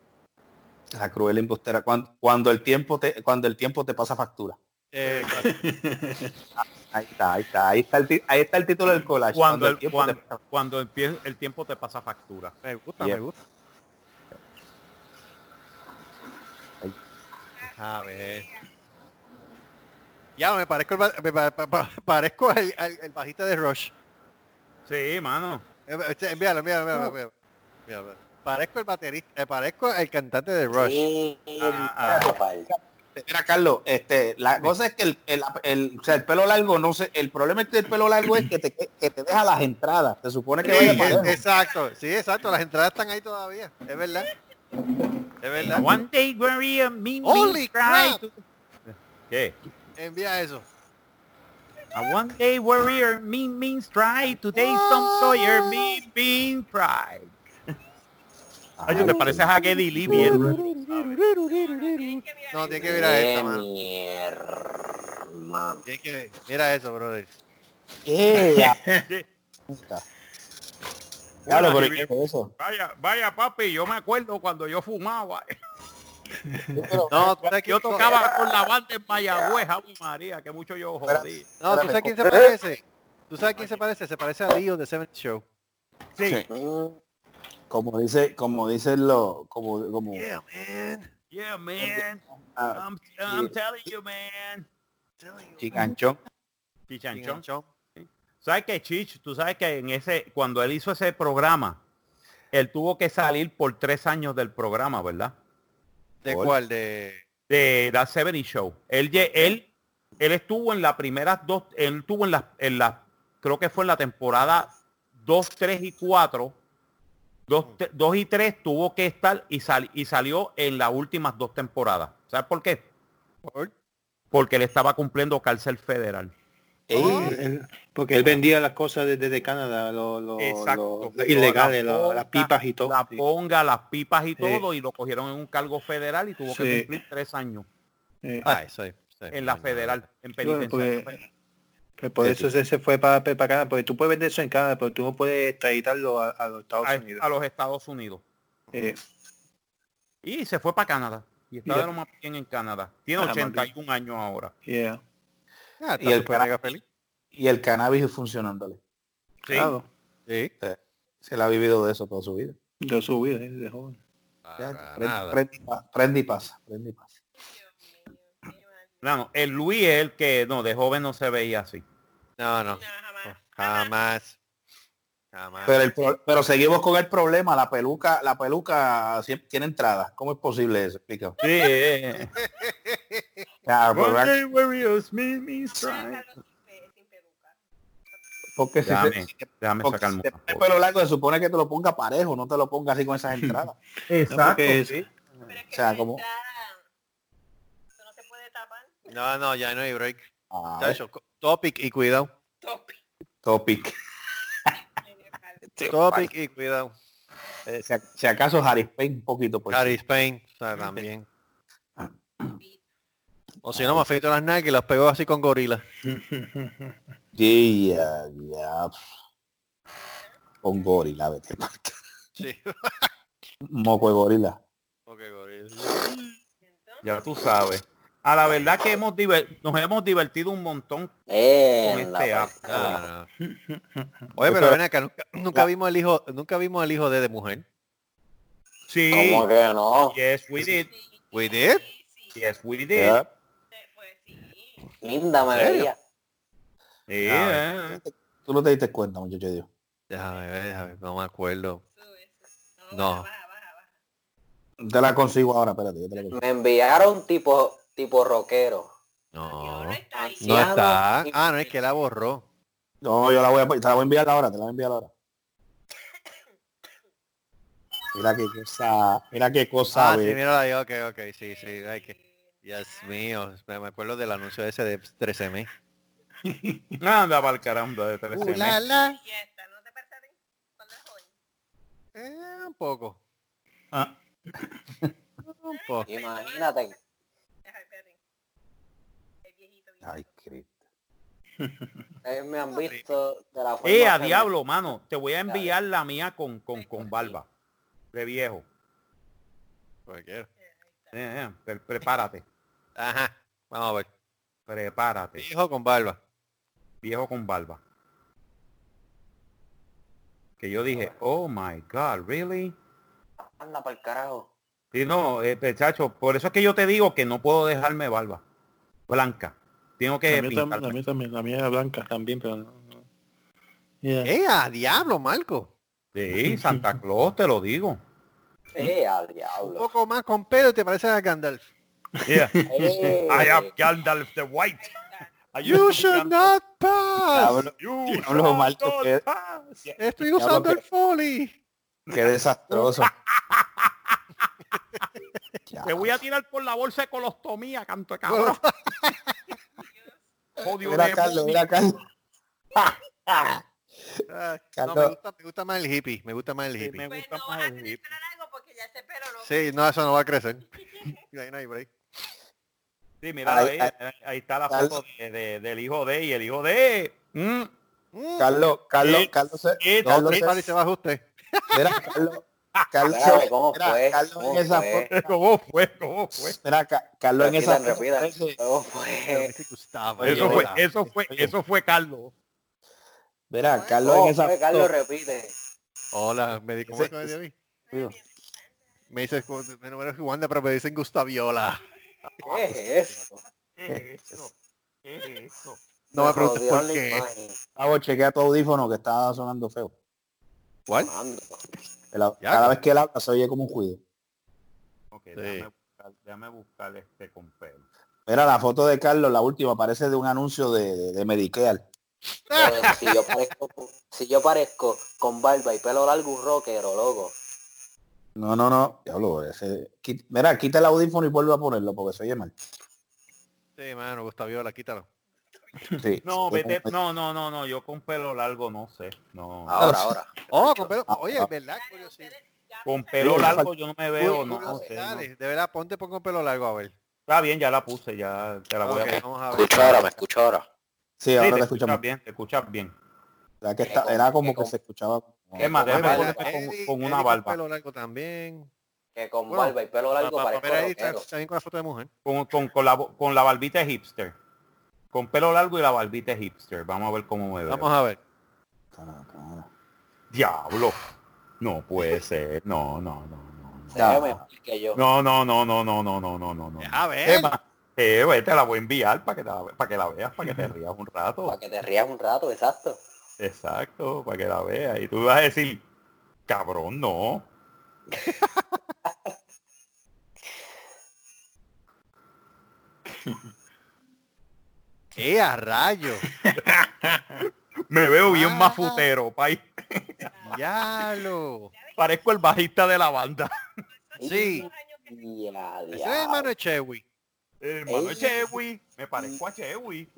La cruel embustera. Cuando, cuando el tiempo te, cuando el tiempo te pasa factura. Eh, <laughs> Ahí está, ahí está, ahí está el, ahí está el título del collage. Cuando el, tiempo cuando, te pasa- cuando empie- el tiempo te pasa factura. me gusta, Yeah. me gusta. A ver. Ya, me parezco, el, me pa- pa- pa- <laughs> parezco al, al- el bajista de Rush. Sí, mano. Eh, este, Envíalo, envíalo, envíalo, envíalo. Envíalo. Parezco el baterista, eh, parezco el cantante de Rush. Sí, Ah, papá. Mira, Carlos, este, la cosa es que el, el, el- o sea, el pelo largo, no sé, el problema es que el pelo largo es que te, que te deja las entradas. Se supone que Sí, vaya es- exacto, sí, exacto, las entradas están ahí todavía, es verdad. Es verdad. One day Maria crap. to- ¿Qué? Envía eso. A one day warrior mean means try. Today Tom Sawyer mean mean pride. Ay, ¿te pareces a Geddy Lee bien? No, tiene que ver a esta, mano. mierda. Tiene que mira eso, brother. ¡Eh, la Sí. puta! Claro, pero. ¿qué es eso? Vaya, vaya papi, yo me acuerdo cuando yo fumaba. Pero- No, tú sabes Yo tocaba con la banda en Mayagüez, María, que mucho yo jodí. No, ¿tú sabes quién se parece? ¿Tú sabes quién se parece? Se parece a Dio de Seven Show. Sí. Como dice, como dicen los, como, como Yeah, man. Yeah, man. ah, I'm, I'm telling you, man. Chicanchón. Chichanchón. Chinganchón. ¿Sabes qué, Chich? Tú sabes que en ese, cuando él hizo ese programa, él tuvo que salir por tres años del programa, ¿verdad? ¿De ¿Cuál? cuál? De De la 70 Show. Él, él, él estuvo en las primeras dos, él estuvo en las, en la, creo que fue en la temporada 2, 3 y 4. 2, y 3 tuvo que estar y, sal, y salió en las últimas dos temporadas. ¿Sabes por qué? ¿Por? Porque él estaba cumpliendo cárcel federal. Ey, Él- porque él vendía las cosas desde de Canadá, lo, lo- Exacto. lo ilegales, La las pipas y todo. La sí. ponga, las pipas y Sí. todo, y lo cogieron en un cargo federal y tuvo que cumplir tres años Eh, Ah, eso es. eso es en la federal, en Bueno, penitenciaria. pues, pues por eso se, se fue para, para Canadá, porque tú puedes vender eso en Canadá, pero tú no puedes extraditarlo a, a los Estados a, Unidos. a los Estados Unidos. Eh, Y se fue para Canadá. Y está de lo más bien en Canadá. Tiene Ah, más 81 años ahora. yeah, Ah, Y el feliz. y el cannabis funcionándole. Sí. claro, Sí. Se le ha vivido de eso toda su vida. de su vida, eh, de joven. Prende, y pa- prende y pasa, prende y pasa. No, no, el Luis es el que no, de joven no se veía así. No, no. No, jamás. Jamás. Jamás. Pero, el pero seguimos con el problema, la peluca, la peluca siempre tiene entrada. ¿Cómo es posible eso? Explica. Sí, <laughs> eh. Ya, pero, One day warriors meet me Voy a stride. dejarlo sin pe- sin peluca. porque si, Déjame, se- déjame porque sacarme si te foto. pelo largo se supone que te lo ponga parejo, no te lo ponga así con esas <laughs> entradas. No, porque es- Pero es que O sea, como- entrada, no se puede tapar. No, no, ya no hay break. Ah, Chacho, co- topic y cuidado. Topi. topic. Topic y cuidado. Eh, si, si acaso Harry Payne un poquito por Cari Spain, o sea, también. O si no, me afeito las nalgas y las pego así con gorila. <laughs> Yeah, yeah. con gorila, vete. Sí. <laughs> Moco de gorila. Ok, gorila. Ya tú sabes. A la verdad que hemos nos hemos divertido un montón Eh, con este app. Ah, no. <laughs> Oye, pero ven acá, nunca, nunca vimos el hijo, nunca vimos el hijo de, de mujer. Sí. ¿Cómo que no? Yes, we did. We did. Yes, we did. Yeah. Linda me serio? veía. Sí, Ah, eh. Tú no te diste cuenta, muchacho Dios. Déjame ver, déjame ver, no me acuerdo. No. Baja, baja, baja, baja. Te la consigo ahora, espérate, yo te la consigo. Me enviaron tipo, tipo rockero. No, No está Ah, no, es que la borró. No, yo la voy a, te la voy a enviar ahora, te la voy a enviar ahora. <coughs> Mira qué cosa, mira qué cosa, Ah, sí, mira ok, ok, sí, sí. Ay, que, Dios mío, me, acuerdo del anuncio ese de 13M. <laughs> Anda para el caramba de 13 Uh. Eh, un poco. Ah, <laughs> Un poco. Imagínate. Ay, Cristo. Ellos me han visto de la forma Eh, a diablo, mano. Te voy a enviar la mía con, con, con barba. De viejo. Cualquiera. Eh, eh, pre- prepárate. Ajá. Vamos a ver. Prepárate. Hijo con barba. Viejo con barba. Que yo dije, oh my God, really? Anda para el carajo. Sí, no, eh, muchacho, por eso es que yo te digo que no puedo dejarme barba blanca. Tengo que La mía, también, la mía también, la mía es blanca también, pero no. Yeah. ¡Eh, a diablo, Marco! Sí, Santa Claus, te lo digo. Eh, al Un diablo. poco más con pelo y te pareces a Gandalf. Yeah. I am Gandalf the White. You should not pass. Diablo, You Marco, not que- pass. Estoy usando el foley. qué desastroso. Te voy a tirar por la bolsa de colostomía, canto de cabrón. Mira, Carlos, mira, Carlos. Ah, no, Carlos. me gusta, me gusta más el hippie. Me gusta más el Sí, hippie. me Pues gusta no más el hippie. porque ya no. Sí, no, eso no va a crecer. <laughs> Ahí no hay break. Sí, mira, Ahí- ahí, ahí- ahí está la Carlos. foto de, de- del hijo de y el hijo de. Mm, Mm. Carlos, Carlos, Eh, Carlos, se- eh, Carlos, se- vale, se baja usted. mira, Carlos, <laughs> Carlos, ¿cómo mira, fue? Carlos ¿Cómo en esa fue? foto, <laughs> ¿Cómo fue? ¿Cómo fue? mira, Ca- Carlos en esa foto ¿Cómo fue? Eso fue, eso fue, eso fue Carlos. Mira, Carlos ¿Cómo en esa fue? Carlos foto. repite. Hola, me di, ¿cómo es que me? Digo, Me dice, mi número es Wanda, pero me dicen Gustaviola. ¿Qué es eso? ¿Qué es <laughs> eso? ¿Qué es eso? No me preguntes por la qué. chequea tu audífono que está sonando feo. ¿Cuál? Ya, Cada vez que él habla se oye como un juicio. Ok, Sí. déjame, buscar, déjame buscar este con pelo. Mira, la foto de Carlos, la última, parece de un anuncio de, de, de Medicare. Pero si yo parezco, si yo parezco con barba y pelo largo, un rockero, loco. No, no, no. Diablo, ese... Mira, quita el audífono y vuelve a ponerlo porque se oye mal. Sí, mano, Gustaviola, quítalo. Sí. <laughs> No, sí, vete, no, no, no, no, yo con pelo largo no sé. No. Ahora, ahora. Oh, con pelo. Ah, Oye, ah. es verdad, curiosidad. Con pelo Sí, largo yo no me veo, Uy, no, no sé. no. De verdad, ponte con pelo largo, a ver. Está bien, ya la puse, ya te la voy Ok, a poner. Escucha ahora, me escucha ahora. Sí, Sí, ahora te te escuchas bien, te escuchas bien. Era, que está- era como que se escuchaba. Es más, déjame ponerte con, Eddie- con una Eddie barba. pelo largo también. Que con Bueno, barba y pelo largo Pa- pa- parezco Mira, ahí está, rockero. también con la foto de mujer. Con, con, con la, con la barbita de hipster. Con pelo largo y la barbita de hipster. Vamos a ver cómo me veo. Vamos a ver. Diablo. No puede ser. No, no, no, no. Se Ya. ve mejor que yo. No, no, no, no, no, no, no, no, no, no. A ver. Más, eh, güey, te la voy a enviar para que, la, para que la veas, para que te rías un rato. Para que te rías un rato, exacto. Exacto, para que la veas. Y tú vas a decir, cabrón, no. ¡Eh, a rayo! Me veo bien Ah. más futero, pay. ¡Diablo! Parezco el bajista de la banda. Sí. Ya, Ese es ya. hermano de Chewy. Hermano de Ey. Chewy. Me parezco a Chewy.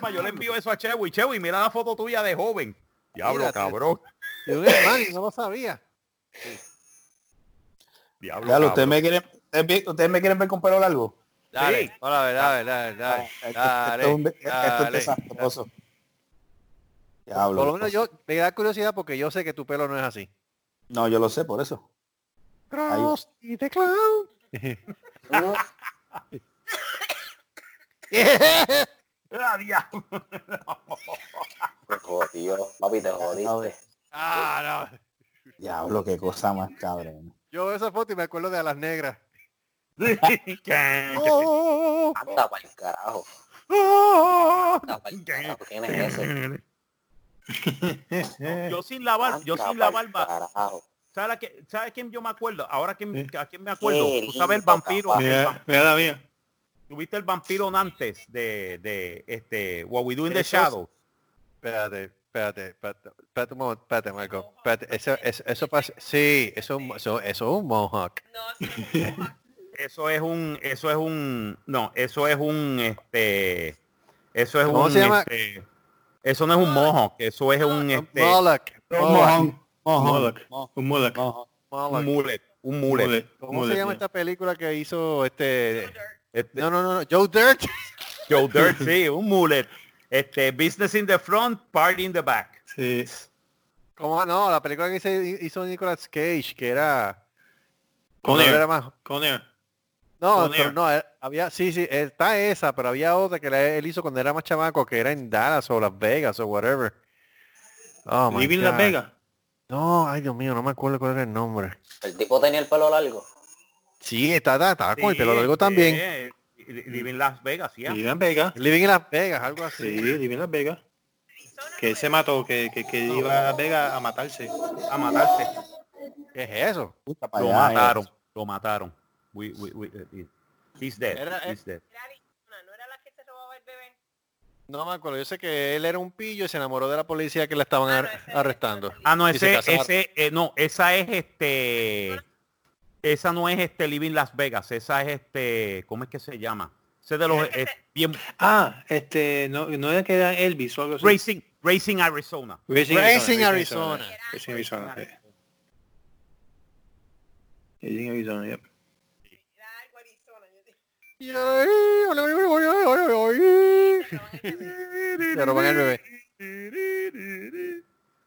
Más, yo le envío eso a Chewy. Chewy, mira la foto tuya de joven. Diablo, Mírate. cabrón. De un hermano y no lo sabía. Diablo, Diablo, ¿ustedes me quieren, ustedes, me quieren ver con pelo largo? Dale, Sí. hola, dale, dale, dale, dale, Esto- dale, esto es un- esto es desastroso. Diablo, Por lo menos yo me da curiosidad porque yo sé que tu pelo no es así. No, yo lo sé por eso. Krusty the Clown. <laughs> <laughs> No, Ah, diablo. papi, te jodiste. ah, no. Diablo, qué cosa más cabrón. Yo veo esa foto y me acuerdo de a las negras. Oh. Anda pa'l carajo. Anda pa'l carajo. ¿Quién es ese? Yo sin la barba, yo Anda sin la pa'l barba. carajo. ¿Sabes a, qué- ¿Sabes quién yo me acuerdo? Ahora quién, Sí. a quién me acuerdo. Qué Tú sabes el vampiro. el Mira, mira la mía. ¿Tuviste el vampiro Nantes de, de este What We Do in the Eso es- Shadows? Espérate, espérate, espérate, espérate un momento, espérate, Marco. Espérate, eso, eso, eso pasa. Sí, eso, eso, eso es un mohawk. No, sí, no, Eso es un, eso es un, no, eso es un, este, eso es ¿Cómo un, se llama? este, eso no es un mohawk, eso es un, este. Moloch. Moloch. Un Moloch. un mullet, un mullet. Mullet, ¿Cómo mullet, se llama esta película que hizo este? Este, No, no, no, no, Joe Dirt. <laughs> Joe Dirt, sí, un mullet. Este, business in the front, party in the back. Sí. ¿Cómo? No, la película que hizo, hizo Nicolas Cage, que era... Con cuando él Air. era más- Con Air. No, Con pero Air. no, eh, había, sí, sí, está esa, pero había otra que la- él hizo cuando era más chamaco, que era en Dallas o Las Vegas o whatever. Oh, my Living Las. Vegas. No, ay Dios mío, no me acuerdo cuál era el nombre. El tipo tenía el pelo largo. Sí, está, está, está con el pelo Sí, largo también. eh, Living Las Vegas, ya. Living Las Vegas. Living Las Vegas, algo así. Sí, Living Las Vegas. Que él se mató, que, que, que iba a Las Vegas a matarse. A matarse. ¿Qué es eso? Puta Lo allá, eh. mataron, lo mataron. We, we, we, uh, he's dead. Era- he's dead. Era Arizona, no me acuerdo, yo sé que él era un pillo y se enamoró de la policía que la estaban Ah, ar- arrestando. Ah, no, ese, ese, eh, no, esa es este, esa no es este Living Las Vegas, esa es este, ¿cómo es que se llama? Ese de los, eh, bien, Ah, este, no, no era que era Elvis o algo así. Racing, Racing Arizona. Racing, Racing Arizona. Arizona. Racing Arizona. Racing Arizona, yep. Era algo Arizona. Le roban el bebé.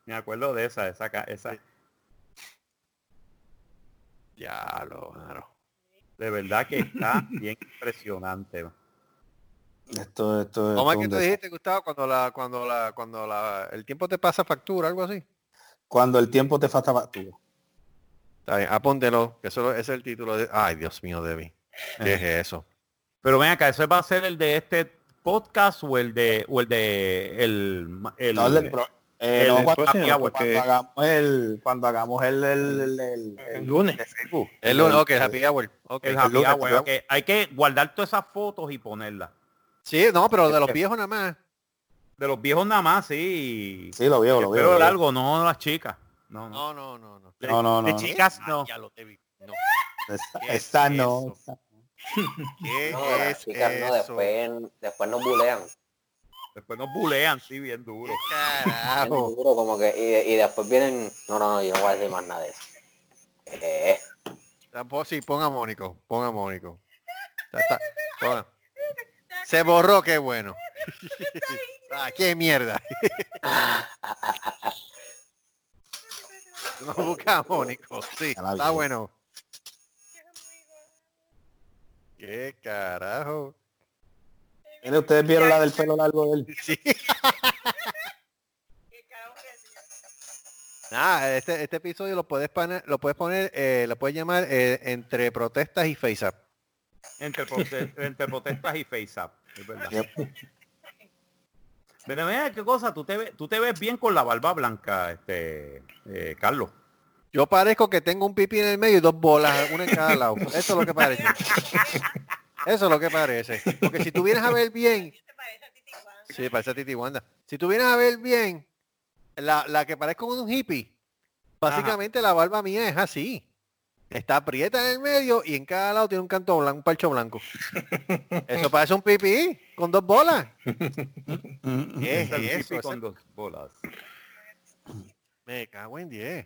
Me acuerdo de esa, esa, esa. Ya lo, claro. De verdad que está <laughs> bien impresionante. Esto, esto, esto ¿Cómo es es que tú dijiste, Gustavo, cuando la, cuando la, cuando la, el tiempo te pasa factura, algo así? Cuando el tiempo te falta factura. Está bien, apóntelo, que eso es el título de... Ay, Dios mío, Debbie. ¿Qué es eso? Pero ven acá, ¿ese va a ser el de este podcast o el de, o el de, el, el, No, el pro- eh, el no, de cuando, próximo, porque- cuando hagamos el cuando hagamos el el, el, el- El el- lunes. El lunes, ok, Happy Hour. ok. El happy lunes, hour. Hay que guardar todas esas fotos y ponerlas. Sí, no, pero de los <laughs> viejos nada más. De los viejos nada más, sí. Sí, lo veo, lo veo. Pero largo, no las chicas. No, no. No, no, no, no. De, No, no, de no. chicas no. Ya lo. No. <laughs> Esa, ¿Qué es esa no. No, las es chicas no, después, después nos bulean. Después nos bulean, sí, bien duro. <laughs> Bien Carajo. duro, como que, y, y después vienen, no, no, no, yo no voy a decir más nada de eso. Eh, Tampoco, sí, ponga Mónico, ponga Mónico. Ya está, ponga. Se borró, qué bueno. <laughs> ah, qué mierda. <laughs> no busca a Mónico, sí, está bueno. Qué carajo. Ustedes vieron la del pelo largo de él. <laughs> Sí. Este, este episodio lo puedes poner, lo puedes poner, eh, lo puedes llamar eh, entre protestas y face up. Entre, entre protestas y face up. Es verdad. Yep. Pero mira qué cosa, tú te, ves, tú te ves bien con la barba blanca, este, eh, Carlos. Yo parezco que tengo un pipí en el medio y dos bolas, una en cada lado. Eso es lo que parece. <laughs> Eso es lo que parece. Porque si tú vienes a ver bien, <laughs> ¿Qué te parece a Titi Juan? sí, parece a Titi Wanda. Si tú vienes a ver bien, la, la que parezco un hippie, básicamente la barba mía es así. Está aprieta en el medio y en cada lado tiene un canto blanco, un parcho blanco. Eso parece un pipí con dos bolas. <laughs> ¿Qué es El eso? con dos bolas. Me cago en 10.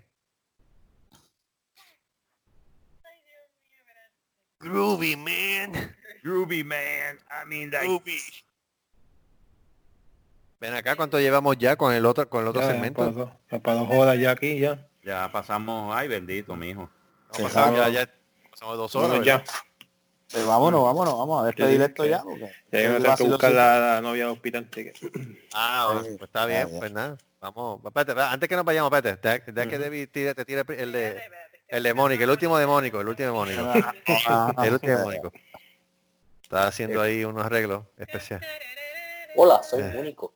Groovy, man. Groovy man, I mean like, Groovy. Ven acá, ¿cuánto llevamos ya con el otro, con el otro Ya, segmento? Para, dos- para dos horas ya aquí, ya. Ya pasamos, ay bendito, mijo. No, pasamos ya, ya pasamos dos horas. Bueno, ya. Pues vámonos, vámonos, vamos a despedir esto ya. Porque Ya yo tengo que buscar la, la novia del hospital. que- <clears throat> Ah, bueno, Sí. pues está bien, Ya, ya. pues nada. Vamos, espérate, antes que nos vayamos, espérate, deja, deja que Debbie tire- te tire el de, Espérate, espérate. El de Mónica, el último de Mónico, el último de Mónico. Ah, <laughs> El último de Mónico. Está haciendo ahí unos arreglos especiales. Hola, soy Eh. único.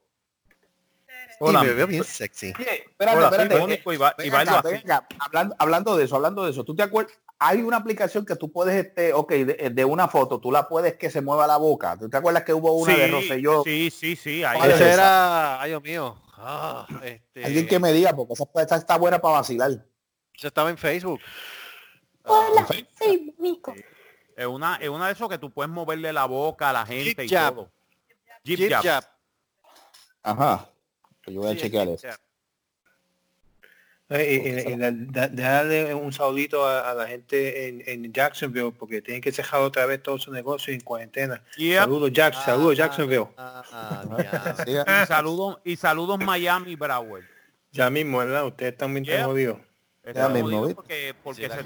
Hola. Me veo bien sexy. Oye, espérate, Hola, espérate. Mónico y, ba- y acá, acá. Hablando, hablando de eso, hablando de eso, ¿tú te acuerdas? Hay una aplicación que tú puedes, este, ok, de, de una foto, tú la puedes que se mueva la boca. ¿Tú te acuerdas que hubo una de Rosselló? sí, sí, sí, ahí ¿Cuál es Ese esa? era, ay Dios mío. Ah, este, Alguien que me diga, porque esa, esa está buena para vacilar. Eso estaba en Facebook. Hola, soy Mónico. Es una, es una de esos que tú puedes moverle la boca a la gente y jab. todo. Jab. jab. Ajá. Yo voy a chequear eso. Eh, y da- da- darle un saludito a, a la gente en, en Jacksonville porque tienen que cerrar otra vez todo su negocio en cuarentena. Yep. Saludos Jack, saludos Jacksonville. Ah, ah, diablo. Sí, Y saludos, y saludos Miami Broward. Ya mismo, ¿verdad? Ustedes también están Yep. jodidos. Jodidos ¿viste? porque, porque Si se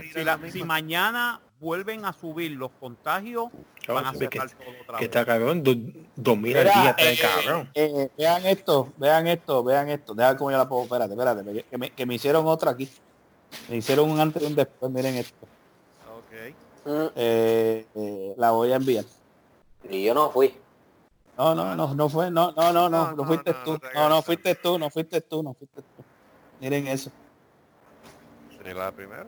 y Si, la si mañana vuelven a subir los contagios, van a cerrar todo otra que vez. está cabrón, do- dos mil al día, está eh, cabrón. eh, vean esto, vean esto, vean esto. Deja cómo yo la puedo. Espérate, espérate. Que me, que me hicieron otra aquí. Me hicieron un antes y un después. Miren esto. Ok. Mm, Eh, eh, la voy a enviar. Y yo no fui. No, no, no, no fue, no, no, no, no, No, no no, fuiste no, tú. no No, fuiste tú, no fuiste tú, no fuiste tú. Miren eso. ¿Sería la primera?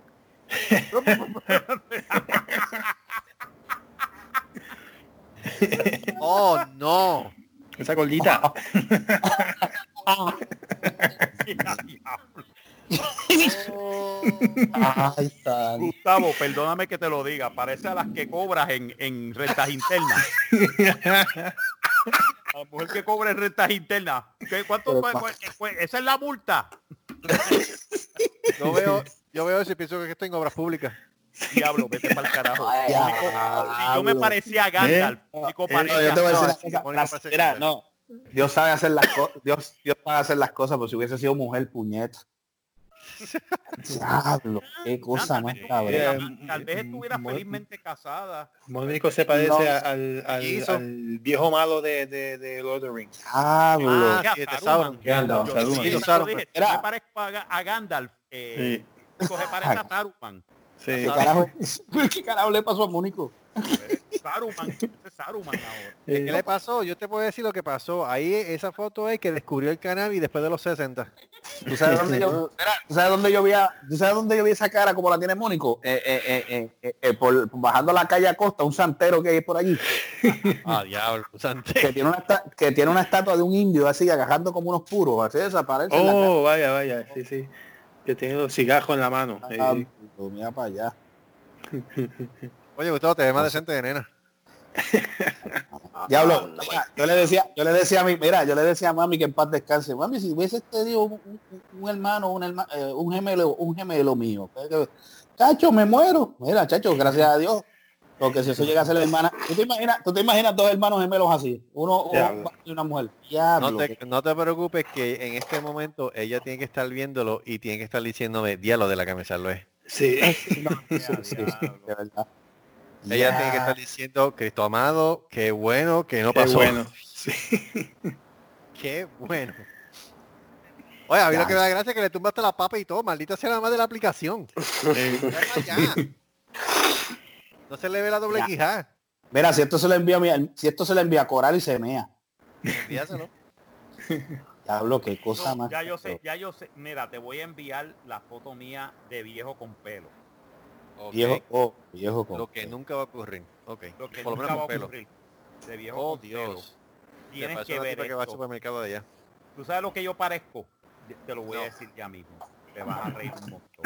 <laughs> oh, no. Esa gordita. Ay, está. Gustavo, perdóname que te lo diga, parece a las que cobras en, en rentas internas. La mujer que cobra en rentas internas. ¿Qué, ¿Cuánto fue- Esa es la multa. Yo veo, yo veo eso y pienso que estoy en obras públicas. Diablo, vete para el carajo. Ay, <laughs> Ya. Si yo me parecía a Gandalf, No. Dios sabe hacer las cosas. Dios, Dios sabe hacer las cosas, pero si hubiese sido mujer, puñeta. Diablo, qué cosa más cabrón. Eh, Tal vez estuviera mo- felizmente casada. Mónico se parece No. al, al, viejo malo de, de, de Lord of the Rings. Diablo. Ah, sí, Saruman. saben. Gandalf, Yo- Sí, parezco a, a Gandalf. Eh, Nico se parece a <laughs> Saruman. Sí. ¿Qué carajo, <laughs> ¿Qué carajo le pasó a Mónico? <laughs> Saruman, ese es Saruman ahora. ¿Qué le pasó? Yo te puedo decir lo que pasó. Ahí esa foto es que descubrió el cannabis después de los 60. ¿Tú sabes dónde yo, <laughs> Mira, ¿tú sabes dónde yo vi a- ¿tú sabes dónde yo vi esa cara como la tiene Mónico? Eh, eh, eh, eh, eh, eh, por, bajando la calle a Costa, un santero que hay por allí, <laughs> Ah, diablo. Sante. que tiene una que tiene una estatua de un indio así agarrando como unos puros, así desaparece. en la Oh, vaya, vaya, sí, sí. Que tiene los cigajos en la mano. Ah, pues mira para allá. Oye, Gustavo, te ves más decente de nena. <laughs> Diablo, Anda, mira, yo le decía, yo le decía a mi, mira, yo le decía a mami que en paz descanse. Mami, si hubiese tenido un, un- un hermano, un, herma- eh, un gemelo, un gemelo mío. que- Chacho, me muero. Mira, chacho, gracias a Dios. Porque si eso llega a ser la hermana, ¿tú te imaginas, tú te imaginas dos hermanos gemelos así? Uno y una mujer. Diablo. No te, no te preocupes que en este momento ella tiene que estar viéndolo y tiene que estar diciéndome diálogo de la camisa lo es. Sí. Sí, sí, de verdad. Ella tiene que estar diciendo, Cristo amado, qué bueno que no Qué pasó. bueno. <laughs> Sí. Qué bueno. Oye, a mí lo que me da gracia es que le tumbaste la papa y todo, maldita sea la más de la aplicación. <laughs> Ya. No se le ve la doble quijada. Mira, si esto se le envía a mi- si esto se le envía a Coral y se mea. Envíaselo. <laughs> Diablo, qué cosa No, más. ya yo sé, ya yo sé. Mira, te voy a enviar la foto mía de viejo con pelo. Ok. Viejo, oh, viejo con- Lo que nunca va a ocurrir. Ok. Lo que Por lo nunca menos va a pelo. ocurrir. De viejo Oh, con pelo. Dios. Tienes que ver que va al supermercado de allá. ¿Tú sabes lo que yo parezco? Te lo voy No. a decir ya mismo. Te vas a reír un montón.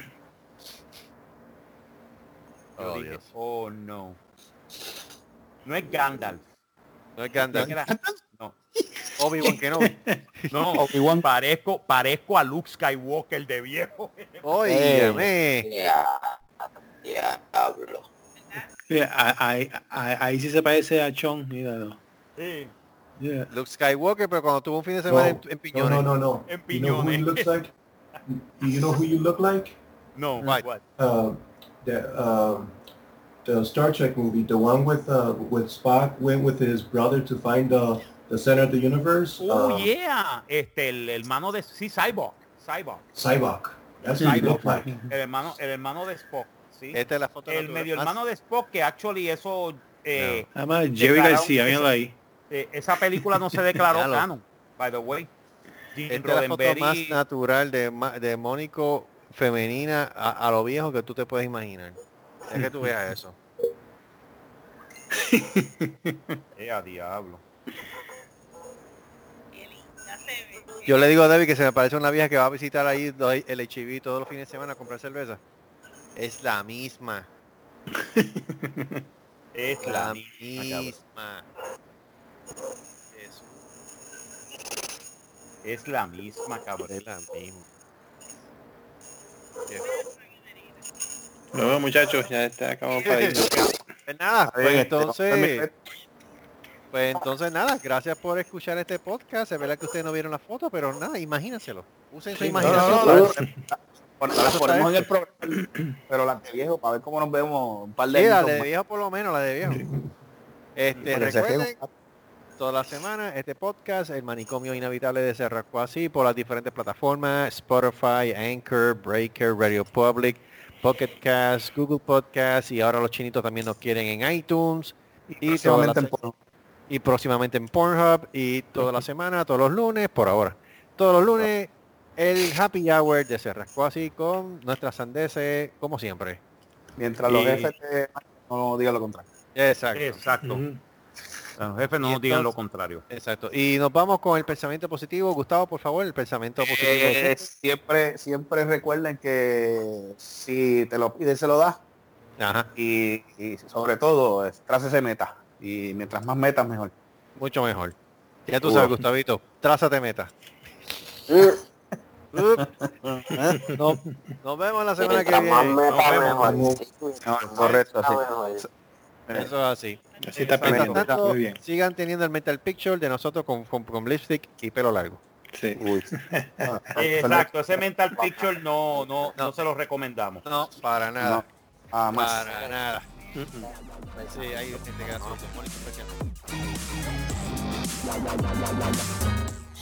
Yo Oh, dije, Dios. oh no. No es Gandalf. No es Gandalf. No, Obi-Wan Kenobi. <laughs> no. Obi-Wan. Parezco, parezco a Luke Skywalker de viejo. Óigame. Ya, diablo. A- Ahí, ahí- ahí sí se parece a Chon, míralo. Sí. Yeah. Luke Skywalker, pero cuando tuvo un fin de semana en, en No, piñones. no, no, no. En You know who piñones. like? Do you know who you look like? No, Right. what? Uh, the um, the Star Trek movie, the one with uh, with Spock went with his brother to find the the center of the universe. Oh, uh, yeah. Este, el hermano de... Sí, Cyborg. Cyborg. Cyborg. That's what he Cyborg. looked like. El hermano, el hermano de Spock. Sí. Esta es la foto el medio Más- hermano de Spock, que actually eso... Eh, Además, Jerry García, míralo ahí. eh, esa película no se declaró <laughs> canon, by the way. Esta es la foto más natural de, de Mónico femenina a, a lo viejo que tú te puedes imaginar. Es que tú veas eso. <laughs> Eh, a diablo. Yo le digo a Debbie que se me parece una vieja que va a visitar ahí el HIV todos los fines de semana a comprar cerveza. Es la misma. <laughs> Es La la misma. Eso, Es la misma, cabrón. es la misma. Bueno, muchachos, ya está, acabamos para <laughs> ir. Pues nada, pues entonces, pues entonces nada, gracias por escuchar este podcast. Es verdad que ustedes no vieron la foto, pero nada, imagínenselo. Usen su Sí, no, imaginación. no, no, Las eso ponemos en el programa, pero las de viejo, para ver cómo nos vemos un par de Sí, la de más. viejo por lo menos, la de viejo. Este, recuerden, toda la semana este podcast, el manicomio inhabitable de Cerrasco así, por las diferentes plataformas, Spotify, Anchor, Breaker, Radio Public, Pocket Cast, Google Podcast y ahora los chinitos también nos quieren en iTunes y, la Próximamente en y próximamente en Pornhub y toda la semana, todos los lunes, por ahora. Todos los lunes, el happy hour de Cerrasco así con nuestras sandeces, como siempre. Mientras los Y- jefes te- no digan lo contrario. Exacto. Exacto. Los jefes no Y nos digan lo contrario. Exacto. Y nos vamos con el pensamiento positivo. Gustavo, por favor, el pensamiento positivo. Eh, siempre, siempre recuerden que si te lo pides, se lo das. Ajá, Y, y sobre todo, es- trácese meta. Y mientras más metas, mejor. mucho mejor. Ya tú sabes, Gustavito, trázate meta. No- nos vemos la semana que viene. Nos meta, vemos. mejor. No, correcto, así. Eso es así. Así está Mientras pendiente. tanto, Muy bien. sigan teniendo el mental picture de nosotros con, con, con lipstick y pelo largo. Sí. Uy. <laughs> <laughs> Exacto, ese mental picture no, no, no se lo recomendamos. No, para nada. No, nada más. Para nada. Sí, hay gente que